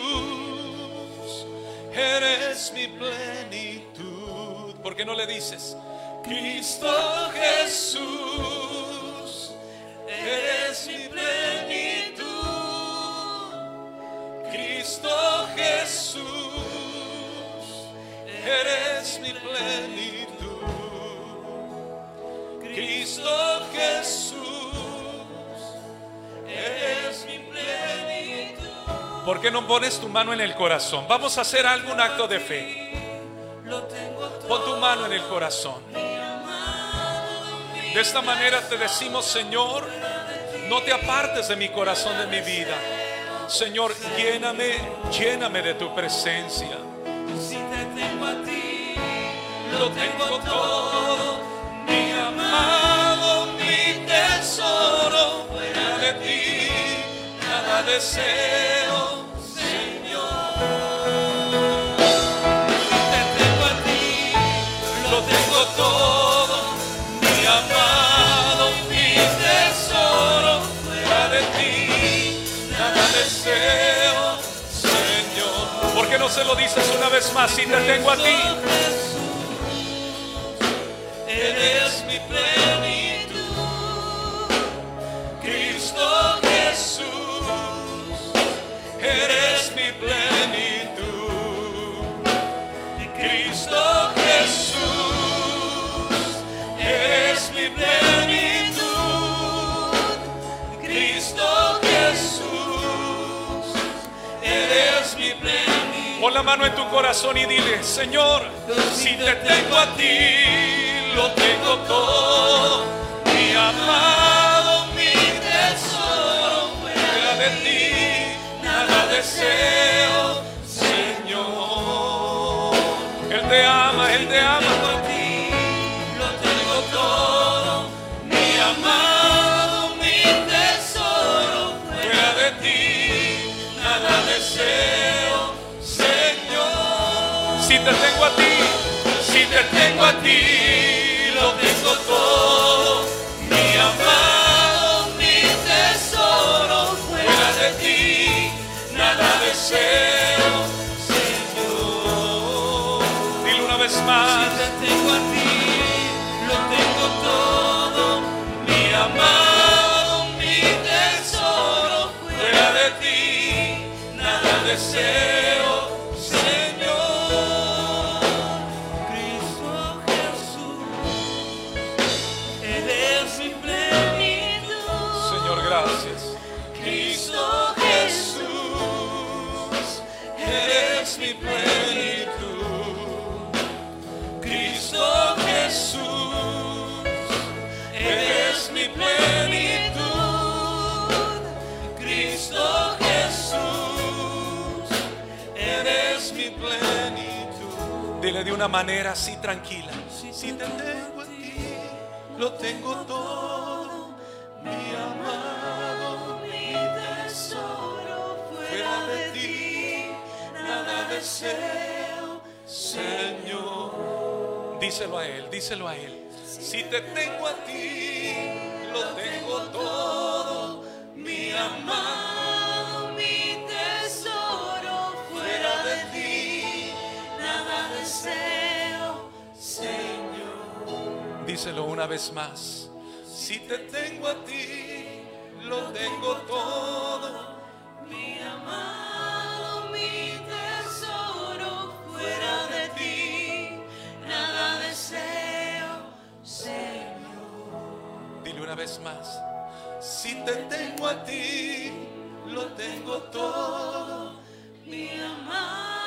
eres mi plenitud. ¿Por qué no le dices? Cristo Jesús, eres mi plenitud. Cristo Jesús, eres mi plenitud. Cristo Jesús, eres mi plenitud. ¿Por qué no pones tu mano en el corazón? Vamos a hacer algún acto de fe. Pon tu mano en el corazón. De esta manera te decimos, Señor, no te apartes de mi corazón, de mi vida. Señor, lléname, lléname de tu presencia. Si te tengo a ti, lo tengo todo, mi amado, mi tesoro, fuera de ti, nada deseo, Señor. ¿Por qué no se lo dices una vez más si te tengo a ti? Pon la mano en tu corazón y dile, Señor, si te tengo a ti, lo tengo todo. Mi amado, mi tesoro, fuera de ti, nada deseo, Señor. Él te ama, Él te ama. Ti, lo tengo todo, una manera así tranquila. Si te tengo a ti, lo tengo todo. Mi amado, mi tesoro, fuera de ti, nada deseo, Señor. Díselo a Él, díselo a Él. Si te tengo a ti, lo tengo todo. Mi amado, Díselo una vez más. Si te tengo a ti, lo tengo todo. Mi amado, mi tesoro, fuera de ti, nada deseo, Señor. Dile una vez más. Si te tengo a ti, lo tengo todo. Mi amado,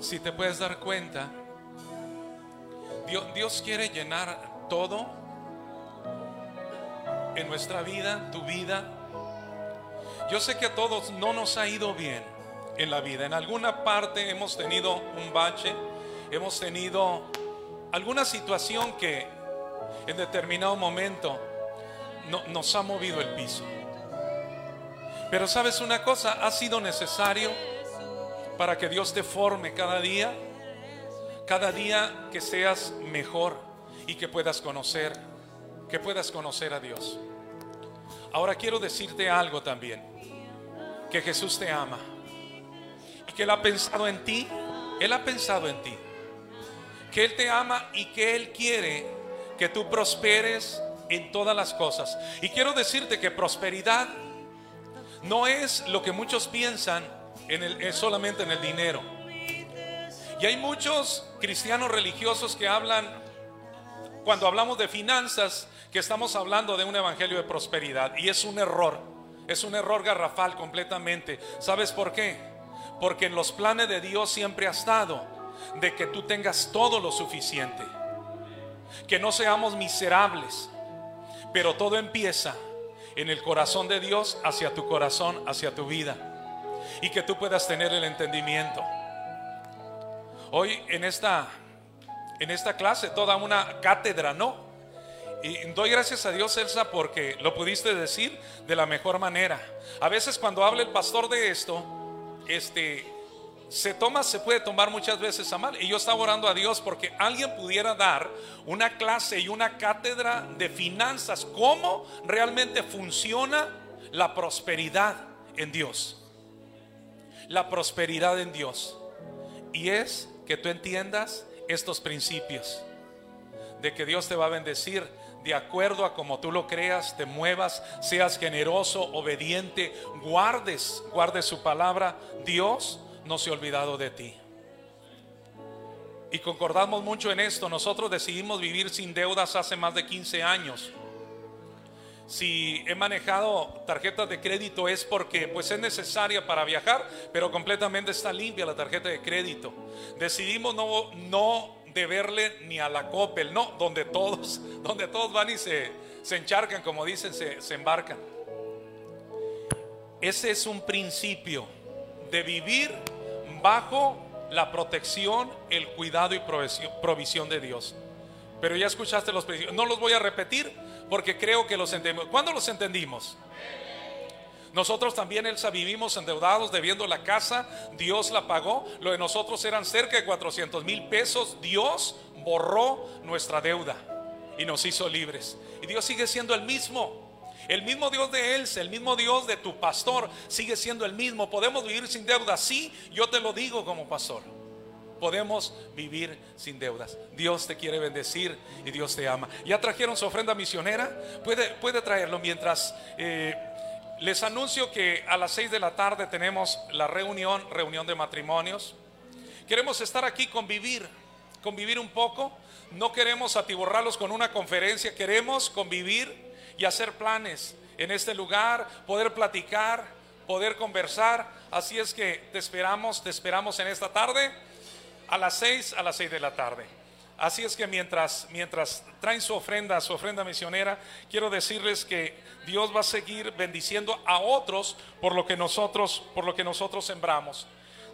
Si te puedes dar cuenta, Dios, Dios quiere llenar todo en nuestra vida, tu vida. Yo sé que a todos no nos ha ido bien en la vida. En alguna parte hemos tenido un bache, hemos tenido alguna situación que en determinado momento no- nos ha movido el piso. Pero sabes una cosa, ha sido necesario para que Dios te forme cada día, cada día que seas mejor y que puedas conocer, que puedas conocer a Dios. Ahora quiero decirte algo también, que Jesús te ama y que Él ha pensado en ti, Él ha pensado en ti, que Él te ama y que Él quiere que tú prosperes en todas las cosas. Y quiero decirte que prosperidad no es lo que muchos piensan en el, es solamente en el dinero. Y hay muchos cristianos religiosos que hablan, cuando hablamos de finanzas, que estamos hablando de un evangelio de prosperidad. Y es un error, es un error garrafal completamente. ¿Sabes por qué? Porque en los planes de Dios siempre ha estado de que tú tengas todo lo suficiente. Que no seamos miserables. Pero todo empieza en el corazón de Dios hacia tu corazón, hacia tu vida. Y que tú puedas tener el entendimiento. Hoy en esta en esta clase toda una cátedra, ¿no? Y doy gracias a Dios, Elsa, porque lo pudiste decir de la mejor manera. A veces cuando habla el pastor de esto, este se toma, se puede tomar muchas veces a mal. Y yo estaba orando a Dios porque alguien pudiera dar una clase y una cátedra de finanzas, cómo realmente funciona la prosperidad en Dios. La prosperidad en Dios. Y es que tú entiendas estos principios de que Dios te va a bendecir de acuerdo a como tú lo creas, te muevas, seas generoso, obediente, guardes, guardes su palabra. Dios no se ha olvidado de ti. y concordamos mucho en esto. Nosotros decidimos vivir sin deudas hace más de 15 años. Si he manejado tarjetas de crédito es porque pues es necesaria para viajar, pero completamente está limpia la tarjeta de crédito. Decidimos no, no deberle ni a la Coppel, no, donde todos, donde todos van y se, se encharcan, como dicen, se, se embarcan. Ese es un principio de vivir bajo la protección, el cuidado y provisión, de Dios. Pero ya escuchaste los principios. No los voy a repetir porque creo que los entendimos. ¿Cuándo los entendimos? Nosotros también, Elsa, vivimos endeudados, debiendo la casa. Dios la pagó. Lo de nosotros eran cerca de 400 mil pesos. Dios borró nuestra deuda y nos hizo libres. Y Dios sigue siendo el mismo. El mismo Dios de Elsa, el mismo Dios de tu pastor, sigue siendo el mismo. Podemos vivir sin deuda. Sí, yo te lo digo como pastor. Podemos vivir sin deudas. Dios te quiere bendecir y Dios te ama. ¿Ya trajeron su ofrenda misionera? Puede, puede traerlo mientras eh, les anuncio que a las 6 de la tarde tenemos la reunión, reunión de matrimonios. Queremos estar aquí, convivir, convivir un poco. No queremos atiborrarlos con una conferencia, queremos convivir y hacer planes en este lugar, poder platicar, poder conversar. Así es que te esperamos, te esperamos en esta tarde a las 6, a las 6 de la tarde. Así es que mientras, mientras traen su ofrenda, su ofrenda misionera, quiero decirles que Dios va a seguir bendiciendo a otros por lo que nosotros, por lo que nosotros sembramos.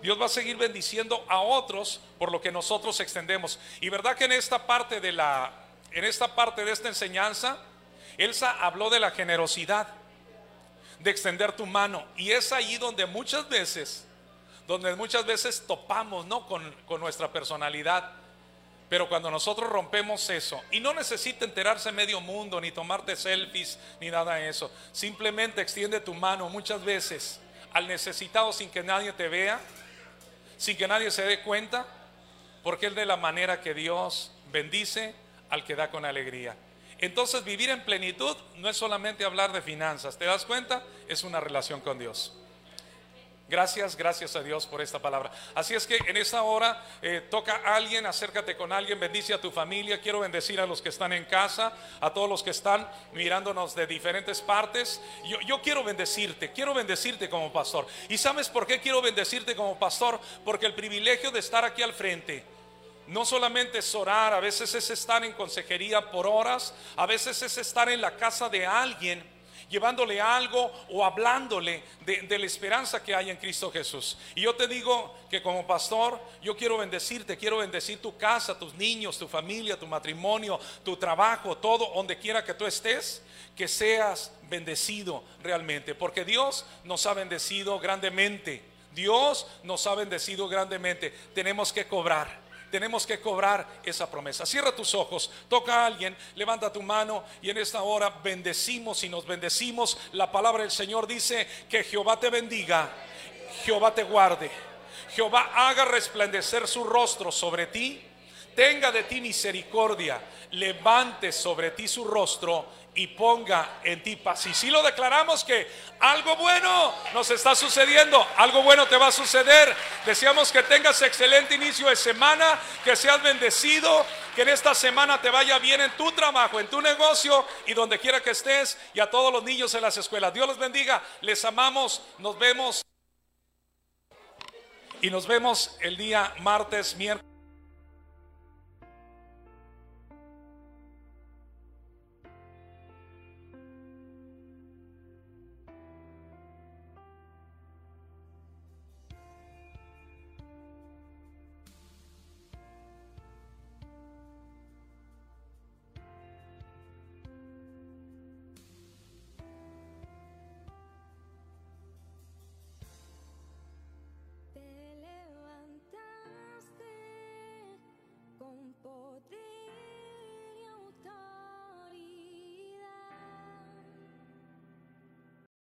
Dios va a seguir bendiciendo a otros por lo que nosotros extendemos. Y verdad que en esta parte de la, en esta parte de esta enseñanza, Elsa habló de la generosidad, de extender tu mano. Y es ahí donde muchas veces, donde muchas veces topamos, ¿no? Con, con nuestra personalidad. Pero cuando nosotros rompemos eso, y no necesita enterarse medio mundo, ni tomarte selfies, ni nada de eso, simplemente extiende tu mano muchas veces al necesitado sin que nadie te vea, sin que nadie se dé cuenta, porque es de la manera que Dios bendice al que da con alegría. Entonces vivir en plenitud no es solamente hablar de finanzas, ¿te das cuenta? Es una relación con Dios. Gracias, gracias a Dios por esta palabra. Así es que en esta hora eh, toca a alguien, acércate con alguien, bendice a tu familia. Quiero bendecir a los que están en casa, a todos los que están mirándonos de diferentes partes. Yo, yo quiero bendecirte, quiero bendecirte como pastor. ¿Y sabes por qué quiero bendecirte como pastor? Porque el privilegio de estar aquí al frente. No solamente es orar, a veces es estar en consejería por horas, a veces es estar en la casa de alguien llevándole algo o hablándole de, la esperanza que hay en Cristo Jesús. Y yo te digo que como pastor, yo quiero bendecirte, quiero bendecir tu casa, tus niños, tu familia, tu matrimonio, tu trabajo, todo, donde quiera que tú estés, que seas bendecido realmente, porque Dios nos ha bendecido grandemente. Dios nos ha bendecido grandemente. Tenemos que cobrar tenemos que cobrar esa promesa. Cierra tus ojos, toca a alguien, levanta tu mano y en esta hora bendecimos y nos bendecimos. La palabra del Señor dice que Jehová te bendiga, Jehová te guarde, Jehová haga resplandecer su rostro sobre ti, tenga de ti misericordia, levante sobre ti su rostro y ponga en ti paz. Y si lo declaramos que algo bueno nos está sucediendo, algo bueno te va a suceder. Deseamos que tengas excelente inicio de semana, que seas bendecido, que en esta semana te vaya bien en tu trabajo, en tu negocio y donde quiera que estés y a todos los niños en las escuelas. Dios les bendiga, les amamos, nos vemos y nos vemos el día martes, miércoles.